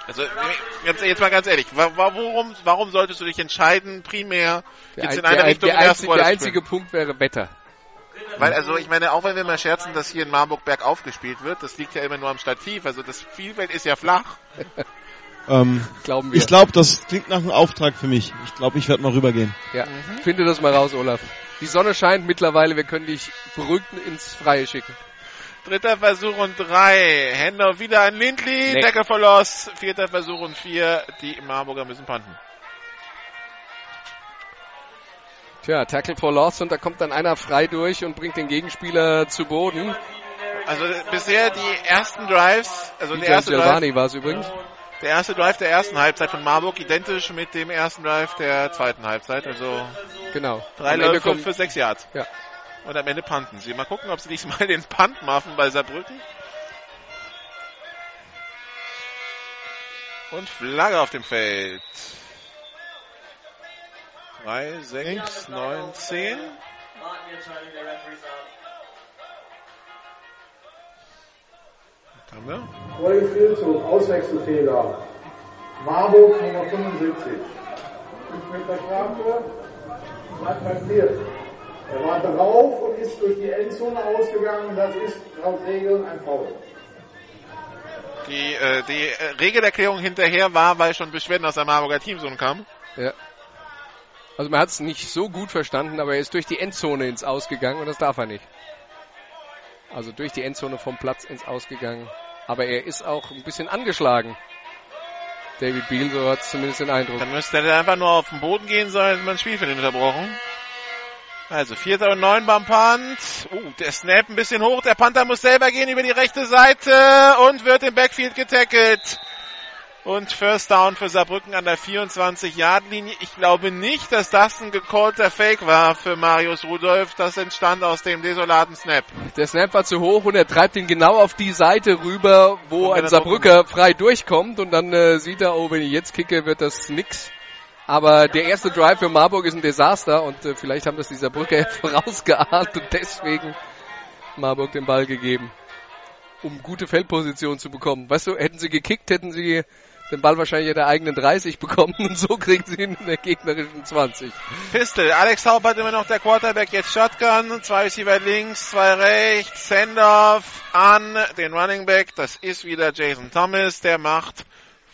A: Also jetzt, jetzt mal ganz ehrlich, wa- wa- worum, warum solltest du dich entscheiden, primär
C: Der,
A: jetzt in eine
C: der,
A: Richtung
C: der,
A: ersten
C: einzige, der einzige? Punkt wäre Wetter.
A: Weil also ich meine, auch wenn wir mal scherzen, dass hier in Marburg bergauf gespielt wird, das liegt ja immer nur am Stativ. Also das Spielfeld ist ja flach.
E: Ähm,
C: Glauben wir.
E: ich glaube, das klingt nach einem Auftrag für mich. Ich glaube, ich werde mal rübergehen.
C: Ja, finde das mal raus, Olaf. Die Sonne scheint mittlerweile, wir können dich beruhigt ins Freie schicken.
A: Dritter Versuch und drei. Hände wieder an Lindley.
C: Nee.
A: Deckel for Loss. Vierter Versuch und vier. Die Marburger müssen panten.
C: Tja, Tackle for Loss und da kommt dann einer frei durch und bringt den Gegenspieler zu Boden.
A: Also bisher die ersten Drives, also der erste Drive,
C: war es übrigens.
A: der erste Drive der ersten Halbzeit von Marburg identisch mit dem ersten Drive der zweiten Halbzeit. Also
C: Genau.
A: drei Läufe für sechs Yards.
C: Ja.
A: Und am Ende panten sie. Mal gucken, ob sie diesmal den Punt machen bei Saarbrücken. Und Flagge auf dem Feld. 3, 6, 9, 10.
F: Warten die Entscheidung der Referees ab.
A: Was haben wir?
D: Spielzug, Auswechselfehler. Marburg Nummer 75. 5 Meter Straftor, hat markiert. Er war drauf und ist durch die Endzone ausgegangen. Das ist laut Regeln ein Foul.
A: Die, äh, die äh, Regelerklärung hinterher war, weil schon Beschwerden aus der Marburger Teamzone kamen.
C: ja. Also man hat es nicht so gut verstanden, aber er ist durch die Endzone ins Ausgegangen und das darf er nicht. Also durch die Endzone vom Platz ins Ausgegangen. Aber er ist auch ein bisschen angeschlagen. David Beal, so hat zumindest den Eindruck.
A: Dann müsste er einfach nur auf den Boden gehen, sondern man das Spiel für den unterbrochen. Also, vierter und neun beim Punt. Uh, der Snap ein bisschen hoch. Der Panther muss selber gehen über die rechte Seite und wird im Backfield getackelt. Und First Down für Saarbrücken an der 24-Yard-Linie. Ich glaube nicht, dass das ein gecallter Fake war für Marius Rudolph. Das entstand aus dem desolaten Snap.
C: Der Snap war zu hoch und er treibt ihn genau auf die Seite rüber, wo ein
A: er
C: Saarbrücker frei durchkommt und dann äh, sieht er, oh, wenn ich jetzt kicke, wird das nix. Aber der erste Drive für Marburg ist ein Desaster und äh, vielleicht haben das die Saarbrücker vorausgeahnt und deswegen Marburg den Ball gegeben, um gute Feldposition zu bekommen. Weißt du, hätten sie gekickt, hätten sie den Ball wahrscheinlich in der eigenen 30 bekommen und so kriegen sie ihn in der gegnerischen 20.
A: Pistol. Alex Haupert immer noch der Quarterback. Jetzt Shotgun. Zwei Receiver links, zwei rechts. Handoff an den Running Back. Das ist wieder Jason Thomas. Der macht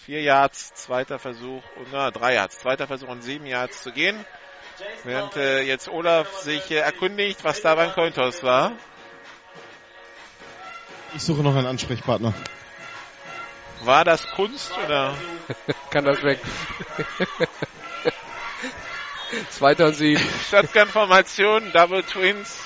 A: vier Yards. Zweiter Versuch. Und, na, drei Yards. Zweiter Versuch und sieben Yards zu gehen. Während äh, jetzt Olaf sich äh, erkundigt, was da beim Cointoss war.
E: Ich suche noch einen Ansprechpartner.
A: War das Kunst oder?
C: Kann das weg. Zweiter und sieben.
A: Shotgun-Formation, Double Twins.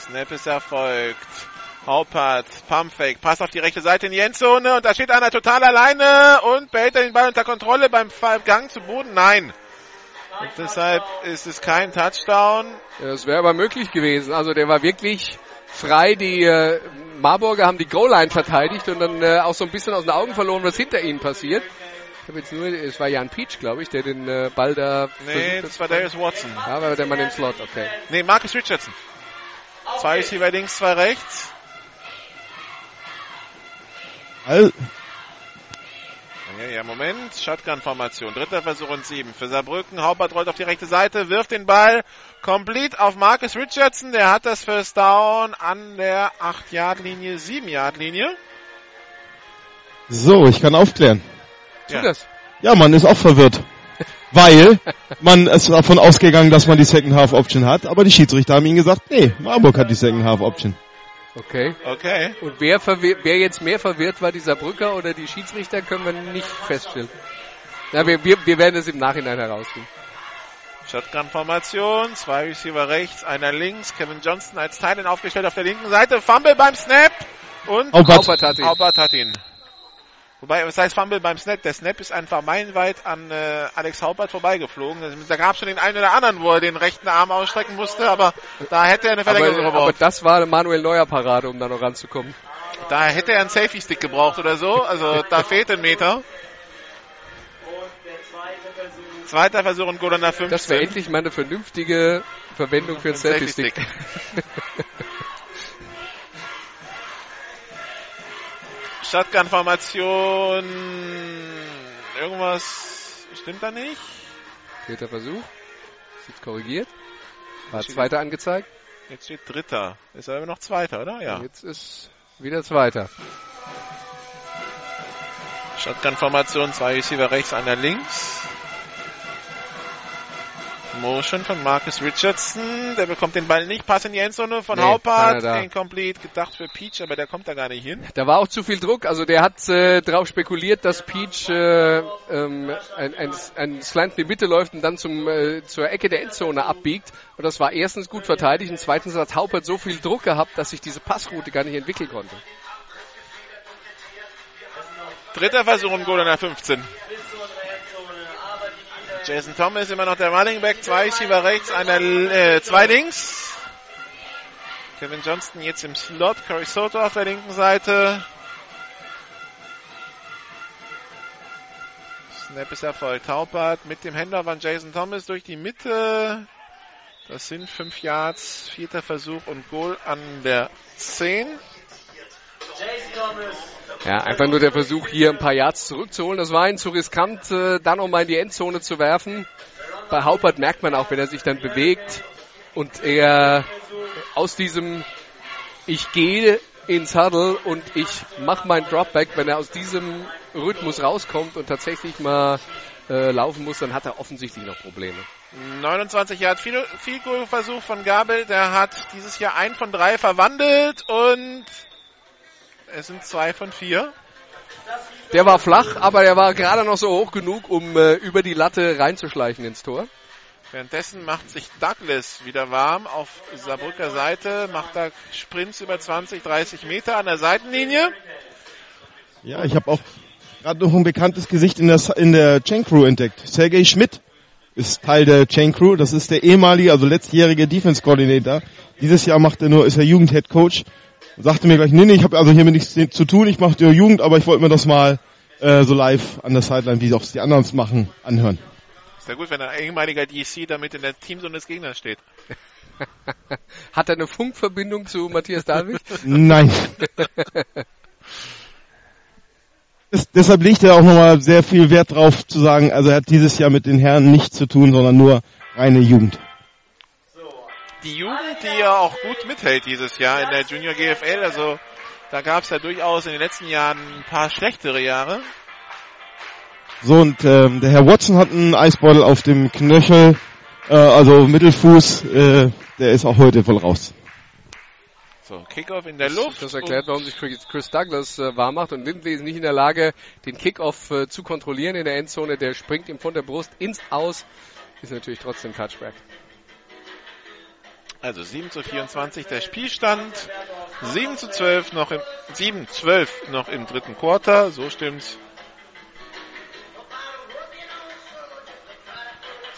A: Snap ist erfolgt. Haupert, Pumpfake, Pass auf die rechte Seite in die Endzone und da steht einer total alleine und behält er den Ball unter Kontrolle beim Gang zu Boden. Nein. Und deshalb ist es kein Touchdown.
C: Das wäre aber möglich gewesen. Also der war wirklich frei. Die äh, Marburger haben die Goal-Line verteidigt und dann äh, auch so ein bisschen aus den Augen verloren, was hinter ihnen passiert. Ich habe jetzt nur, es war Jan Peach, glaube ich, der den äh, Ball da.
A: Nee, das war Darius Watson.
C: Ja, war der Mann im Slot, okay.
A: Nee, Marcus Richardson. Zwei Receiver links, zwei rechts.
E: All,
A: Ja, ja, Moment. Shotgun-Formation. Dritter Versuch und sieben. Für Saarbrücken. Haubert rollt auf die rechte Seite, wirft den Ball komplett auf Marcus Richardson. Der hat das First Down an der 8-Yard-Linie, 7-Yard-Linie.
E: so, ich kann aufklären.
A: Ja.
C: das.
E: Ja, man ist auch verwirrt. Weil man ist davon ausgegangen, dass man die Second Half Option hat, aber die Schiedsrichter haben ihnen gesagt, nee, Marburg hat die Second Half Option.
C: Okay.
A: Okay.
C: Und wer, wer jetzt mehr verwirrt war, dieser Brücker oder die Schiedsrichter, können wir nicht feststellen. Na, wir, wir, wir werden es im Nachhinein herausfinden.
A: Shotgun-Formation. Zwei Receiver rechts, einer links. Kevin Johnston als Teilen aufgestellt auf der linken Seite. Fumble beim Snap. Und.
E: Haubert
C: hat ihn.
A: Haubert hat ihn. Wobei, was heißt Fumble beim Snap? Der Snap ist einfach meilenweit an äh, Alex Haubert vorbeigeflogen. Also, Da gab es schon den einen oder anderen, wo er den rechten Arm ausstrecken musste, aber da hätte er eine Verlängerung
C: Aber, aber
A: gebraucht.
C: das war eine Manuel Neuer Parade, um da noch ranzukommen.
A: Da hätte er einen Safety-Stick gebraucht oder so. Also da fehlt ein Meter.
F: Und der zweite Versuch.
A: Zweiter Versuch und Goal an der 15.
C: Das wäre endlich mal eine vernünftige Verwendung für einen Selfie-Stick.
A: Shotgun-Formation. Irgendwas stimmt da nicht.
C: Vierter Versuch. Ist jetzt korrigiert. War zweiter angezeigt.
A: Jetzt steht Dritter. Ist aber noch Zweiter, oder? Ja.
C: Jetzt ist wieder zweiter.
A: Shotgun-Formation, zwei Receiver rechts, einer links. Motion von Marcus Richardson. Der bekommt den Ball nicht. Pass in die Endzone von
C: Nee,
A: Haupart. Incomplete. Gedacht für Peach, aber der kommt da gar nicht hin.
C: Da war auch zu viel Druck. Also der hat äh, darauf spekuliert, dass Peach äh, ähm, ein, ein, ein Slant in die Mitte läuft und dann zum, äh, zur Ecke der Endzone abbiegt. Und das war erstens gut verteidigt und zweitens hat Haupert so viel Druck gehabt, dass sich diese Passroute gar nicht entwickeln konnte.
A: Dritter Versuch und Goal an der 15. Jason Thomas immer noch der Running Back. Zwei Receiver rechts, einer, äh, zwei links. Kevin Johnston jetzt im Slot. Curry Soto auf der linken Seite. Snap ist erfolgt. Taubert mit dem Händler von Jason Thomas durch die Mitte. Das sind fünf Yards. Vierter Versuch und Goal an der 10.
C: Ja, einfach nur der Versuch, hier ein paar Yards zurückzuholen. Das war ihm zu riskant, äh, dann nochmal in die Endzone zu werfen. Bei Haupert merkt man auch, wenn er sich dann bewegt und er aus diesem ich gehe ins Huddle und ich mache mein Dropback, wenn er aus diesem Rhythmus rauskommt und tatsächlich mal äh, laufen muss, dann hat er offensichtlich noch Probleme.
A: 29 Yard viel, viel Versuch von Gabel. Der hat dieses Jahr ein von drei verwandelt und es sind zwei von vier.
C: Der war flach, aber der war gerade noch so hoch genug, um äh, über die Latte reinzuschleichen ins Tor.
A: Währenddessen macht sich Douglas wieder warm auf Saarbrücker Seite, macht da Sprints über 20, 30 Meter an der Seitenlinie.
E: Ja, ich habe auch gerade noch ein bekanntes Gesicht in der, in der Chain Crew entdeckt. Sergei Schmidt ist Teil der Chain Crew. Das ist der ehemalige, also letztjährige Defense Coordinator. Dieses Jahr macht er nur, ist er Jugendhead Coach. Sagte mir gleich, nee, nee, ich habe also hiermit nichts zu tun. Ich mache die Jugend, aber ich wollte mir das mal äh, so live an der Sideline, wie auch die anderen es machen, anhören.
A: Ist ja gut, wenn ein ehemaliger DC damit in der Teamzone des Gegners steht.
C: Hat er eine Funkverbindung zu Matthias David?
E: Nein. Des, deshalb legt er auch nochmal sehr viel Wert drauf zu sagen, also er hat dieses Jahr mit den Herren nichts zu tun, sondern nur reine Jugend.
A: Die Jugend, die ja auch gut mithält dieses Jahr in der Junior GFL, also da gab es ja durchaus in den letzten Jahren ein paar schlechtere Jahre.
E: So, und ähm, der Herr Watson hat einen Eisbeutel auf dem Knöchel, äh, also Mittelfuß, äh, der ist auch heute voll raus.
A: So, Kickoff in der Luft.
C: Das erklärt, warum sich Chris Chris Douglas äh, warm macht und Lindley ist nicht in der Lage, den Kickoff äh, zu kontrollieren in der Endzone. Der springt ihm von der Brust ins Aus. Ist natürlich trotzdem Touchback.
A: Also 7 zu 24 der Spielstand. 7 zu 12 noch im, 7, 12 noch im dritten Quarter. So stimmt's.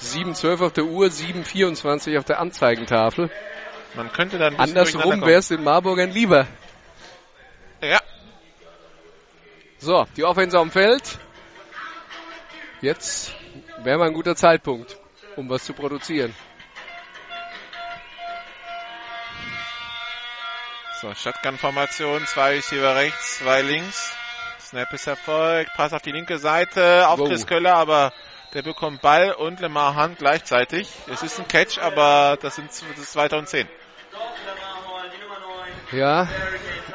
C: 7.12 auf der Uhr, 7.24 auf der Anzeigentafel.
A: Man könnte dann
C: Andersrum wäre es den Marburgern lieber.
A: Ja.
C: So, die Offense am Feld. Jetzt wäre mal ein guter Zeitpunkt, um was zu produzieren.
A: So, Shotgun-Formation, zwei Receiver rechts, zwei links. Snap ist erfolgt, Pass auf die linke Seite, auf wow. Chris Köller, aber der bekommt Ball und Lemar Hunt gleichzeitig. Es ist ein Catch, aber das, sind, das ist 2010.
C: Ja,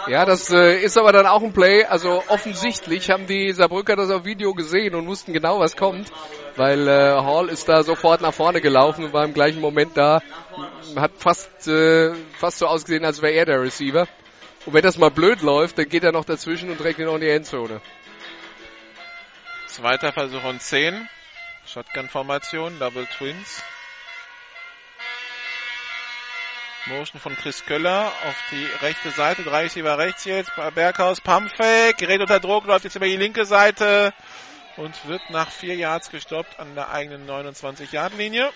C: ja, das äh, ist aber dann auch ein Play. Also offensichtlich haben die Saarbrücker das auf Video gesehen und wussten genau, was kommt, weil äh, Hall ist da sofort nach vorne gelaufen und war im gleichen Moment da. Hat fast äh, fast so ausgesehen, als wäre er der Receiver. Und wenn das mal blöd läuft, dann geht er noch dazwischen und trägt ihn auch in die Endzone.
A: Zweiter Versuch und 10. Shotgun-Formation, Double Twins. Motion von Chris Köller auf die rechte Seite. Drei Receiver rechts jetzt. Berghaus, Pumpfake. Gerät unter Druck, läuft jetzt über die linke Seite und wird nach vier Yards gestoppt an der eigenen 29-Yard-Linie.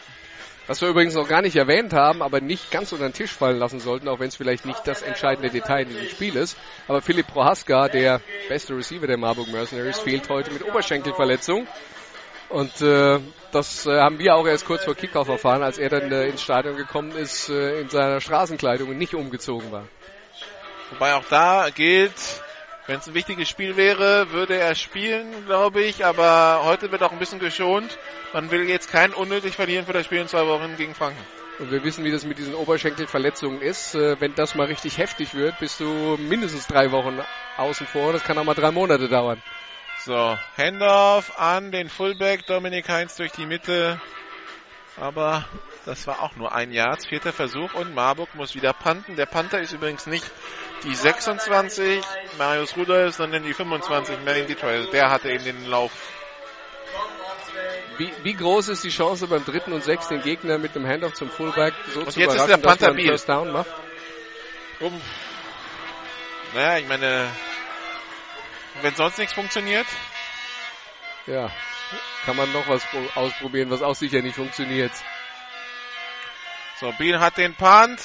C: Was wir übrigens noch gar nicht erwähnt haben, aber nicht ganz unter den Tisch fallen lassen sollten, auch wenn es vielleicht nicht das entscheidende Detail in diesem Spiel ist. Aber Philipp Prohaska, der beste Receiver der Marburg Mercenaries, fehlt heute mit Oberschenkelverletzung. Und äh, das äh, haben wir auch erst kurz vor Kickoff erfahren, als er dann äh, ins Stadion gekommen ist, äh, in seiner Straßenkleidung und nicht umgezogen war.
A: Wobei auch da gilt, wenn es ein wichtiges Spiel wäre, würde er spielen, glaube ich. Aber heute wird auch ein bisschen geschont. Man will jetzt kein unnötig verlieren für das Spiel in zwei Wochen gegen Franken.
C: Und wir wissen, wie das mit diesen Oberschenkelverletzungen ist. Äh, wenn das mal richtig heftig wird, bist du mindestens drei Wochen außen vor. Das kann auch mal drei Monate dauern.
A: So, Handoff an den Fullback Dominik Heinz durch die Mitte. Aber das war auch nur ein Jahr. Vierter Versuch und Marburg muss wieder panten. Der Panther ist übrigens nicht die 26, Marius Rudolf, sondern die 25, Melvin Detroit. Der hatte eben den Lauf.
C: Wie, wie, groß ist die Chance beim dritten und sechs den Gegner mit dem Handoff zum Fullback so
A: und
C: zu
A: jetzt ist der Panther
C: dass First Down macht?
A: Um, naja, ich meine, wenn sonst nichts funktioniert?
C: Ja, kann man noch was ausprobieren, was auch sicher nicht funktioniert.
A: So, Biel hat den Punt.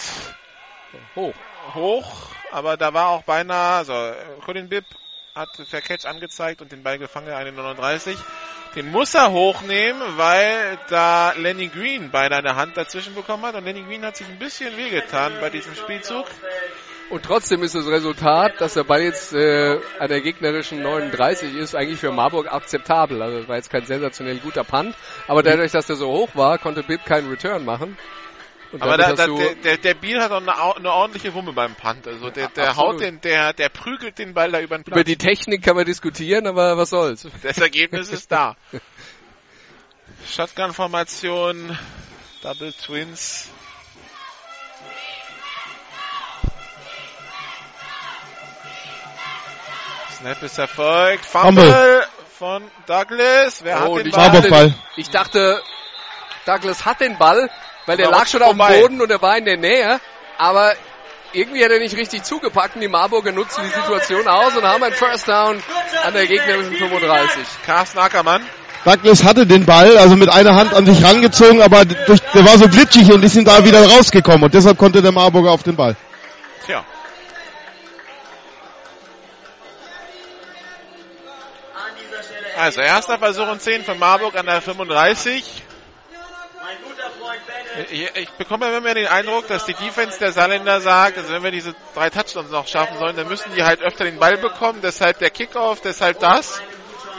C: Hoch.
A: Hoch, aber da war auch beinahe, also Colin Bibb hat per Catch angezeigt und den Ball gefangen, eine 39. Den muss er hochnehmen, weil da Lenny Green beinahe eine Hand dazwischen bekommen hat und Lenny Green hat sich ein bisschen wehgetan bei diesem Spielzug.
C: Und trotzdem ist das Resultat, dass der Ball jetzt äh, an der gegnerischen 39 ist, eigentlich für Marburg akzeptabel. Also das war jetzt kein sensationell guter Punt, aber dadurch, dass der so hoch war, konnte Bibb keinen Return machen.
A: Und aber da, da, der, der, der Biel hat auch eine, eine, ordentliche Wumme beim Punt. Also der, der haut den, der, der prügelt den Ball da über den Platz.
C: Über die Technik kann man diskutieren, aber was soll's.
A: Das Ergebnis ist da. Shotgun-Formation, Double Twins. Snap ist erfolgt. Fumble von Douglas. Wer oh, hat den
C: Ball? Ball? Ich dachte, Douglas hat den Ball, weil der lag schon vorbei. auf dem Boden und er war in der Nähe. Aber irgendwie hat er nicht richtig zugepackt und die Marburger nutzen die Situation aus und haben ein First Down an der gegnerischen 35.
A: Carsten Ackermann.
E: Douglas hatte den Ball, also mit einer Hand an sich rangezogen, aber durch, der war so glitschig und ist ihm da wieder rausgekommen und deshalb konnte der Marburger auf den Ball.
A: Tja. Also erster Versuch und 10 von Marburg an der 35. Ich, ich bekomme immer mehr den Eindruck, dass die Defense der Saarländer sagt, also wenn wir diese drei Touchdowns noch schaffen sollen, dann müssen die halt öfter den Ball bekommen, deshalb der Kickoff, deshalb das.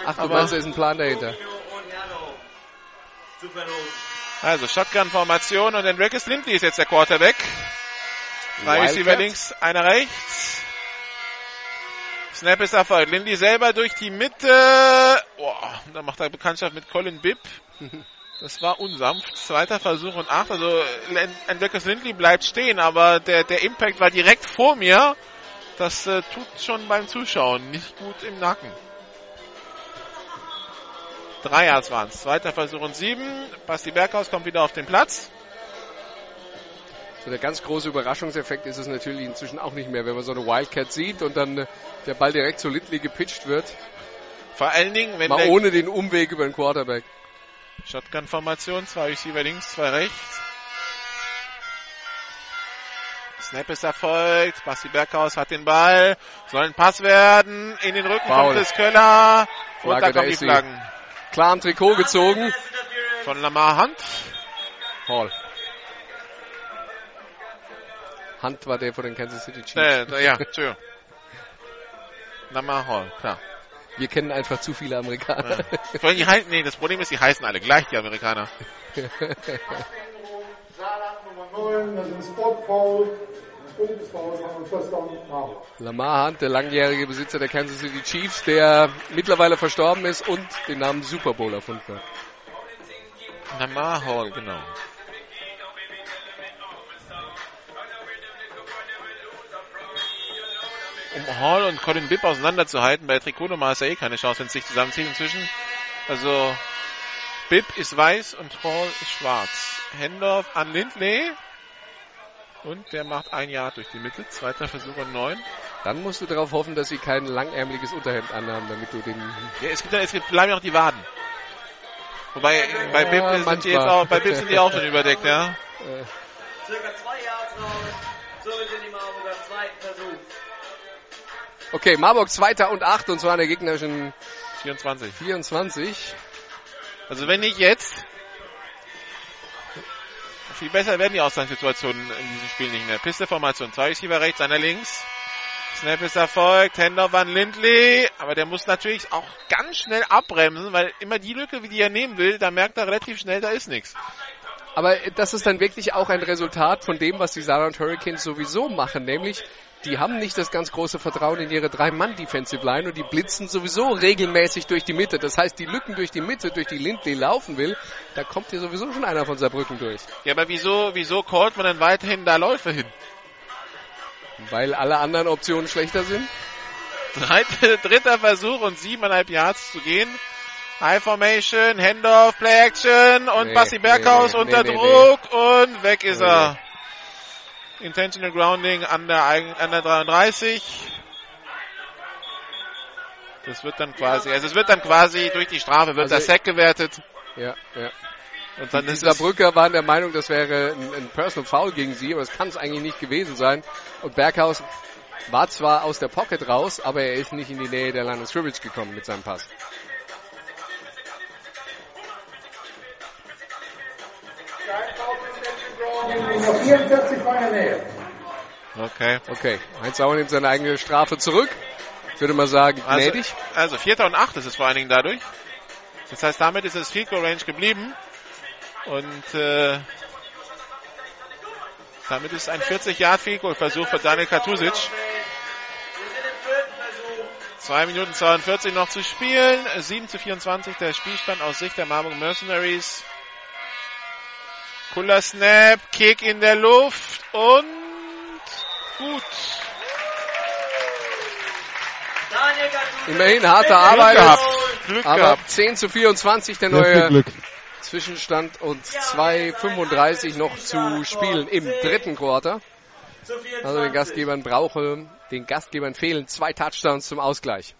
C: Ach, du Aber meinst, da ist ein Plan dahinter.
A: Also Shotgun-Formation und Enriquez Lindley ist jetzt der Quarterback. Drei Receiver links, einer rechts. Snap ist erfolgt. Lindy selber durch die Mitte. Boah, da macht er Bekanntschaft mit Colin Bibb. Das war unsanft. Zweiter Versuch und acht. Also Andreas Lindley bleibt stehen, aber der, der Impact war direkt vor mir. Das äh, tut schon beim Zuschauen nicht gut im Nacken. Drei Yards waren es. Zweiter Versuch und sieben. Basti Berghaus kommt wieder auf den Platz.
C: So der ganz große Überraschungseffekt ist es natürlich inzwischen auch nicht mehr, wenn man so eine Wildcat sieht und dann äh, der Ball direkt zu Lindley gepitcht wird.
A: Vor allen Dingen, wenn
C: Mal ohne den Umweg über den Quarterback.
A: Shotgun-Formation, zwei Receiver links, zwei rechts. Snap ist erfolgt. Basti Berghaus hat den Ball. Soll ein Pass werden. In den Rücken
C: Foul.
A: von Chris Köller. Und
C: Flagge,
A: da kommen die. Flaggen.
C: Klar am Trikot gezogen.
A: Von Lamar Hunt.
C: Hall. Hunt war der von den Kansas City Chiefs.
A: Äh, ja, Entschuldigung. Lamar Hall, klar.
C: Wir kennen einfach zu viele Amerikaner.
A: Vor allem die heißen, nee, das Problem ist, die heißen alle gleich, die Amerikaner.
D: Saarland Nummer 9, das ist ein Spot-Foul. Ein fünftes Foul von einem First Down Marburg.
C: Lamar Hunt, der langjährige Besitzer der Kansas City Chiefs, der mittlerweile verstorben ist und den Namen Super Bowl erfunden hat.
A: Lamar Hall, genau. Um Hall und Colin Bibb auseinanderzuhalten, bei Trikotnummer ist ja eh keine Chance, wenn es sich zusammenziehen inzwischen. Also, Bibb ist weiß und Hall ist schwarz. Hendorf an Lindley. Und der macht ein Jahr durch die Mitte. Zweiter Versuch und neun.
C: Dann musst du darauf hoffen, dass sie kein langärmeliges Unterhemd anhaben, damit du den...
A: Ja, es gibt, es gibt, bleiben noch die Waden. Wobei, bei
C: Ja,
A: Bib sind die jetzt auch, bei Bib sind die auch schon überdeckt, ja.
C: Äh,
F: Circa zwei Yards raus. Somit sind die Marburger zweiten Versuch.
C: Okay, Marburg zweiter und acht und zwar an der gegnerischen
A: 24.
C: 24.
A: Also wenn nicht jetzt, viel besser werden die Ausgangssituationen in diesem Spiel nicht mehr. Piste-Formation, zwei Receiver rechts, einer links. Snap ist erfolgt, Händler an Lindley, aber der muss natürlich auch ganz schnell abbremsen, weil immer die Lücke, wie die er nehmen will, da merkt er relativ schnell, da ist nichts.
C: Aber das ist dann wirklich auch ein Resultat von dem, was die Saarland Hurricanes sowieso machen, nämlich die haben nicht das ganz große Vertrauen in ihre Drei-Mann-Defensive Line und die blitzen sowieso regelmäßig durch die Mitte. Das heißt, die Lücken durch die Mitte, durch die Lindley laufen will, da kommt hier sowieso schon einer von Saarbrücken durch.
A: Ja, aber wieso, wieso callt man dann weiterhin da Läufe hin?
C: Weil alle anderen Optionen schlechter sind.
A: Dritte, dritter Versuch und siebeneinhalb Yards zu gehen. High Formation, Handoff, Play Action und
C: Nee,
A: Basti Berghaus
C: nee, nee,
A: unter Druck und weg ist er. Intentional Grounding an der, an der 33. Das wird dann quasi, also es wird dann quasi durch die Strafe wird
C: Also
A: der Sack gewertet
C: Ja, ja.
A: und dann
C: Die
A: ist es,
C: Saarbrücker waren der Meinung, das wäre ein, ein Personal Foul gegen sie, aber das kann es eigentlich nicht gewesen sein. Und Berghaus war zwar aus der Pocket raus, aber er ist nicht in die Nähe der Line of Scrimmage gekommen mit seinem Pass.
D: Nummer 44 war in der Nähe.
A: okay.
C: Okay, Heinz Sauer nimmt seine eigene Strafe zurück. Ich würde mal sagen,
A: Also,
C: gnädig.
A: also Vierter und Acht ist es vor allen Dingen dadurch. Das heißt, damit ist es Field Goal Range geblieben. Und äh, damit ist ein 40 Yard Field Goal Versuch für Daniel Katusic.
F: Wir sind im vierten Versuch.
A: 2 Minuten 42 noch zu spielen. 7 zu 24 der Spielstand aus Sicht der Marburg Mercenaries. Cooler Snap, Kick in der Luft und gut.
C: Immerhin harte
A: Glück
C: Arbeit.
A: gehabt. Glück
C: Aber
A: gehabt.
C: 10 zu 24 der neue
E: Glück.
C: Zwischenstand und 2,35 noch zu spielen im dritten Quarter.
F: Zu 24.
C: Also den Gastgebern brauche, den Gastgebern fehlen zwei Touchdowns zum Ausgleich.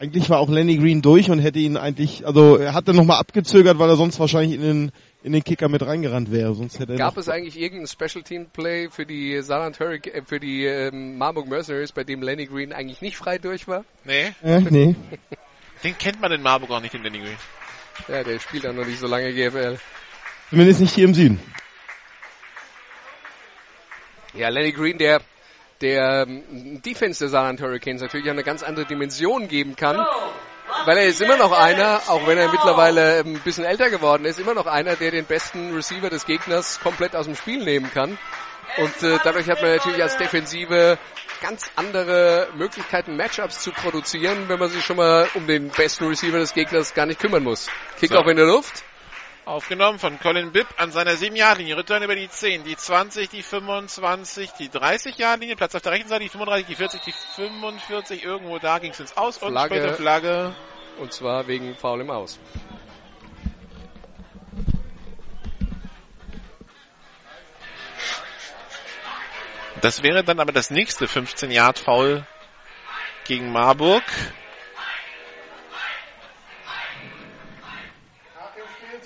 E: Eigentlich war auch Lenny Green durch und hätte ihn eigentlich, also er hat dann nochmal abgezögert, weil er sonst wahrscheinlich in den, in den Kicker mit reingerannt wäre. Sonst hätte er
C: Gab es eigentlich irgendein Special Team Play für die Saarland Hurricane, äh, für die ähm, Marburg Mercenaries, bei dem Lenny Green eigentlich nicht frei durch war?
A: Nee,
E: Äh, nee.
A: den kennt man in Marburg auch nicht, den Danny Green.
C: Ja, der spielt auch noch nicht so lange GFL.
E: Zumindest nicht hier im Süden.
C: Ja, Lenny Green, der der ähm, Defense der Saarland Hurricanes natürlich eine ganz andere Dimension geben kann, weil er ist immer noch einer, auch wenn er mittlerweile ähm, ein bisschen älter geworden ist, immer noch einer, der den besten Receiver des Gegners komplett aus dem Spiel nehmen kann. Und äh, dadurch hat man natürlich als Defensive ganz andere Möglichkeiten, Matchups zu produzieren, wenn man sich schon mal um den besten Receiver des Gegners gar nicht kümmern muss. Kickoff
A: So.
C: in der Luft.
A: Aufgenommen von Colin Bibb an seiner 7-Yard-Linie. Return über die 10, die 20, die 25, die 30-Yard-Linie. Platz auf der rechten Seite, die 35, die 40, die 45. Irgendwo da ging es ins Aus und
C: Flagge.
A: später Flagge.
C: Und zwar wegen Foul im Aus.
A: Das wäre dann aber das nächste 15-Yard-Foul gegen Marburg.
D: Nach dem Spiel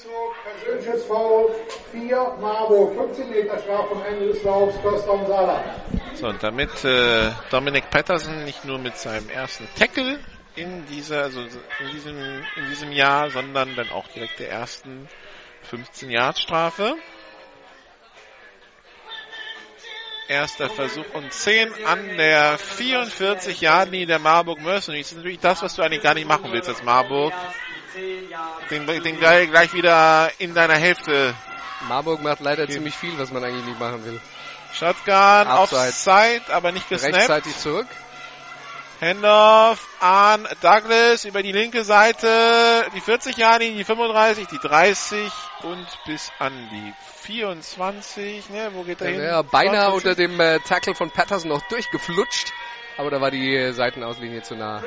D: Marburg. 15 Meter Strafe vom Ende des Laufs, First Down Saarland.
A: So, und damit äh, Dominic Patterson nicht nur mit seinem ersten Tackle in dieser, also in diesem, in diesem Jahr, sondern dann auch direkt der ersten 15 Yard Strafe. Erster Versuch und 10 an der 44 Yard Linie der Marburg Mercenaries. Das ist natürlich das, was du eigentlich gar nicht machen willst als Marburg. Den, den gleich, gleich wieder in deiner Hälfte.
C: Marburg macht leider ziemlich viel, was man eigentlich nicht machen will.
A: Shotgun. Offside, aber nicht gesnappt.
C: Rechtzeitig zurück.
A: Handoff an Douglas über die linke Seite, die 40 Jahre, die 35, die 30 und bis an die 24. Ne, wo geht er hin?
C: Ja, beinahe
A: 42.
C: unter dem äh, Tackle von Patterson noch durchgeflutscht. Aber da war die Seitenauslinie zu nah.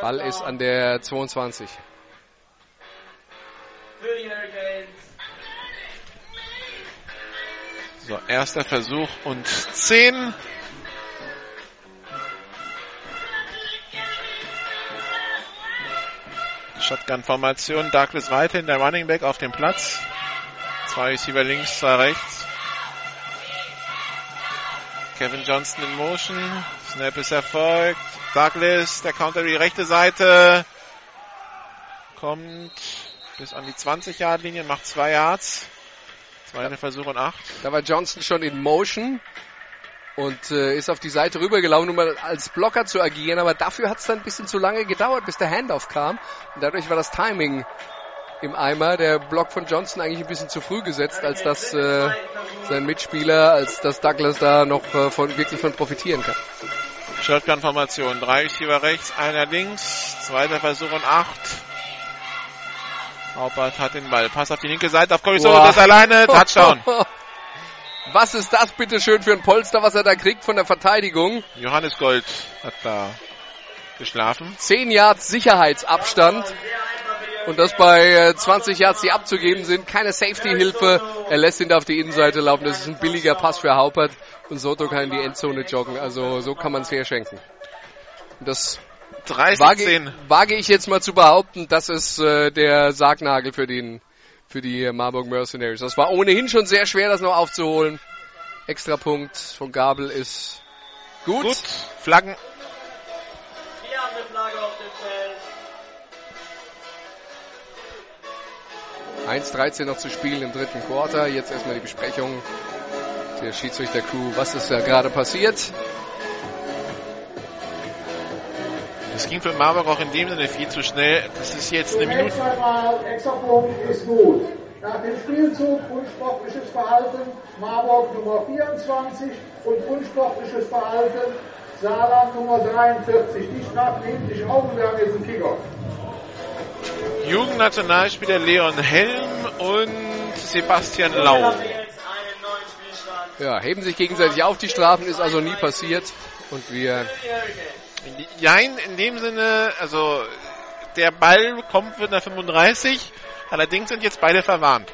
C: Ball ist an der 22.
F: für die Hurricanes.
A: So, erster Versuch und 10. Shotgun-Formation, Douglas weiterhin, der Running Back auf dem Platz. Zwei Receiver links, zwei rechts. Kevin Johnston in Motion. Snap ist erfolgt. Douglas, der Counter die rechte Seite. Kommt bis an die 20-Yard-Linie, macht zwei Yards. Zweiter Versuch und acht.
C: Da war Johnson schon in Motion und äh, ist auf die Seite rübergelaufen, um als Blocker zu agieren. Aber dafür hat es dann ein bisschen zu lange gedauert, bis der Handoff kam. Und dadurch war das Timing im Eimer. Der Block von Johnson eigentlich ein bisschen zu früh gesetzt, als dass äh, sein Mitspieler, als dass Douglas da noch äh, von, wirklich von profitieren kann.
A: Shotgun-Formation. Drei Receiver rechts, einer links. Zweiter Versuch und acht. Haupert hat den Ball. Pass auf die linke Seite auf
C: Boah.
A: Solo, das alleine. Touchdown.
C: Was ist das bitte schön für ein Polster, was er da kriegt von der Verteidigung?
A: Johannes Gold hat da geschlafen.
C: 10 Yards Sicherheitsabstand. Und das bei äh, 20 Yards, die abzugeben sind. Keine Safety-Hilfe. Er lässt ihn da auf die Innenseite laufen. Das ist ein billiger Pass für Haupert. Und Soto kann in die Endzone joggen. Also so kann man es herschenken. Und das
A: 30,
C: wage,
A: 10.
C: wage ich jetzt mal zu behaupten, das ist äh, der Sargnagel für den für die äh, Marburg Mercenaries. Das war ohnehin schon sehr schwer, das noch aufzuholen. Extra Punkt von Gabel ist gut.
A: Gut. Flaggen.
C: 1.13 noch zu spielen im dritten Quarter. Jetzt erstmal die Besprechung der Schiedsrichter-Crew. Was ist da gerade passiert?
A: Das ging für Marburg auch in dem Sinne viel zu schnell. Das ist jetzt eine Minute.
D: Extra Punkt ist gut. Nach dem Spielzug unsportliches Verhalten Marburg Nummer 24 und unsportliches Verhalten Saarland Nummer 43. Die Strafen nehmen sich auf und wir haben jetzt einen Kickoff.
A: Jugendnationalspieler Leon Helm und Sebastian Lau.
C: Ja, heben sich gegenseitig auf. Die Strafen ist also nie passiert. Und wir.
A: Jein, in dem Sinne, also der Ball kommt mit einer 35, allerdings sind jetzt beide verwarnt.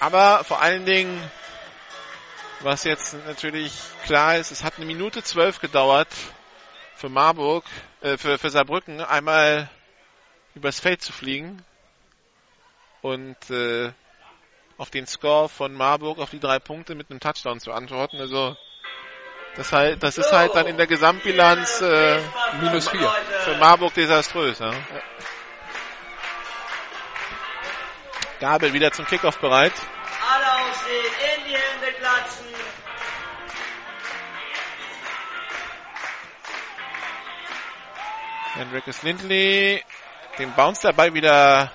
A: Aber vor allen Dingen, was jetzt natürlich klar ist, es hat eine Minute zwölf gedauert für Marburg, äh, für, für Saarbrücken, einmal übers Feld zu fliegen und äh, auf den Score von Marburg auf die drei Punkte mit einem Touchdown zu antworten. Also das halt, das ist halt dann in der Gesamtbilanz äh,
C: minus vier.
A: für Marburg desaströs. Ja. Gabel wieder zum Kickoff bereit.
F: Alle aufstehen,
A: Hendrickes Lindley, den Bounce dabei wieder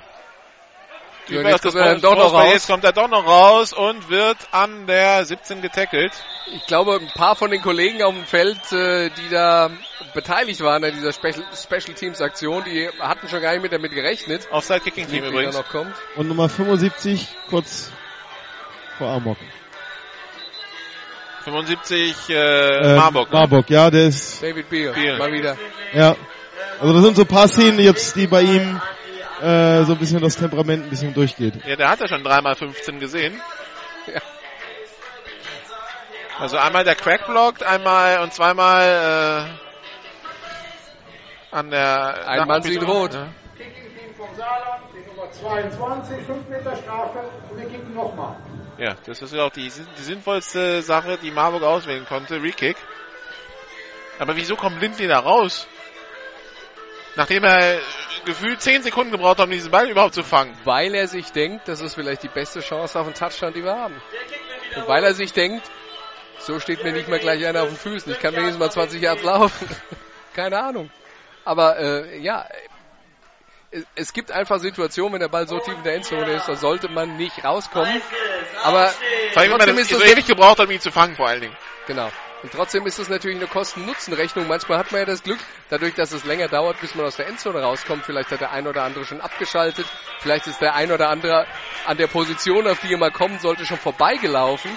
C: Ja, jetzt kommt er doch noch raus.
A: Jetzt kommt er doch noch raus und wird an der 17 getackelt.
C: Ich glaube, ein paar von den Kollegen auf dem Feld, äh, die da beteiligt waren an dieser Special, Special Teams Aktion, die hatten schon gar nicht mit damit gerechnet.
A: Offside Kicking Team übrigens.
C: noch kommt.
E: Und Nummer 75 kurz vor Amok.
A: 75 äh,
E: Ähm,
A: Marburg. Ne?
E: Marburg, ja, der ist,
C: David Beal,
A: Beal.
C: mal wieder.
E: ja. Also das sind so ein paar Szenen jetzt, die bei ihm äh, so ein bisschen das Temperament ein bisschen durchgeht.
A: Ja, der hat ja schon dreimal 15 gesehen.
C: Ja.
A: Also einmal der Crack blockt, einmal und zweimal an der...
C: Ein Mann sieht rot.
A: Ja.
D: Saarland, die Nummer 22, 5 Meter Strafe und wir kicken nochmal.
A: Ja, das ist ja auch die, die sinnvollste Sache, die Marburg auswählen konnte, Rekick. Aber wieso kommt Lindley da raus? Nachdem er gefühlt 10 Sekunden gebraucht hat, um diesen Ball überhaupt zu fangen.
C: Weil er sich denkt, das ist vielleicht die beste Chance auf einen Touchdown, die wir haben. Und weil er sich denkt, so steht mir nicht mehr gleich einer auf den Füßen. Ich kann wenigstens mal 20 Yards laufen. Keine Ahnung. Aber äh, ja, es, gibt einfach Situationen, wenn der Ball so tief in der Endzone ist, da sollte man nicht rauskommen. Aber trotzdem ist
A: so
C: das
A: ewig gebraucht um ihn zu fangen, vor allen Dingen.
C: Genau. Und trotzdem ist es natürlich eine Kosten-Nutzen-Rechnung. Manchmal hat man ja das Glück, dadurch, dass es länger dauert, bis man aus der Endzone rauskommt. Vielleicht hat der ein oder andere schon abgeschaltet. Vielleicht ist der ein oder andere an der Position, auf die er mal kommen sollte, schon vorbeigelaufen.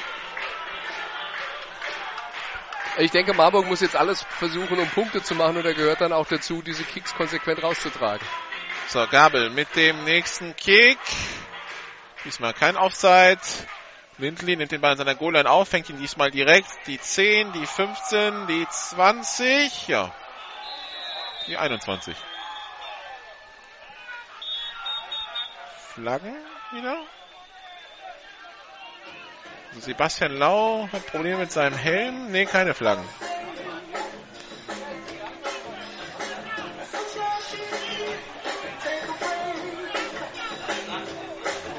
C: Ich denke, Marburg muss jetzt alles versuchen, um Punkte zu machen und da gehört dann auch dazu, diese Kicks konsequent rauszutragen.
A: So, Gabel mit dem nächsten Kick. Diesmal kein Offside. Lindley nimmt den Ball in seiner Goal-Line auf, fängt ihn diesmal direkt. Die 10, die 15, die 20, ja. Die 21. Flaggen wieder. Sebastian Lau hat Probleme mit seinem Helm. Nee, keine Flaggen.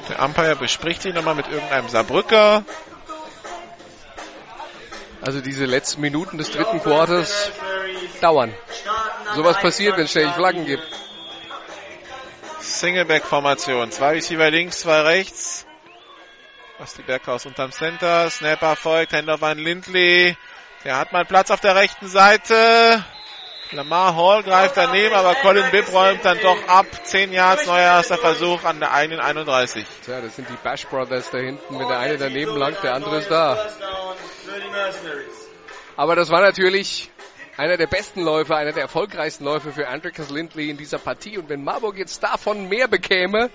A: Der Umpire bespricht sich nochmal mit irgendeinem Saarbrücker.
C: Also diese letzten Minuten des dritten Quarters dauern. Sowas passiert, wenn es ständig Flaggen gibt.
A: Singleback-Formation. Zwei Receiver links, zwei rechts. Basti Berghaus unterm Center. Snapper folgt. Handoff an Lindley. Der hat mal Platz auf der rechten Seite. Lamar Hall greift daneben, aber Colin Bibb räumt dann doch ab. 10 Yards, neuer erster Versuch an der einen 31.
C: Tja, das sind die Bash Brothers da hinten. Wenn der eine daneben langt, der andere ist da. Aber das war natürlich einer der besten Läufe, einer der erfolgreichsten Läufe für Andreas Lindley in dieser Partie. Und wenn Marburg jetzt davon mehr bekäme,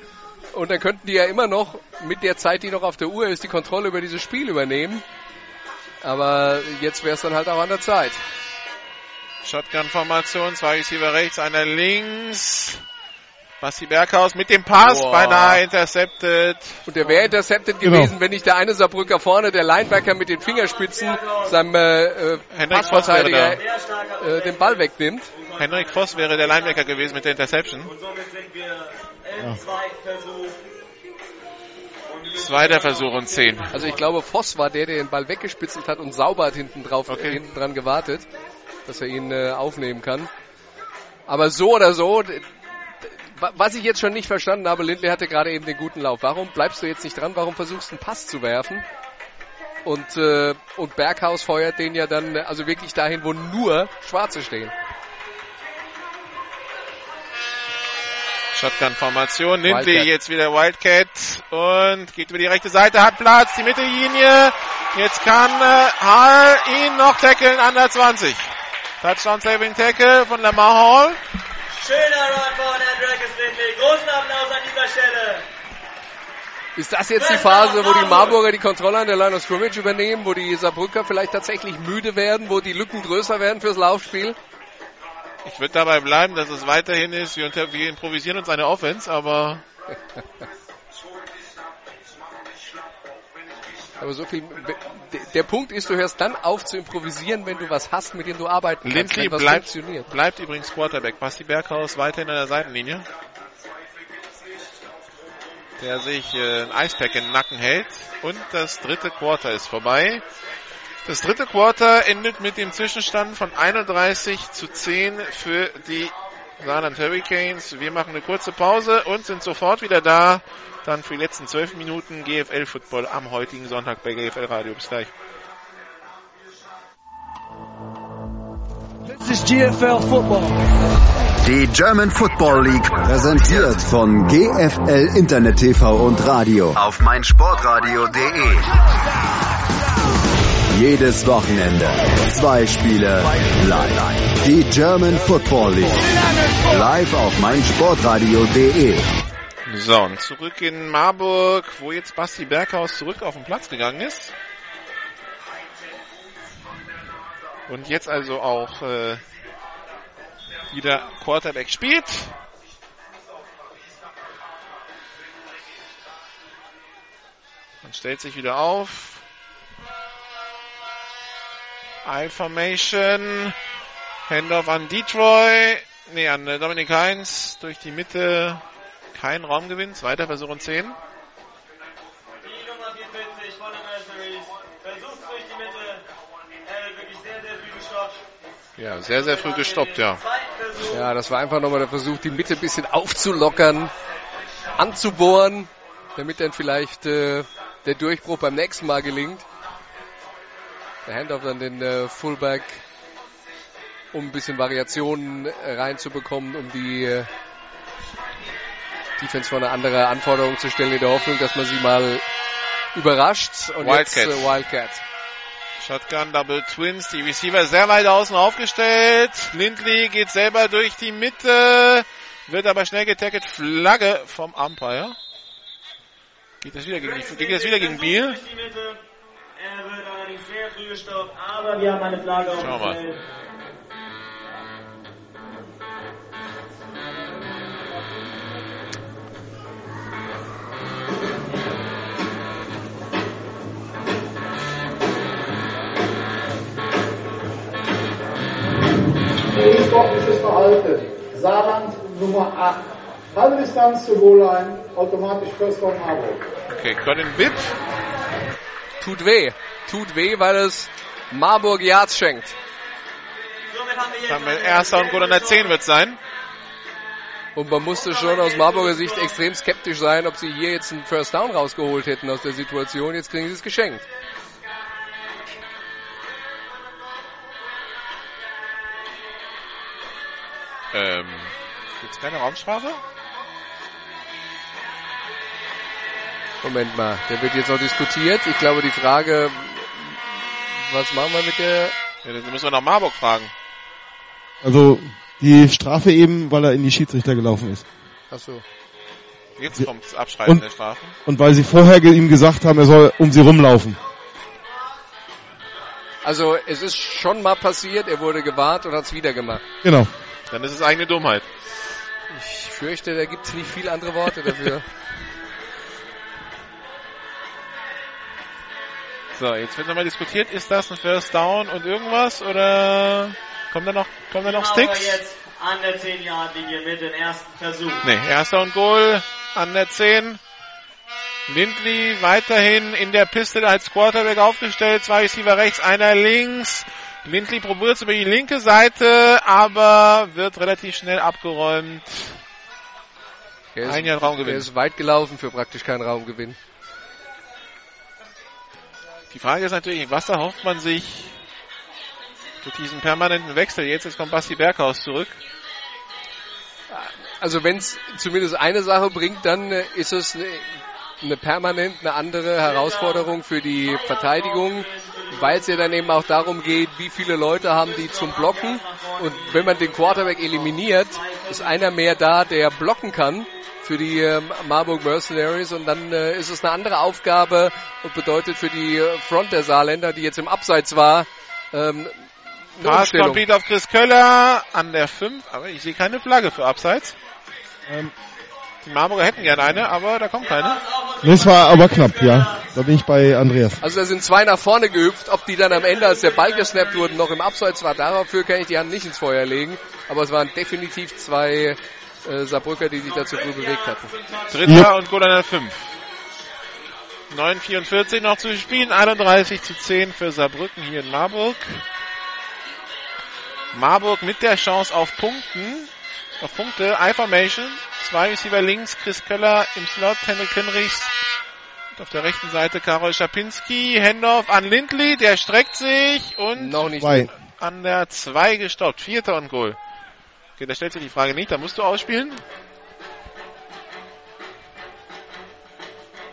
C: und dann könnten die ja immer noch mit der Zeit, die noch auf der Uhr ist, die Kontrolle über dieses Spiel übernehmen. Aber jetzt wäre es dann halt auch an der Zeit.
A: Shotgun-Formation, zwei Receiver rechts, einer links. Basti Berghaus mit dem Pass,
C: Boah.
A: beinahe intercepted.
C: Und der wäre intercepted
I: Genau.
C: gewesen, wenn nicht der eine Saarbrücker vorne, der Linebacker mit den Fingerspitzen, seinem äh, äh, Passverteidiger äh, den Ball wegnimmt.
A: Henrik Voss wäre der Linebacker gewesen mit der Interception.
F: Und somit sind wir im Zweitversuch.
A: Zweiter Versuch und 10.
C: Also ich glaube, Voss war der, der den Ball weggespitzelt hat und sauber hat hinten drauf,
A: Okay.
C: äh, hinten dran gewartet, dass er ihn äh, aufnehmen kann. Aber so oder so, was ich jetzt schon nicht verstanden habe, Lindley hatte gerade eben den guten Lauf. Warum bleibst du jetzt nicht dran? Warum versuchst du einen Pass zu werfen? Und, äh, und Berghaus feuert den ja dann also wirklich dahin, wo nur Schwarze stehen.
A: Shotgun-Formation. Lindley jetzt wieder Wildcat und geht über die rechte Seite, hat Platz, die Mittellinie. Jetzt kann äh, Hall ihn noch tackeln an der 20. Touchdown Saving Tackle von Lamar Hall.
F: Schöner Run von Andreas Lindley. Großen Applaus an dieser Stelle.
C: Ist das jetzt die Phase, wo die Marburger die Kontrolle an der Line of Scrimmage übernehmen, wo die Saarbrücker vielleicht tatsächlich müde werden, wo die Lücken größer werden fürs Laufspiel?
A: Ich würde dabei bleiben, dass es weiterhin ist. Wir, improvisieren uns eine Offense, aber
C: Aber so viel. Der Punkt ist, du hörst dann auf zu improvisieren, wenn du was hast, mit dem du arbeiten kannst, was
A: bleibt,
C: funktioniert.
A: bleibt übrigens Quarterback. Basti Berghaus weiterhin an der Seitenlinie. Der sich äh, ein Eispack in den Nacken hält. Und das dritte Quarter ist vorbei. Das dritte Quarter endet mit dem Zwischenstand von 31 zu 10 für die Saarland Hurricanes. Wir machen eine kurze Pause und sind sofort wieder da. Dann für die letzten zwölf Minuten GFL Football am heutigen Sonntag bei GFL Radio. Bis gleich.
G: This is GFL Football.
H: Die German Football League präsentiert von GFL Internet TV und Radio auf meinsportradio.de. Jedes Wochenende zwei Spiele live. Die German Football League live auf meinsportradio.de.
A: So, und zurück in Marburg, wo jetzt Basti Berghaus zurück auf den Platz gegangen ist. Und jetzt also auch äh, wieder Quarterback spielt. Man stellt sich wieder auf. I-Formation. Handoff an Detroit. Nee, an äh, Dominik Heinz. Durch die Mitte. Kein Raumgewinn. Zweiter Versuch und 10.
F: Die Nummer 44 von den Mercenaries versucht durch die Mitte. Er wird wirklich sehr, sehr früh gestoppt.
A: Ja, sehr, sehr früh gestoppt, ja.
C: Ja, das war einfach nochmal der Versuch, die Mitte ein bisschen aufzulockern, anzubohren, damit dann vielleicht äh, der Durchbruch beim nächsten Mal gelingt. Der Handoff an den äh, Fullback, um ein bisschen Variationen äh, reinzubekommen, um die äh, Defense vor eine andere Anforderung zu stellen, in der Hoffnung, dass man sie mal überrascht. Und
A: Wildcat.
C: jetzt äh, Wildcat.
A: Shotgun Double Twins, die Receiver sehr weit außen aufgestellt. Lindley geht selber durch die Mitte, wird aber schnell getackelt. Flagge vom Umpire. Geht das wieder gegen, die, geht das wieder gegen Biel?
F: Er wird allerdings sehr früh gestoppt, aber wir haben eine Flagge auf dem
A: mal.
D: Sportliches Verhalten. Saarland Nummer 8. Halbe Distanz zur Goal-Line, automatisch First Down Marburg.
A: Okay, Colin Bibb.
C: Tut weh. Tut weh, weil es Marburg Yards schenkt.
A: Dann mit erster und Goal an der 10 wird sein.
C: Und man musste schon aus Marburger Sicht extrem skeptisch sein, ob sie hier jetzt einen First Down rausgeholt hätten aus der Situation. Jetzt kriegen sie es geschenkt.
A: Ähm, gibt's keine Raumstrafe?
C: Moment mal, der wird jetzt noch diskutiert. Ich glaube, die Frage, was machen wir mit der...
A: Ja, dann müssen wir nach Marburg fragen.
E: Also die Strafe eben, weil er in die Schiedsrichter gelaufen ist.
C: Achso.
A: Jetzt kommt's Abschreiben
E: Und-
A: der Strafen.
E: Und weil sie vorher ihm gesagt haben, er soll um sie rumlaufen.
C: Also es ist schon mal passiert, er wurde gewahrt und hat es wieder gemacht.
E: Genau.
A: Dann ist es eigene Dummheit.
C: Ich fürchte, da gibt es nicht viel andere Worte dafür.
A: So, jetzt wird nochmal diskutiert, ist das ein First Down und irgendwas oder kommen da noch, kommen da noch
F: Genau,
A: Sticks?
F: jetzt an der 10 Yard Linie mit dem ersten Versuch.
A: Nee, erster und Goal an der 10. Lindley weiterhin in der Piste als Quarterback aufgestellt. Zwei Receiver rechts, einer links. Lindley probiert es über die linke Seite, aber wird relativ schnell abgeräumt.
C: Er ist,
A: Ein Jahr
C: er
A: Raumgewinn.
C: ist weit gelaufen für praktisch keinen Raumgewinn.
A: Die Frage ist natürlich, was erhofft man sich durch diesen permanenten Wechsel? Jetzt, jetzt kommt Basti Berghaus zurück.
C: Also wenn es zumindest eine Sache bringt, dann äh, ist es eine, eine permanent eine andere Herausforderung für die Verteidigung, weil es ja dann eben auch darum geht, wie viele Leute haben die zum Blocken. Und wenn man den Quarterback eliminiert, ist einer mehr da, der blocken kann für die ähm, Marburg Mercenaries und dann äh, ist es eine andere Aufgabe und bedeutet für die äh, Front der Saarländer, die jetzt im Abseits war, ähm, eine
A: Pass complete auf Chris Köller an der 5, aber ich sehe keine Flagge für Abseits.
E: Ähm,
A: Die Marburger hätten gerne eine, aber da kommt keine.
E: Nee, es war aber knapp, ja. Da bin ich bei Andreas.
C: Also da sind zwei nach vorne gehüpft. Ob die dann am Ende, als der Ball gesnappt wurde, noch im Abseits war, dafür kann ich die Hand nicht ins Feuer legen. Aber es waren definitiv zwei äh, Saarbrücker, die sich dazu früh bewegt hatten.
A: Dritter
E: Ja.
A: und Goal an der 5. 9,44 noch zu spielen, 31 zu 10 für Saarbrücken hier in Marburg. Marburg mit der Chance auf Punkten, auf Punkte, I-Formation, zwei Receiver links, Chris Köller im Slot, Henrik Hinrichs und auf der rechten Seite Karol Schapinski, Handoff an Lindley, der streckt sich und
C: Noch nicht.
E: Zwei.
A: an der 2 gestoppt, vierter und Goal. Okay, da stellt sich die Frage nicht, da musst du ausspielen.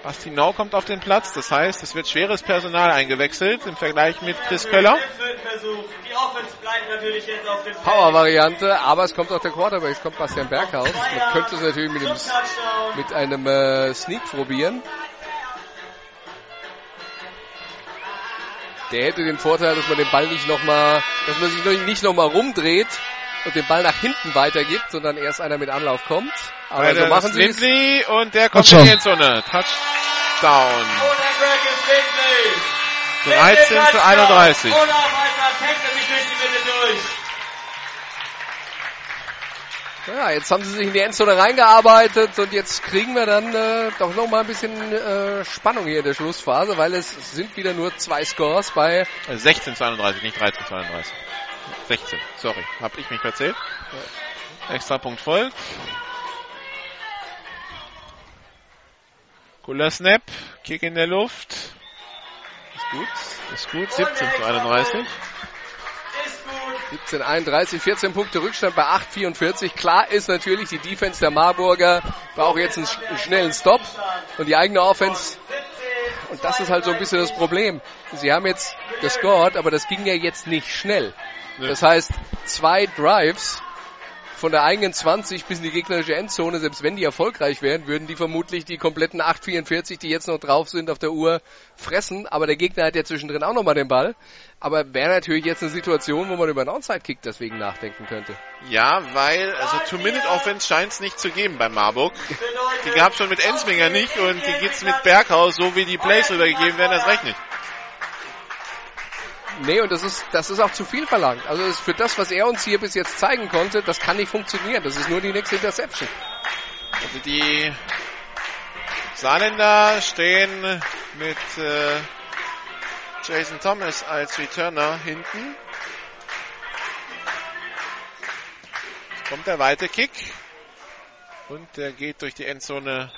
A: Basti Nau kommt auf den Platz, das heißt, es wird schweres Personal eingewechselt im Vergleich mit Chris Köller.
F: Im vierten Versuch. Die Offense bleibt natürlich jetzt auf dem Feld.
C: Power-Variante, aber es kommt auch der Quarterback, es kommt Bastian Berghaus. Man könnte es natürlich mit
F: Touchdown.
C: mit einem äh, Sneak probieren. Der hätte den Vorteil, dass man den Ball nicht nochmal, dass man sich noch- nicht nochmal rumdreht und den Ball nach hinten weitergibt, sondern erst einer mit Anlauf kommt. Aber
A: Weil
C: so machen sie es.
A: Lindley und der kommt
E: Touchdown.
A: in die Endzone. Touchdown. 13 zu 31.
F: Olaf Alter, tackle mich durch die Mitte durch.
C: Ja, jetzt haben sie sich in die Endzone reingearbeitet und jetzt kriegen wir dann äh, doch noch mal ein bisschen äh, Spannung hier in der Schlussphase, weil es sind wieder nur zwei Scores bei
A: Äh, 16 zu 31, nicht 13 zu 31. 16, sorry, hab ich mich verzählt. Extra Punkt folgt. Cooler Snap, Kick in der Luft. Ist gut, ist gut, 17 zu 31.
C: 17, 31, 14 Punkte Rückstand bei 8, 44. Klar ist natürlich, die Defense der Marburger braucht jetzt einen sch- schnellen Stop und die eigene Offense. Und das ist halt so ein bisschen das Problem. Sie haben jetzt gescored, aber das ging ja jetzt nicht schnell. Das heißt, zwei Drives von der eigenen 20 bis in die gegnerische Endzone, selbst wenn die erfolgreich wären, würden die vermutlich die kompletten 8,44, die jetzt noch drauf sind auf der Uhr, fressen. Aber der Gegner hat ja zwischendrin auch nochmal den Ball. Aber wäre natürlich jetzt eine Situation, wo man über einen Onside-Kick deswegen nachdenken könnte.
A: Ja, weil, also Two-Minute-Offense scheint es nicht zu geben bei Marburg. Die gab schon mit Ensminger nicht und die gibt's mit Berghaus, so wie die Plays rübergegeben werden, das recht nicht.
C: Nee, und das ist, das ist auch zu viel verlangt. Also das für das, was er uns hier bis jetzt zeigen konnte, das kann nicht funktionieren. Das ist nur die nächste Interception.
A: Also die Saarländer stehen mit äh, Jason Thomas als Returner hinten. Jetzt kommt der weite Kick. Und der geht durch die Endzone.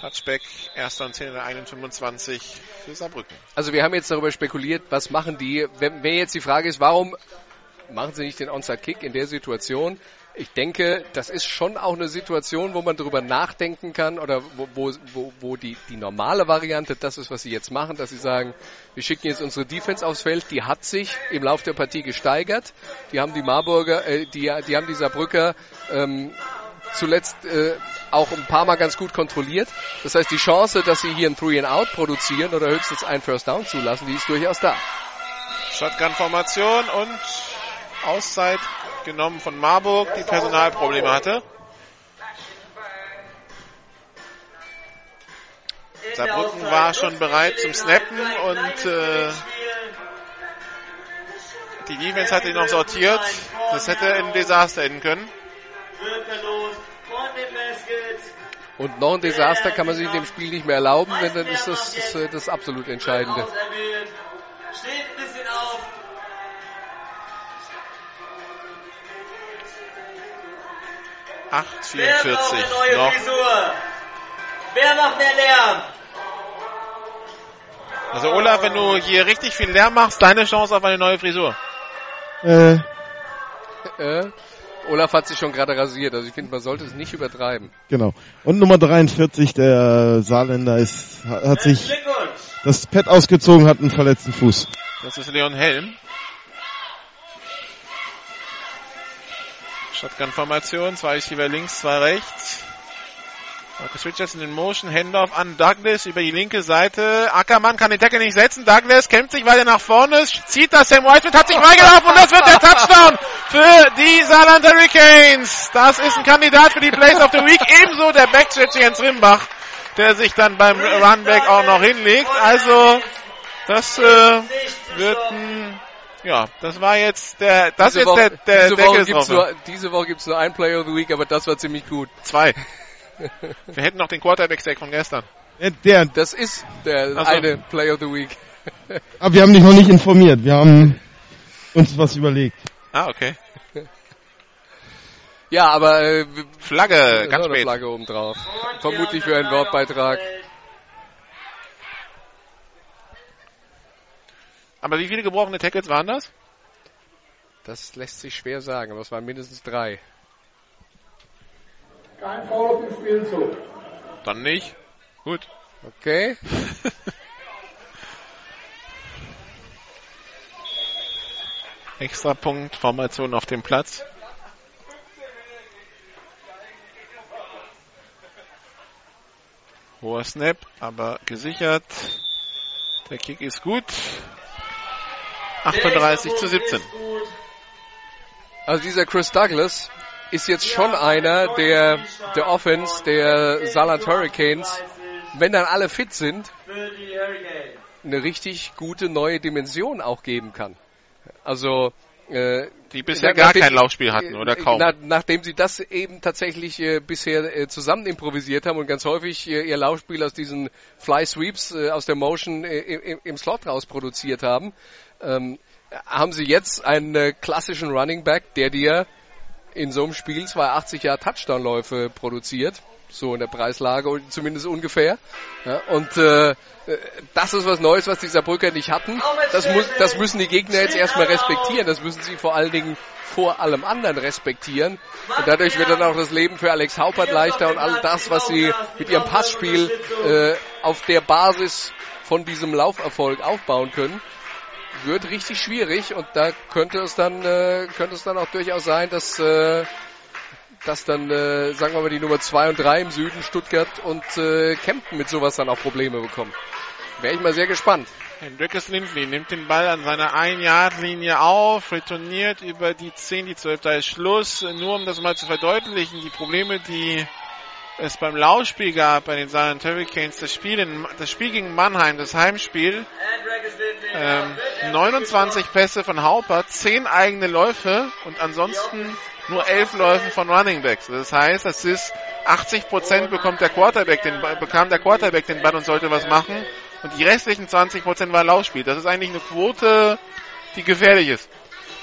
A: Touchback, erster und 10 21 für Saarbrücken.
C: Also wir haben jetzt darüber spekuliert, was machen die, wenn, wenn jetzt die Frage ist, warum machen sie nicht den Onside-Kick in der Situation? Ich denke, das ist schon auch eine Situation, wo man darüber nachdenken kann oder wo, wo, wo, wo die, die normale Variante das ist, was sie jetzt machen, dass sie sagen, wir schicken jetzt unsere Defense aufs Feld, die hat sich im Laufe der Partie gesteigert, die haben die Marburger, äh, die, die haben die Saarbrücker ähm, zuletzt äh, auch ein paar Mal ganz gut kontrolliert. Das heißt, die Chance, dass sie hier ein Three and Out produzieren oder höchstens ein First Down zulassen, die ist durchaus da.
A: Shotgun-Formation und Auszeit genommen von Marburg, die Personalprobleme hatte. Saarbrücken war schon bereit zum Snappen und äh, die Defense hat ihn noch sortiert. Das hätte ein Desaster enden können.
C: Und noch ein Desaster kann man sich in dem Spiel nicht mehr erlauben, denn dann ist das das, äh, das absolut Entscheidende.
F: Steht ein bisschen auf.
A: Acht
F: Wer braucht
A: 44
F: eine neue
A: noch.
F: Frisur? Wer macht mehr Lärm?
A: Also Olaf, wenn du hier richtig viel Lärm machst, deine Chance auf eine neue Frisur.
E: Äh,
C: Äh, Olaf hat sich schon gerade rasiert, also ich finde, man sollte es nicht übertreiben.
E: genau. Und Nummer 43, der Saarländer, ist, hat sich das Pad ausgezogen, hat einen verletzten Fuß.
A: Das ist Leon Helm. Shotgun-Formation, zwei Receiver links, zwei rechts. Marcus Richardson in Motion, Handoff an Douglas über die linke Seite. Ackermann kann den Tackle nicht setzen. Douglas kämpft sich weiter nach vorne, zieht das Sam Whitefield, hat sich freigelaufen und das wird der Touchdown für die Saarland Hurricanes. Das ist ein Kandidat für die Plays of the Week. Ebenso der Backstretch Jens Rimbach, der sich dann beim Runback auch noch hinlegt. Also, das äh, wird ein ja, das war jetzt der, das
C: diese
A: ist
C: Woche,
A: der, der
C: diese, Woche gibt's nur, diese Woche gibt's nur ein Player of the Week, aber das war ziemlich gut.
A: Zwei. Wir hätten noch den Quarterback-Sack von gestern.
E: Äh, Der,
C: Das ist der
A: Ach so.
C: eine Player of the Week.
E: aber wir haben dich noch nicht informiert. Wir haben uns was überlegt.
A: Ah, okay.
C: Ja, aber äh,
A: Flagge, ganz spät.
C: Flagge oben drauf. Vermutlich für einen Wortbeitrag.
A: Aber wie viele gebrochene Tackles waren das?
C: Das lässt sich schwer sagen, aber es waren mindestens drei.
D: Kein Foul auf dem Spielzug.
A: Dann nicht. Gut.
C: Okay.
A: Extra Punkt, Formation auf dem Platz. Hoher Snap, aber gesichert. Der Kick ist gut. 38 zu 17.
C: Also dieser Chris Douglas ist jetzt schon einer der, der Offense der Saarland Hurricanes, wenn dann alle fit sind, eine richtig gute neue Dimension auch geben kann. Also äh,
A: die bisher gar kein Laufspiel hatten oder
C: äh,
A: kaum.
C: Na, nachdem sie das eben tatsächlich äh, bisher äh, zusammen improvisiert haben und ganz häufig äh, ihr Laufspiel aus diesen Fly Sweeps äh, aus der Motion äh, im, im, Slot raus produziert haben, ähm, haben sie jetzt einen äh, klassischen Running Back, der dir in so einem Spiel 280 Jahre Touchdown-Läufe produziert so in der Preislage zumindest ungefähr. Ja, und äh, das ist was Neues, was die Saarbrücker nicht hatten. Das, muss, das müssen die Gegner jetzt erstmal respektieren. Das müssen sie vor allen Dingen vor allem anderen respektieren. Und dadurch wird dann auch das Leben für Alex Haupert leichter und all das, was sie mit ihrem Passspiel äh, auf der Basis von diesem Lauferfolg aufbauen können, wird richtig schwierig und da könnte es dann äh, könnte es dann auch durchaus sein, dass äh, dass dann, äh, sagen wir mal, die Nummer 2 und 3 im Süden, Stuttgart und äh, Kempten mit sowas dann auch Probleme bekommen. Wäre ich mal sehr gespannt.
A: Hendrickes Lindley nimmt den Ball an seiner 1-Yard-Linie auf, retourniert über die 10, die 12, da ist Schluss. Nur um das mal zu verdeutlichen, die Probleme, die es beim Laufspiel gab bei den Silent Hurricanes, das Spiel, in, das Spiel gegen Mannheim, das Heimspiel, ähm, 29 Pässe von Hauper, 10 eigene Läufe und ansonsten nur 11 Läufe von Running Backs. Das heißt, das ist 80 Prozent bekommt der Quarterback den, bekam der Quarterback den Ball und sollte was machen und die restlichen 20 Prozent war Laufspiel. Das ist eigentlich eine Quote, die gefährlich ist.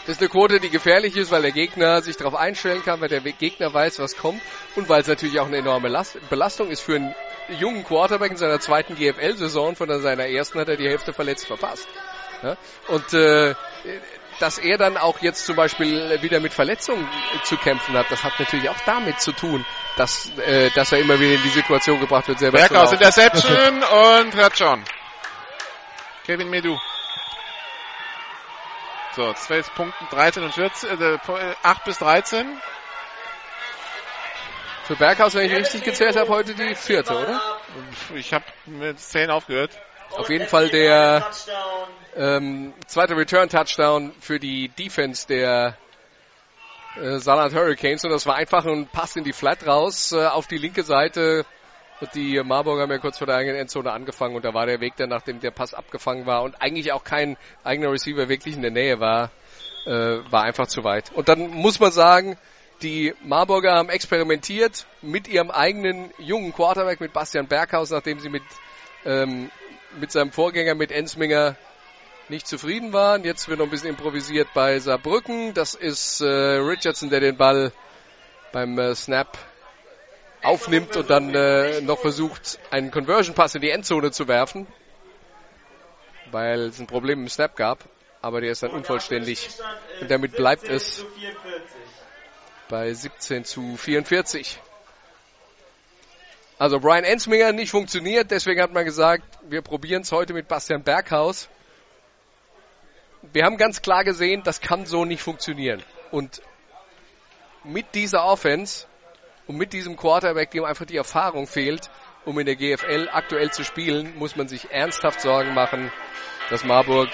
C: Das ist eine Quote, die gefährlich ist, weil der Gegner sich darauf einstellen kann, weil der Gegner weiß, was kommt und weil es natürlich auch eine enorme Belastung ist für einen jungen Quarterback in seiner zweiten GFL-Saison. Von seiner ersten hat er die Hälfte verletzt verpasst. Ja? Und äh, dass er dann auch jetzt zum Beispiel wieder mit Verletzungen zu kämpfen hat, das hat natürlich auch damit zu tun, dass, äh, dass er immer wieder in die Situation gebracht wird, selber
A: Berghaus Interception und Touchdown. Kevin Medu. So, 12 Punkten, 13 und 14, äh, 8 bis 13.
C: Für Berghaus, wenn ich richtig gezählt habe, heute die vierte, oder?
A: Ich habe mit 10 aufgehört.
C: Auf jeden Fall der ähm, zweite Return-Touchdown für die Defense der äh, Saarland Hurricanes. Und das war einfach ein Pass in die Flat raus äh, auf die linke Seite. Und die Marburger haben ja kurz vor der eigenen Endzone angefangen und da war der Weg dann, nachdem der Pass abgefangen war und eigentlich auch kein eigener Receiver wirklich in der Nähe war, äh, war einfach zu weit. Und dann muss man sagen, die Marburger haben experimentiert mit ihrem eigenen jungen Quarterback, mit Bastian Berghaus, nachdem sie mit, ähm, mit seinem Vorgänger, mit Ensminger, nicht zufrieden waren. Jetzt wird noch ein bisschen improvisiert bei Saarbrücken. Das ist äh, Richardson, der den Ball beim äh, Snap aufnimmt und dann äh, noch versucht, einen Conversion Pass in die Endzone zu werfen, weil es ein Problem im Snap gab. Aber der ist dann unvollständig. Und damit bleibt es bei 17 zu 44. Also Brian Ensminger nicht funktioniert, deswegen hat man gesagt, wir probieren es heute mit Bastian Berghaus. Wir haben ganz klar gesehen, das kann so nicht funktionieren. Und mit dieser Offense und mit diesem Quarterback, dem einfach die Erfahrung fehlt, um in der GFL aktuell zu spielen, muss man sich ernsthaft Sorgen machen, dass Marburg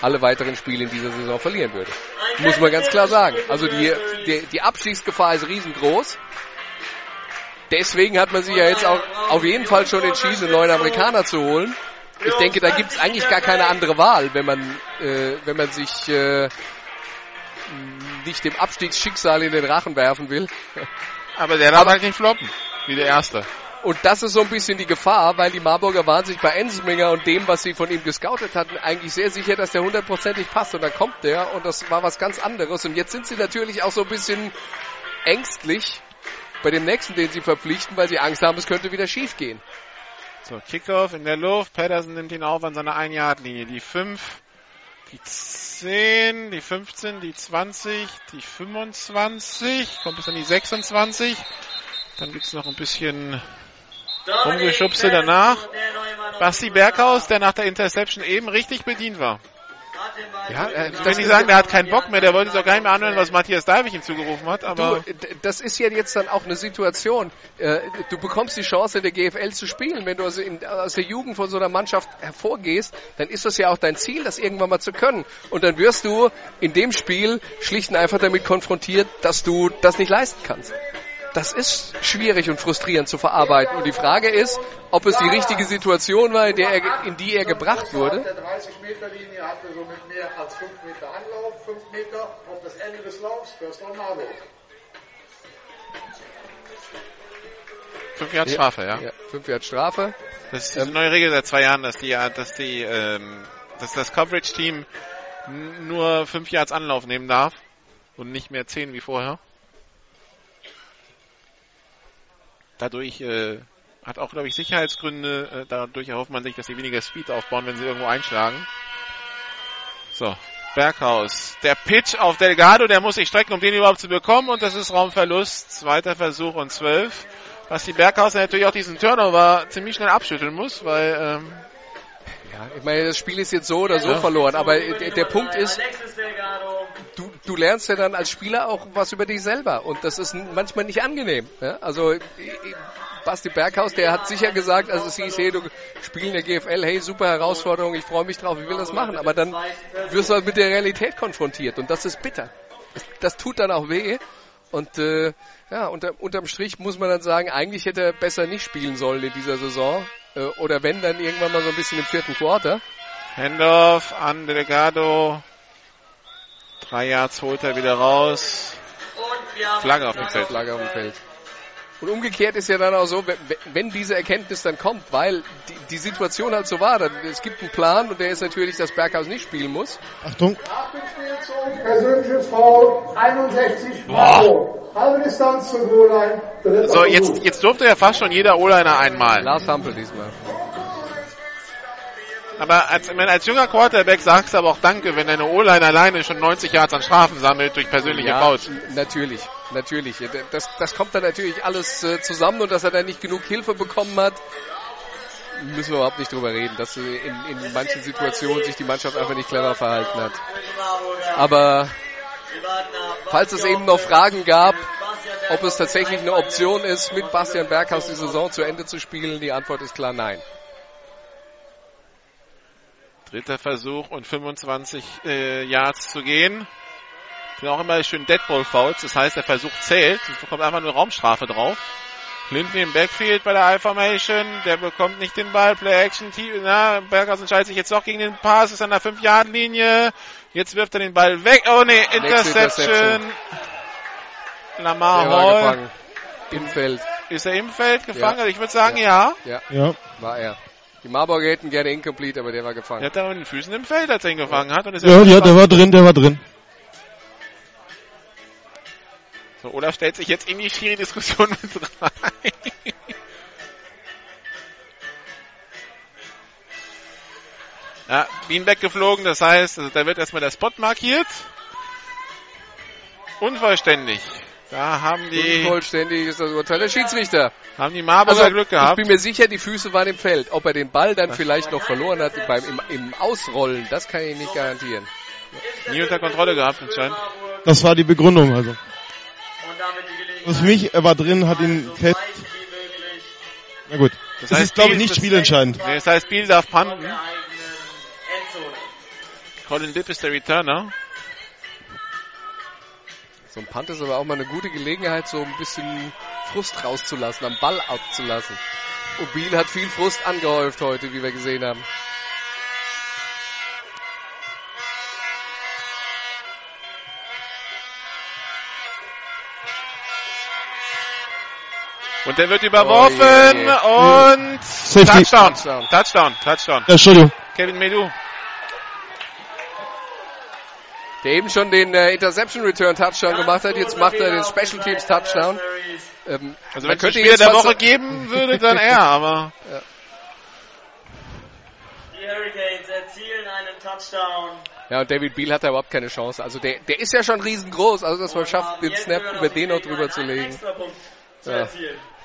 C: alle weiteren Spiele in dieser Saison verlieren würde. Muss man ganz klar sagen. Also die, die, die Abstiegsgefahr ist riesengroß. Deswegen hat man sich ja jetzt auch auf jeden Fall schon entschieden, einen neuen Amerikaner zu holen. Ich denke, da gibt es eigentlich gar keine andere Wahl, wenn man, äh, wenn man sich äh, nicht dem Abstiegsschicksal in den Rachen werfen will.
A: Aber der darf halt nicht floppen, wie der Erste.
C: Und das ist so ein bisschen die Gefahr, weil die Marburger waren sich bei Ensminger und dem, was sie von ihm gescoutet hatten, eigentlich sehr sicher, dass der hundertprozentig passt. Und dann kommt der und das war was ganz anderes. Und jetzt sind sie natürlich auch so ein bisschen ängstlich bei dem nächsten, den sie verpflichten, weil sie Angst haben, es könnte wieder schief gehen.
A: So, Kickoff in der Luft. Patterson nimmt ihn auf an seiner 1-Yard-Linie. Die 5, die 10, die 15, die 20, die 25. Kommt bis an die 26. Dann gibt's noch ein bisschen Rumgeschubse danach. Basti Berghaus, der nach der Interception eben richtig bedient war.
C: Ja, äh,
A: Ich will nicht sagen, der hat keinen Bock mehr, der wollte sich auch gar nicht mehr anhören, was Matthias Davich ihm zugerufen hat, aber
C: Du, d- das ist ja jetzt dann auch eine Situation. Äh, Du bekommst die Chance, in der GFL zu spielen. Wenn du also in, aus der Jugend von so einer Mannschaft hervorgehst, dann ist das ja auch dein Ziel, das irgendwann mal zu können. Und dann wirst du in dem Spiel schlicht und einfach damit konfrontiert, dass du das nicht leisten kannst. Das ist schwierig und frustrierend zu verarbeiten. Und die Frage ist, ob es die richtige Situation war, in, der er, in die er gebracht wurde.
D: Der 30-Meter-Linie hatte so mit mehr als 5 Meter Anlauf, 5 Meter auf das Ende des Laufs, First on Marburg.
A: fünf Jahre Strafe, ja.
C: Ja, fünf Jahre Strafe.
A: Das ist eine neue Regel seit zwei Jahren, dass die, dass die, ähm, dass das Coverage-Team n- nur fünf Yards Anlauf nehmen darf und nicht mehr zehn wie vorher. Dadurch äh, hat auch, glaube ich, Sicherheitsgründe. Äh, dadurch erhofft man sich, dass sie weniger Speed aufbauen, wenn sie irgendwo einschlagen. So, Berghaus. Der Pitch auf Delgado, der muss sich strecken, um den überhaupt zu bekommen. Und das ist Raumverlust. Zweiter Versuch und zwölf. Was die Berghaus natürlich auch diesen Turnover ziemlich schnell abschütteln muss, weil ähm,
C: Ja, ich meine, das Spiel ist jetzt so oder so
A: Ja.
C: verloren, aber der, Punkt ist. Du, du lernst ja dann als Spieler auch was über dich selber und das ist manchmal nicht angenehm. Ja? Also Basti Berghaus, der hat sicher gesagt, also es hieß, hey, du spielst in der GFL, hey, super Herausforderung, ich freue mich drauf, ich will das machen, aber dann wirst du halt mit der Realität konfrontiert und das ist bitter. Das, tut dann auch weh und äh, ja, unter, unterm Strich muss man dann sagen, eigentlich hätte er besser nicht spielen sollen in dieser Saison äh, oder wenn, dann irgendwann mal so ein bisschen im vierten Quarter.
A: Handoff an Delgado. Drei Yards holt er wieder raus.
F: Und wir haben
A: Flagge auf dem Feld.
C: Flagge auf dem Feld. Und umgekehrt ist ja dann auch so, wenn, diese Erkenntnis dann kommt, weil die, die Situation halt so war, dann, es gibt einen Plan und der ist natürlich, dass Berghaus nicht spielen muss.
E: Achtung.
D: Persönliches Foul 61 Marburg. Halbe Distanz Goal-Line. dritter
A: So, jetzt, jetzt durfte ja fast schon jeder O-Liner einmal.
C: Lars Hampel diesmal.
A: Aber als, meine, als junger Quarterback sagst du aber auch Danke, wenn deine O-Line alleine schon 90 Yards an Strafen sammelt durch persönliche
C: Ja,
A: Fouls.
C: natürlich, natürlich. Das, das kommt dann natürlich alles äh, zusammen und dass er dann nicht genug Hilfe bekommen hat, müssen wir überhaupt nicht drüber reden, dass in, in manchen Situationen sich die Mannschaft einfach nicht clever verhalten hat. Aber falls es eben noch Fragen gab, ob es tatsächlich eine Option ist, mit Bastian Berghaus die Saison zu Ende zu spielen, die Antwort ist klar nein.
A: Dritter Versuch und 25 äh, Yards zu gehen. Sind auch immer schön Deadball-Fouls, das heißt, der Versuch zählt. Es bekommt einfach nur Raumstrafe drauf. Clinton im Backfield bei der I-Formation, der bekommt nicht den Ball, Play-Action, na, Berghaus entscheidet sich jetzt doch gegen den Pass, ist an der 5-Yard-Linie, jetzt wirft er den Ball weg, oh nee, Interception.
C: Interception.
A: Lamar Hall.
C: Im Feld.
A: ist er im Feld gefangen?
C: Ja.
A: Also ich würde sagen, ja.
C: Ja,
E: Ja.
C: war er. Die Marburger hätten gerne incomplete, aber der war gefangen.
A: hat da mit den Füßen im Feld, als er ihn gefangen hat. Und ist
E: Ja, ja, der war drin, der war drin.
A: So, Olaf stellt sich jetzt in die Schiri-Diskussion mit rein. ja, Bean weggeflogen, das heißt, also da wird erstmal der Spot markiert. Unvollständig. Da haben die,
C: Unvollständig ist das Urteil der Schiedsrichter.
A: haben die Marburger Glück
C: ich
A: gehabt.
C: bin mir sicher, die Füße waren im Feld. Ob er den Ball dann vielleicht noch verloren hat beim, im, im Ausrollen, das kann ich nicht garantieren.
A: Nie unter Kontrolle gehabt anscheinend.
E: Das war die Begründung, also.
F: Und damit die Gelegenheit.
E: Also für mich, er war drin, hat ihn fest. Na gut. Das,
A: heißt,
E: ist, glaube ich, nicht
A: das-
E: spielentscheidend.
A: Nee, das heißt, Biel darf
F: Endzone.
A: Colin Dipp ist der Returner.
C: So ein Punt ist aber auch mal eine gute Gelegenheit, so ein bisschen Frust rauszulassen, am Ball abzulassen. Und Biel hat viel Frust angehäuft heute, wie wir gesehen haben.
A: Und der wird überworfen
C: Oh, je, je.
A: und. Touchdown.
C: Touchdown.
A: Touchdown, Touchdown.
E: Entschuldigung.
A: Kevin Medu.
C: Der eben schon den äh, Interception Return Touchdown gemacht hat, jetzt macht er den Special Teams Touchdown. Ähm,
A: Also
C: man
A: wenn es Spieler der Woche
C: so-
A: geben würde, dann er, aber
F: Die Hurricanes erzielen einen Touchdown.
C: Ja, und David Beal hat da überhaupt keine Chance. Also der, der ist ja schon riesengroß, also dass man schafft, den Snap über den noch drüber zu legen. Ja.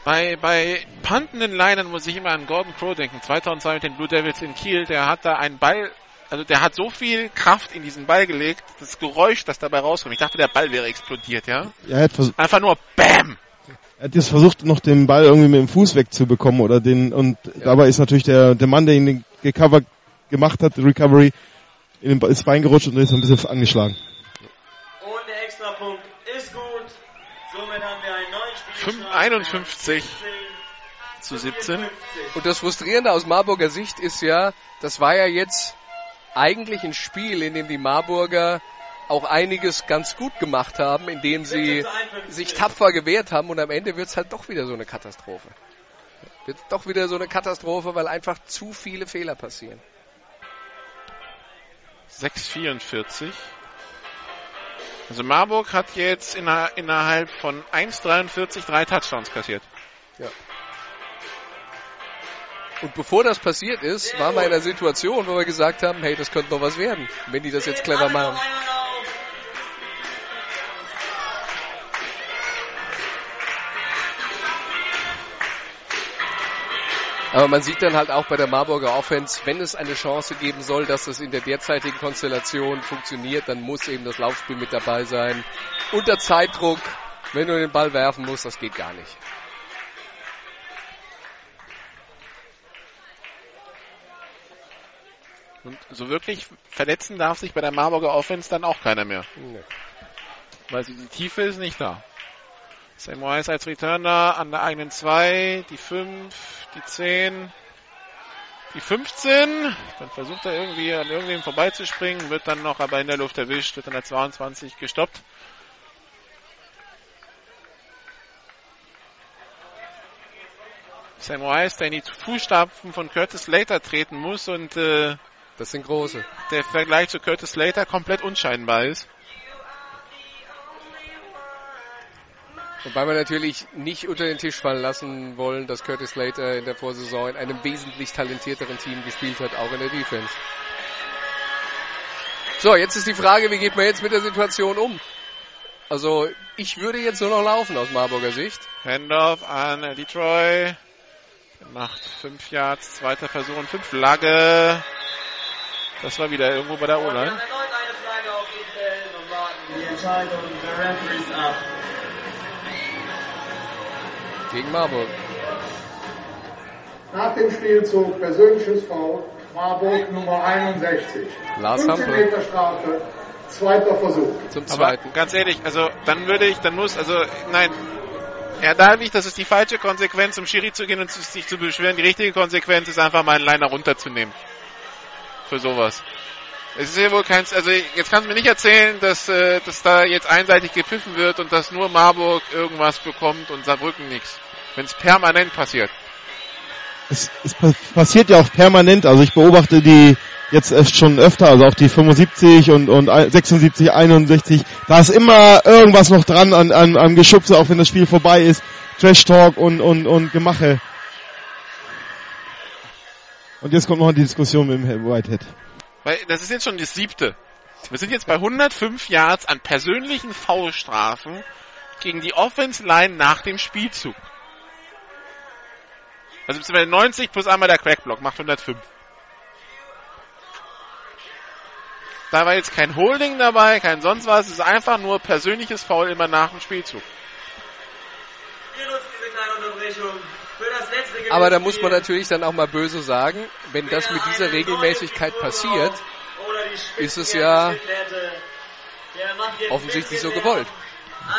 A: bei, bei puntenden Linern muss ich immer an Gordon Crow denken. 2002 mit den Blue Devils in Kiel, der hat da einen Ball also der hat so viel Kraft in diesen Ball gelegt, das Geräusch, das dabei rauskommt. Ich dachte, der Ball wäre explodiert, ja?
E: Ja, er hat
A: Einfach nur BAM!
E: Er hat jetzt versucht, noch den Ball irgendwie mit dem Fuß wegzubekommen oder den, und dabei ist natürlich der, der Mann, der ihn gecovert gemacht hat, Recovery, in den, ins Bein gerutscht und ist ein bisschen angeschlagen.
F: Und der Extrapunkt ist gut. Somit haben wir einen neuen Spielstand.
A: 5, 51 zu 17.
C: Und das Frustrierende aus Marburger Sicht ist ja, das war ja jetzt eigentlich ein Spiel, in dem die Marburger auch einiges ganz gut gemacht haben, indem sie sich tapfer gewehrt haben und am Ende wird's halt doch wieder so eine Katastrophe. Wird doch wieder so eine Katastrophe, weil einfach zu viele Fehler passieren.
A: 6,44. Also Marburg hat jetzt inner, innerhalb von 1,43 drei Touchdowns kassiert.
C: Ja. Und bevor das passiert ist, waren wir in einer Situation, wo wir gesagt haben, hey, das könnte noch was werden, wenn die das jetzt clever machen. Aber man sieht dann halt auch bei der Marburger Offense, wenn es eine Chance geben soll, dass es in der derzeitigen Konstellation funktioniert, dann muss eben das Laufspiel mit dabei sein. Unter Zeitdruck, wenn du den Ball werfen musst, das geht gar nicht.
A: Und so wirklich verletzen darf sich bei der Marburger Offense dann auch keiner mehr.
C: Nee.
A: Weil die Tiefe ist nicht da. Sam Wise als Returner an der eigenen 2, die 5, die 10, die 15. Dann versucht er irgendwie an irgendwem vorbeizuspringen, wird dann noch aber in der Luft erwischt, wird an der 22 gestoppt. Sam Wise, der in die Fußstapfen von Curtis Slater treten muss und äh,
C: Das sind große.
A: der Vergleich zu Curtis Slater komplett unscheinbar ist.
C: Wobei wir natürlich nicht unter den Tisch fallen lassen wollen, dass Curtis Slater in der Vorsaison in einem wesentlich talentierteren Team gespielt hat, auch in der Defense. So, jetzt ist die Frage, wie geht man jetzt mit der Situation um? Also, ich würde jetzt nur noch laufen aus Marburger Sicht.
A: Handoff an Detroit. Macht 5 Yards, zweiter Versuch und 5 Flagge. Das war wieder irgendwo bei der O-Line.
C: Gegen Marburg.
D: Nach dem Spielzug persönliches Foul, Marburg Nummer 61.
C: Lars
D: 15
C: Hampel.
D: Meter Strafe, zweiter Versuch.
C: Zum
A: Aber
C: zweiten.
A: ganz ehrlich, also dann würde ich, dann muss, also nein, Herr Dalwig, das ist die falsche Konsequenz, um Schiri zu gehen und sich zu beschweren. Die richtige Konsequenz ist einfach mal einen Liner runterzunehmen. Für sowas. Es ist ja wohl kein, also jetzt kannst du mir nicht erzählen, dass, äh, dass da jetzt einseitig gepfiffen wird und dass nur Marburg irgendwas bekommt und Saarbrücken nichts. Wenn es permanent passiert.
E: Es, es pa- passiert ja auch permanent, also ich beobachte die jetzt erst schon öfter, also auch die 75 und, und 76, 61, da ist immer irgendwas noch dran an, an, an Geschubse, auch wenn das Spiel vorbei ist. Trash Talk und, und, und Gemache. Und jetzt kommt noch die Diskussion mit dem Whitehead.
A: Weil das ist jetzt schon das siebte. Wir sind jetzt bei 105 Yards an persönlichen Foulstrafen gegen die Offense Line nach dem Spielzug. Also beziehungsweise 90 plus einmal der Crackblock macht 105. Da war jetzt kein Holding dabei, kein sonst was. Es ist einfach nur persönliches Foul immer nach dem Spielzug.
F: Wir nutzen diese kleine Unterbrechung
C: Aber da muss man natürlich dann auch mal böse sagen, wenn das mit dieser Regelmäßigkeit passiert, ist es ja offensichtlich so gewollt.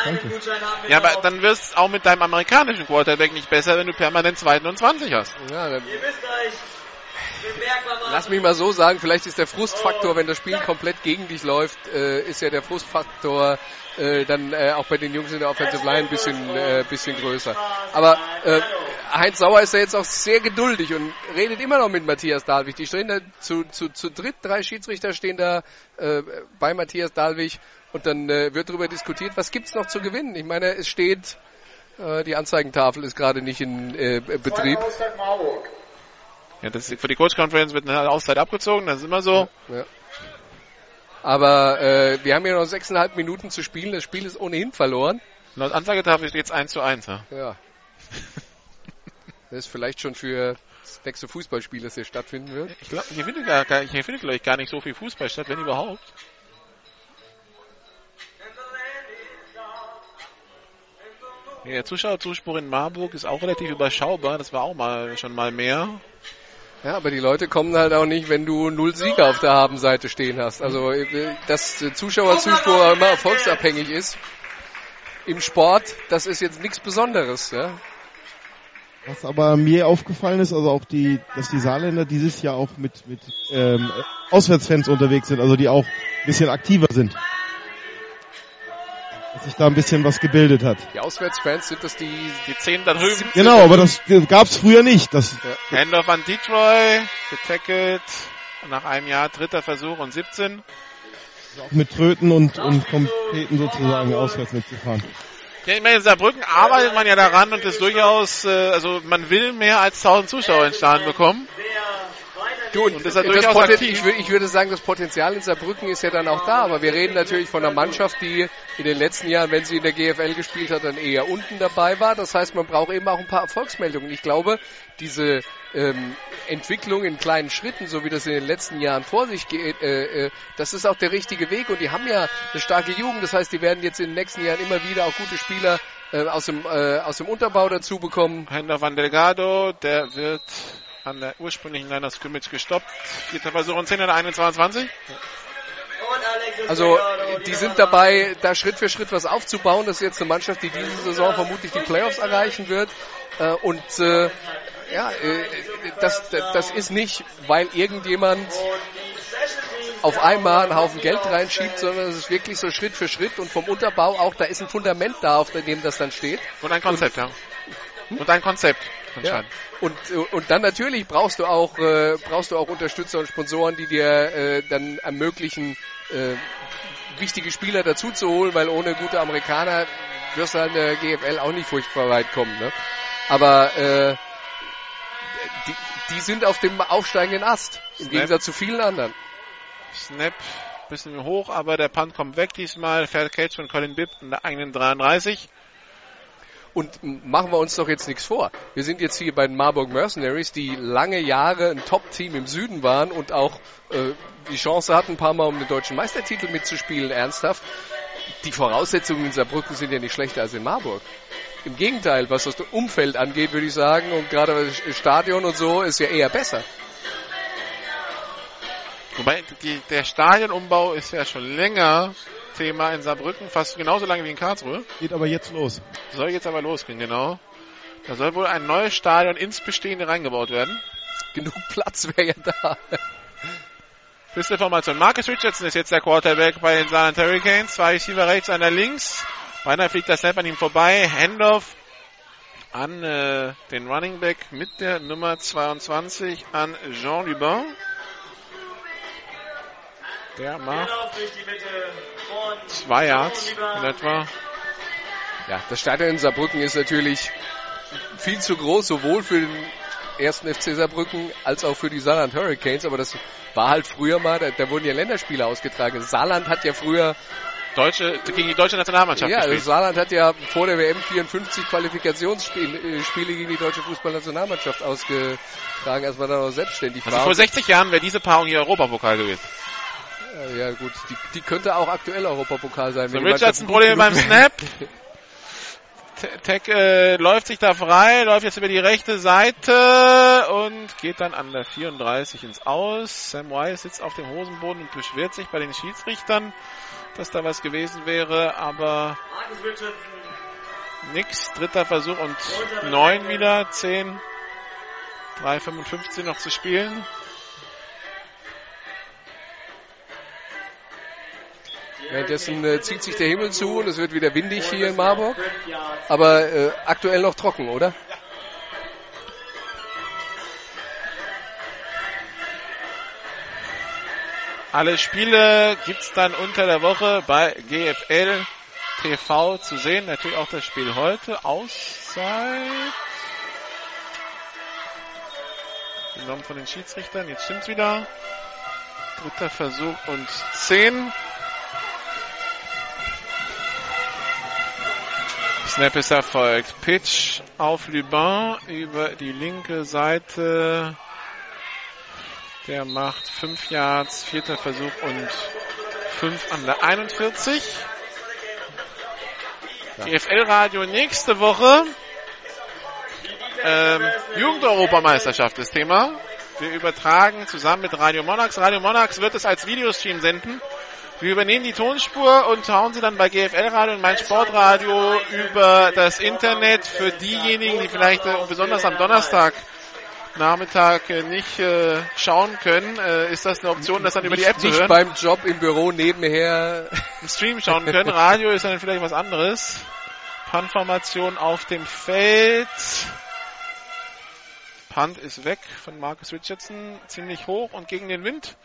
F: wir
A: Ja, aber dann wirst es auch mit deinem amerikanischen Quarterback nicht besser, wenn du permanent 2 und 20 hast.
C: Ja, dann
F: Ihr wisst euch, bemerkbar
C: Lass mich mal so sagen, vielleicht ist der Frustfaktor, wenn das Spiel komplett gegen dich läuft, äh, ist ja der Frustfaktor äh, dann äh, auch bei den Jungs in der Offensive Line ein bisschen, äh, bisschen größer. Aber äh, Heinz Sauer ist ja jetzt auch sehr geduldig und redet immer noch mit Matthias Dahlwig. Die stehen da zu, zu, zu dritt, drei Schiedsrichter stehen da äh, bei Matthias Dahlwig und dann äh, wird darüber diskutiert, was gibt's noch zu gewinnen. Ich meine, es steht, äh, die Anzeigentafel ist gerade nicht in äh, Betrieb.
D: Marburg.
A: Ja, das ist, für die Coach Conference wird eine Auszeit abgezogen, das ist immer so.
C: Ja. Aber äh, wir haben ja noch sechseinhalb Minuten zu spielen. Das Spiel ist ohnehin verloren.
A: Laut Anzeigetafel steht jetzt 1 zu 1. Ja.
C: Ja. Das ist vielleicht schon für das nächste Fußballspiel, das hier stattfinden wird.
A: Ich glaube, hier findet, gar, hier findet glaube ich, gar nicht so viel Fußball statt, wenn überhaupt. Ja, Der Zuschauerzuspruch in Marburg ist auch relativ überschaubar. Das war auch mal schon mal mehr.
C: Ja, aber die Leute kommen halt auch nicht, wenn du null Sieger auf der Habenseite stehen hast. Also, äh, dass der Zuschauerzuspruch immer erfolgsabhängig ist im Sport, das ist jetzt nichts Besonderes. Ja?
E: Was aber mir aufgefallen ist, also auch die, dass die Saarländer dieses Jahr auch mit, mit ähm, Auswärtsfans unterwegs sind, also die auch ein bisschen aktiver sind. Dass sich da ein bisschen was gebildet hat.
C: Die Auswärtsfans sind das die,
A: Die zehn da drüben.
E: Genau, aber das gab's früher nicht. Das,
A: Handoff an Detroit, getackelt. Nach einem Jahr dritter Versuch und 17.
E: auch mit Tröten und, und Kompeten sozusagen auswärts mitzufahren.
A: Ja, ich meine, in Saarbrücken arbeitet man ja daran und ist durchaus, äh, also man will mehr als 1000 Zuschauer in Stadion bekommen.
C: Du, und
A: ist
C: das
A: durchaus
C: Poten-
A: aktiv.
C: ich, wür- ich würde sagen, das Potenzial in Saarbrücken ist ja dann auch da, aber wir reden natürlich von einer Mannschaft, die in den letzten Jahren, wenn sie in der GFL gespielt hat, dann eher unten dabei war. Das heißt, man braucht eben auch ein paar Erfolgsmeldungen. Ich glaube, diese ähm, Entwicklung in kleinen Schritten, so wie das in den letzten Jahren vor sich geht, äh, äh, das ist auch der richtige Weg und die haben ja eine starke Jugend. Das heißt, die werden jetzt in den nächsten Jahren immer wieder auch gute Spieler äh, aus, dem, äh, aus dem Unterbau dazu bekommen.
A: Handoff an Delgado, der wird an der ursprünglichen Line of Scrimmage gestoppt. Vierter Versuch und 10 in der 21.
C: Also die sind dabei, da Schritt für Schritt was aufzubauen. Das ist jetzt eine Mannschaft, die diese Saison vermutlich die Playoffs erreichen wird. Äh, Und äh, ja, äh, das, das ist nicht, weil irgendjemand auf einmal einen Haufen Geld reinschiebt, sondern es ist wirklich so Schritt für Schritt und vom Unterbau auch, da ist ein Fundament da, auf dem das dann steht.
A: Und ein Konzept, ja. Und ein Konzept. Anscheinend.
C: Und, äh, und dann natürlich brauchst du auch, äh, brauchst du auch Unterstützer und Sponsoren, die dir äh, dann ermöglichen, äh, wichtige Spieler dazu zu holen, weil ohne gute Amerikaner wirst du an der GFL auch nicht furchtbar weit kommen. Ne? Aber äh, die, die sind auf dem aufsteigenden Ast, im
A: Snap.
C: Gegensatz zu vielen anderen.
A: Snap, bisschen hoch, aber der Punt kommt weg diesmal. Fair Catch von Colin Bibb in der eigenen 33.
C: Und machen wir uns doch jetzt nichts vor. Wir sind jetzt hier bei den Marburg Mercenaries, die lange Jahre ein Top-Team im Süden waren und auch äh, die Chance hatten, ein paar Mal um den deutschen Meistertitel mitzuspielen, ernsthaft. Die Voraussetzungen in Saarbrücken sind ja nicht schlechter als in Marburg. Im Gegenteil, was das Umfeld angeht, würde ich sagen, und gerade das Stadion und so ist ja eher besser.
A: Wobei die, der Stadionumbau ist ja schon länger Thema in Saarbrücken, fast genauso lange wie in Karlsruhe.
E: Geht aber jetzt los.
A: Soll jetzt aber losgehen, genau. Da soll wohl ein neues Stadion ins Bestehende reingebaut werden.
C: Genug Platz wäre ja da.
A: Beste Formation. Marcus Richardson ist jetzt der Quarterback bei den Saarland Hurricanes. Zwei Receiver rechts, einer links. Beinahe fliegt der Snap an ihm vorbei. Handoff an äh, den Running Back mit der Nummer 22 an Jean Lubin. Der macht zwei Yards in etwa.
C: Ja, das Stadion in Saarbrücken ist natürlich viel zu groß, sowohl für den ersten FC Saarbrücken als auch für die Saarland Hurricanes, aber das war halt früher mal, da, da wurden ja Länderspiele ausgetragen. Saarland hat ja früher,
A: Deutsche, gegen die deutsche Nationalmannschaft
C: ja,
A: gespielt.
C: Saarland hat ja vor der WM 54 Qualifikationsspiele äh, Spiele gegen die deutsche Fußballnationalmannschaft ausgetragen, als man dann noch selbstständig
A: Also
C: war.
A: vor 60 Jahren wäre diese Paarung hier Europapokal gewesen.
C: Ja, gut, die, die könnte auch aktuell Europapokal sein.
A: So, Richardson Probleme beim Snap. Tech äh, läuft sich da frei, läuft jetzt über die rechte Seite und geht dann an der 34 ins Aus. Sam Wise sitzt auf dem Hosenboden und beschwert sich bei den Schiedsrichtern, dass da was gewesen wäre, aber nix. Dritter Versuch und neun wieder, 10, 3,55 noch zu spielen.
C: Währenddessen äh, zieht sich der Himmel zu und es wird wieder windig hier in Marburg. Aber äh, aktuell noch trocken, oder?
A: Alle Spiele gibt's dann unter der Woche bei GFL TV zu sehen. Natürlich auch das Spiel heute. Auszeit. Genommen von den Schiedsrichtern. Jetzt stimmt's wieder. Dritter Versuch und 10. Snap ist erfolgt. Pitch auf Lubin über die linke Seite. Der macht 5 Yards, vierter Versuch und 5 an der 41. GFL-Radio nächste Woche. Ähm, Jugendeuropameisterschaft ist Thema. Wir übertragen zusammen mit Radio Monarchs. Radio Monarchs wird es als Videostream senden. Wir übernehmen die Tonspur und hauen sie dann bei GFL Radio und mein Sportradio über das Internet für diejenigen, die vielleicht äh, besonders am Donnerstag Nachmittag äh, nicht äh, schauen können, äh, ist das eine Option, das dann über die App
C: nicht
A: zu hören.
C: beim Job im Büro nebenher
A: im Stream schauen können. Radio ist dann vielleicht was anderes. Punt-Formation auf dem Feld. Punt ist weg von Marcus Richardson, ziemlich hoch und gegen den Wind.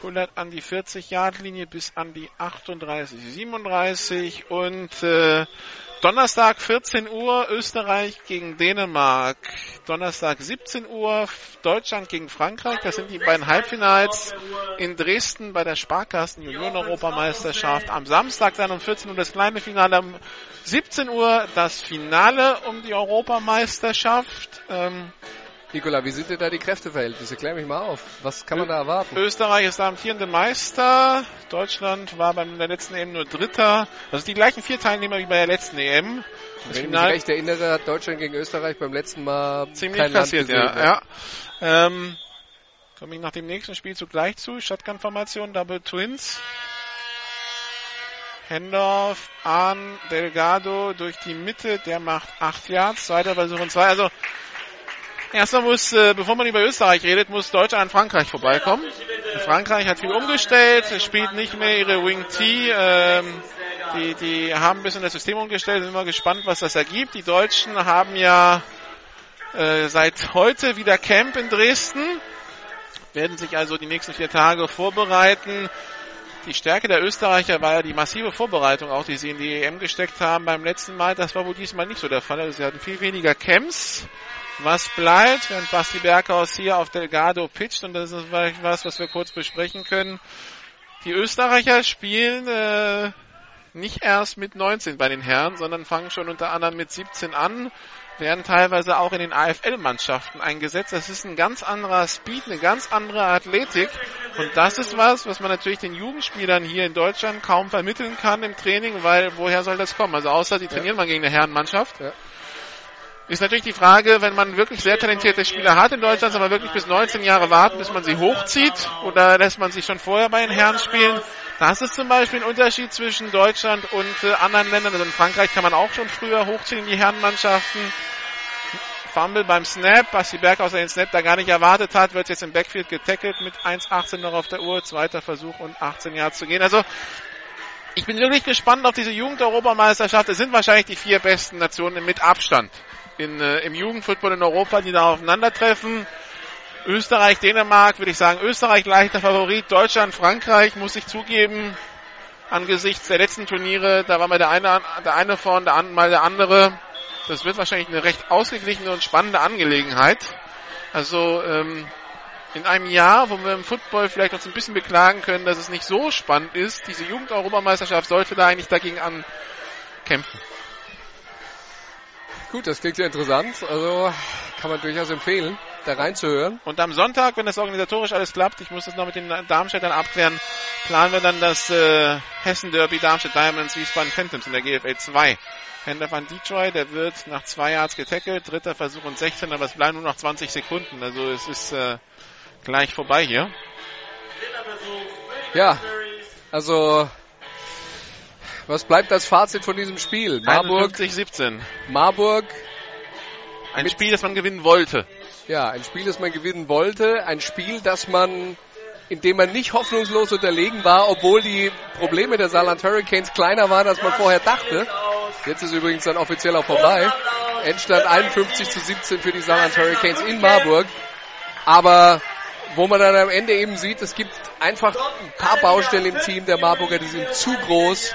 A: Kullert an die 40-Yard-Linie bis an die 38, 37 und äh, Donnerstag 14 Uhr Österreich gegen Dänemark. Donnerstag 17 Uhr Deutschland gegen Frankreich. Das sind die beiden Halbfinals in Dresden bei der Sparkassen Union Europameisterschaft. Am Samstag dann um 14 Uhr das kleine Finale. Um 17 Uhr das Finale um die Europameisterschaft. Ähm,
C: Nikola, wie sind denn da die Kräfteverhältnisse? Klär mich mal auf. Was kann man da erwarten?
A: Österreich ist amtierende Meister. Deutschland war beim der letzten EM nur Dritter. Das sind die gleichen vier Teilnehmer wie bei der letzten EM.
C: Das Wenn ich mich recht erinnere, hat Deutschland gegen Österreich beim letzten Mal
A: ziemlich kein passiert, Land gesehen, ja. ja. Ähm, Komme ich nach dem nächsten Spiel zugleich zu. Shotgun-Formation, Double Twins. Hendorf an Delgado durch die Mitte. Der macht 8 Yards. Zweiter Versuch und zwei. Also Erstmal muss, äh, bevor man über Österreich redet, muss Deutschland an Frankreich vorbeikommen. Frankreich hat viel umgestellt, spielt nicht mehr ihre Wing T. Ähm, die, die haben ein bisschen das System umgestellt, sind immer gespannt, was das ergibt. Die Deutschen haben ja äh, seit heute wieder Camp in Dresden, werden sich also die nächsten vier Tage vorbereiten. Die Stärke der Österreicher war ja die massive Vorbereitung, auch die sie in die EM gesteckt haben beim letzten Mal. Das war wohl diesmal nicht so der Fall. Also sie hatten viel weniger Camps was bleibt, wenn Basti Berghaus hier auf Delgado pitcht, und das ist vielleicht was, was wir kurz besprechen können. Die Österreicher spielen äh, nicht erst mit 19 bei den Herren, sondern fangen schon unter anderem mit 17 an, werden teilweise auch in den AFL-Mannschaften eingesetzt. Das ist ein ganz anderer Speed, eine ganz andere Athletik. Und das ist was, was man natürlich den Jugendspielern hier in Deutschland kaum vermitteln kann im Training, weil woher soll das kommen? Also außer die trainieren ja. mal gegen eine Herrenmannschaft. Ja. Ist natürlich die Frage, wenn man wirklich sehr talentierte Spieler hat in Deutschland, soll man wirklich bis 19 Jahre warten, bis man sie hochzieht? Oder lässt man sich schon vorher bei den Herren spielen? Das ist zum Beispiel ein Unterschied zwischen Deutschland und äh, anderen Ländern. Also in Frankreich kann man auch schon früher hochziehen die Herrenmannschaften. Fumble beim Snap. Basti Berghaus, der den Snap da gar nicht erwartet hat, wird jetzt im Backfield getackelt mit 1,18 noch auf der Uhr. Zweiter Versuch und 18 Yards zu gehen. Also ich bin wirklich gespannt auf diese Jugend-Europameisterschaft. Es sind wahrscheinlich die vier besten Nationen mit Abstand in, äh, im Jugendfootball in Europa, die da aufeinandertreffen. Österreich, Dänemark, würde ich sagen, Österreich leichter Favorit, Deutschland, Frankreich, muss ich zugeben, angesichts der letzten Turniere, da war mal der eine, der eine vorn, der andere, mal der andere. Das wird wahrscheinlich eine recht ausgeglichene und spannende Angelegenheit. Also ähm, in einem Jahr, wo wir im Football vielleicht uns ein bisschen beklagen können, dass es nicht so spannend ist, diese Jugend-Europameisterschaft sollte da eigentlich dagegen ankämpfen.
C: Gut, das klingt sehr interessant. Also kann man durchaus empfehlen, da reinzuhören.
A: Und am Sonntag, wenn das organisatorisch alles klappt, ich muss das noch mit den Darmstädtern abklären, planen wir dann das äh, Hessen Derby Darmstadt Diamonds Wiesbaden Phantoms in der GFL 2. Händler van Detroit, der wird nach zwei Yards getackelt, dritter Versuch und 16, aber es bleiben nur noch 20 Sekunden. Also es ist äh, gleich vorbei hier.
C: Ja, also was bleibt das Fazit von diesem Spiel?
A: Marburg 17.
C: Marburg.
A: Ein Spiel, das man gewinnen wollte.
C: Ja, ein Spiel, das man gewinnen wollte. Ein Spiel, das man, in dem man nicht hoffnungslos unterlegen war, obwohl die Probleme der Saarland Hurricanes kleiner waren, als man vorher dachte. Jetzt ist übrigens dann offiziell auch vorbei. Endstand 51 zu 17 für die Saarland Hurricanes in Marburg. Aber wo man dann am Ende eben sieht, es gibt einfach ein paar Baustellen im Team der Marburger, die sind zu groß,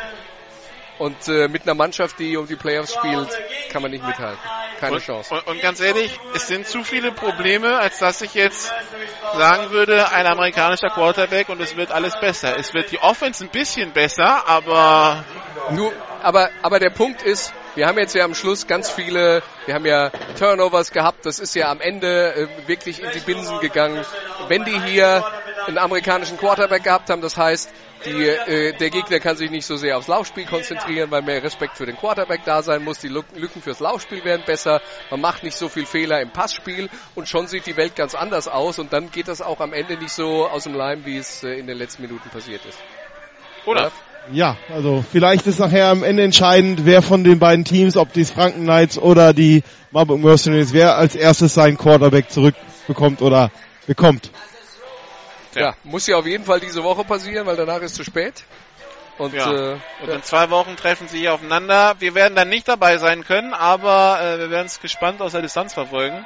C: und äh, mit einer Mannschaft, die um die Playoffs spielt, kann man nicht mithalten. Keine
A: und,
C: Chance.
A: Und, und, ganz ehrlich, es sind zu viele Probleme, als dass ich jetzt sagen würde, ein amerikanischer Quarterback und es wird alles besser. Es wird die Offense ein bisschen besser, aber...
C: Nur, aber, aber der Punkt ist, wir haben jetzt ja am Schluss ganz viele, wir haben ja Turnovers gehabt, das ist ja am Ende äh, wirklich in die Binsen gegangen. Wenn die hier einen amerikanischen Quarterback gehabt haben, das heißt, die, äh, der Gegner kann sich nicht so sehr aufs Laufspiel konzentrieren, weil mehr Respekt für den Quarterback da sein muss. Die Lücken fürs Laufspiel werden besser. Man macht nicht so viel Fehler im Passspiel und schon sieht die Welt ganz anders aus und dann geht das auch am Ende nicht so aus dem Leim, wie es äh, in den letzten Minuten passiert ist.
A: Oder?
E: Ja, also vielleicht ist nachher am Ende entscheidend, wer von den beiden Teams, ob die Franken Knights oder die Marburg Mercenaries, wer als erstes seinen Quarterback zurückbekommt oder bekommt.
C: Ja, muss ja auf jeden Fall diese Woche passieren, weil danach ist zu spät.
A: Und, ja. äh, und in zwei Wochen treffen sie hier aufeinander. Wir werden dann nicht dabei sein können, aber äh, wir werden es gespannt aus der Distanz verfolgen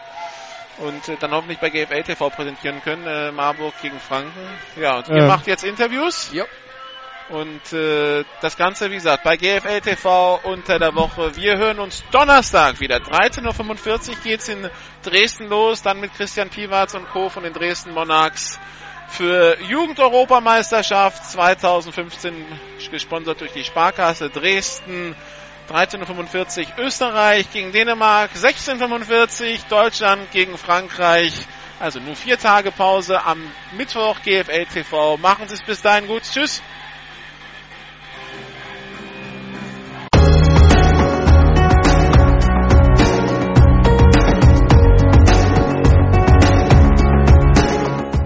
A: und äh, dann hoffentlich bei GFL TV präsentieren können. Äh, Marburg gegen Franken. Ja, und ihr ja. macht jetzt Interviews.
C: Ja.
A: Und äh, das Ganze, wie gesagt, bei GFL TV unter der Woche. Wir hören uns Donnerstag wieder. 13.45 Uhr geht's in Dresden los, dann mit Christian Piwatz und Co. von den Dresden Monarchs für Jugend-Europameisterschaft 2015 gesponsert durch die Sparkasse Dresden. 13.45 Uhr Österreich gegen Dänemark, 16.45 Uhr Deutschland gegen Frankreich. Also nur vier Tage Pause am Mittwoch GFL TV. Machen Sie es bis dahin gut. Tschüss.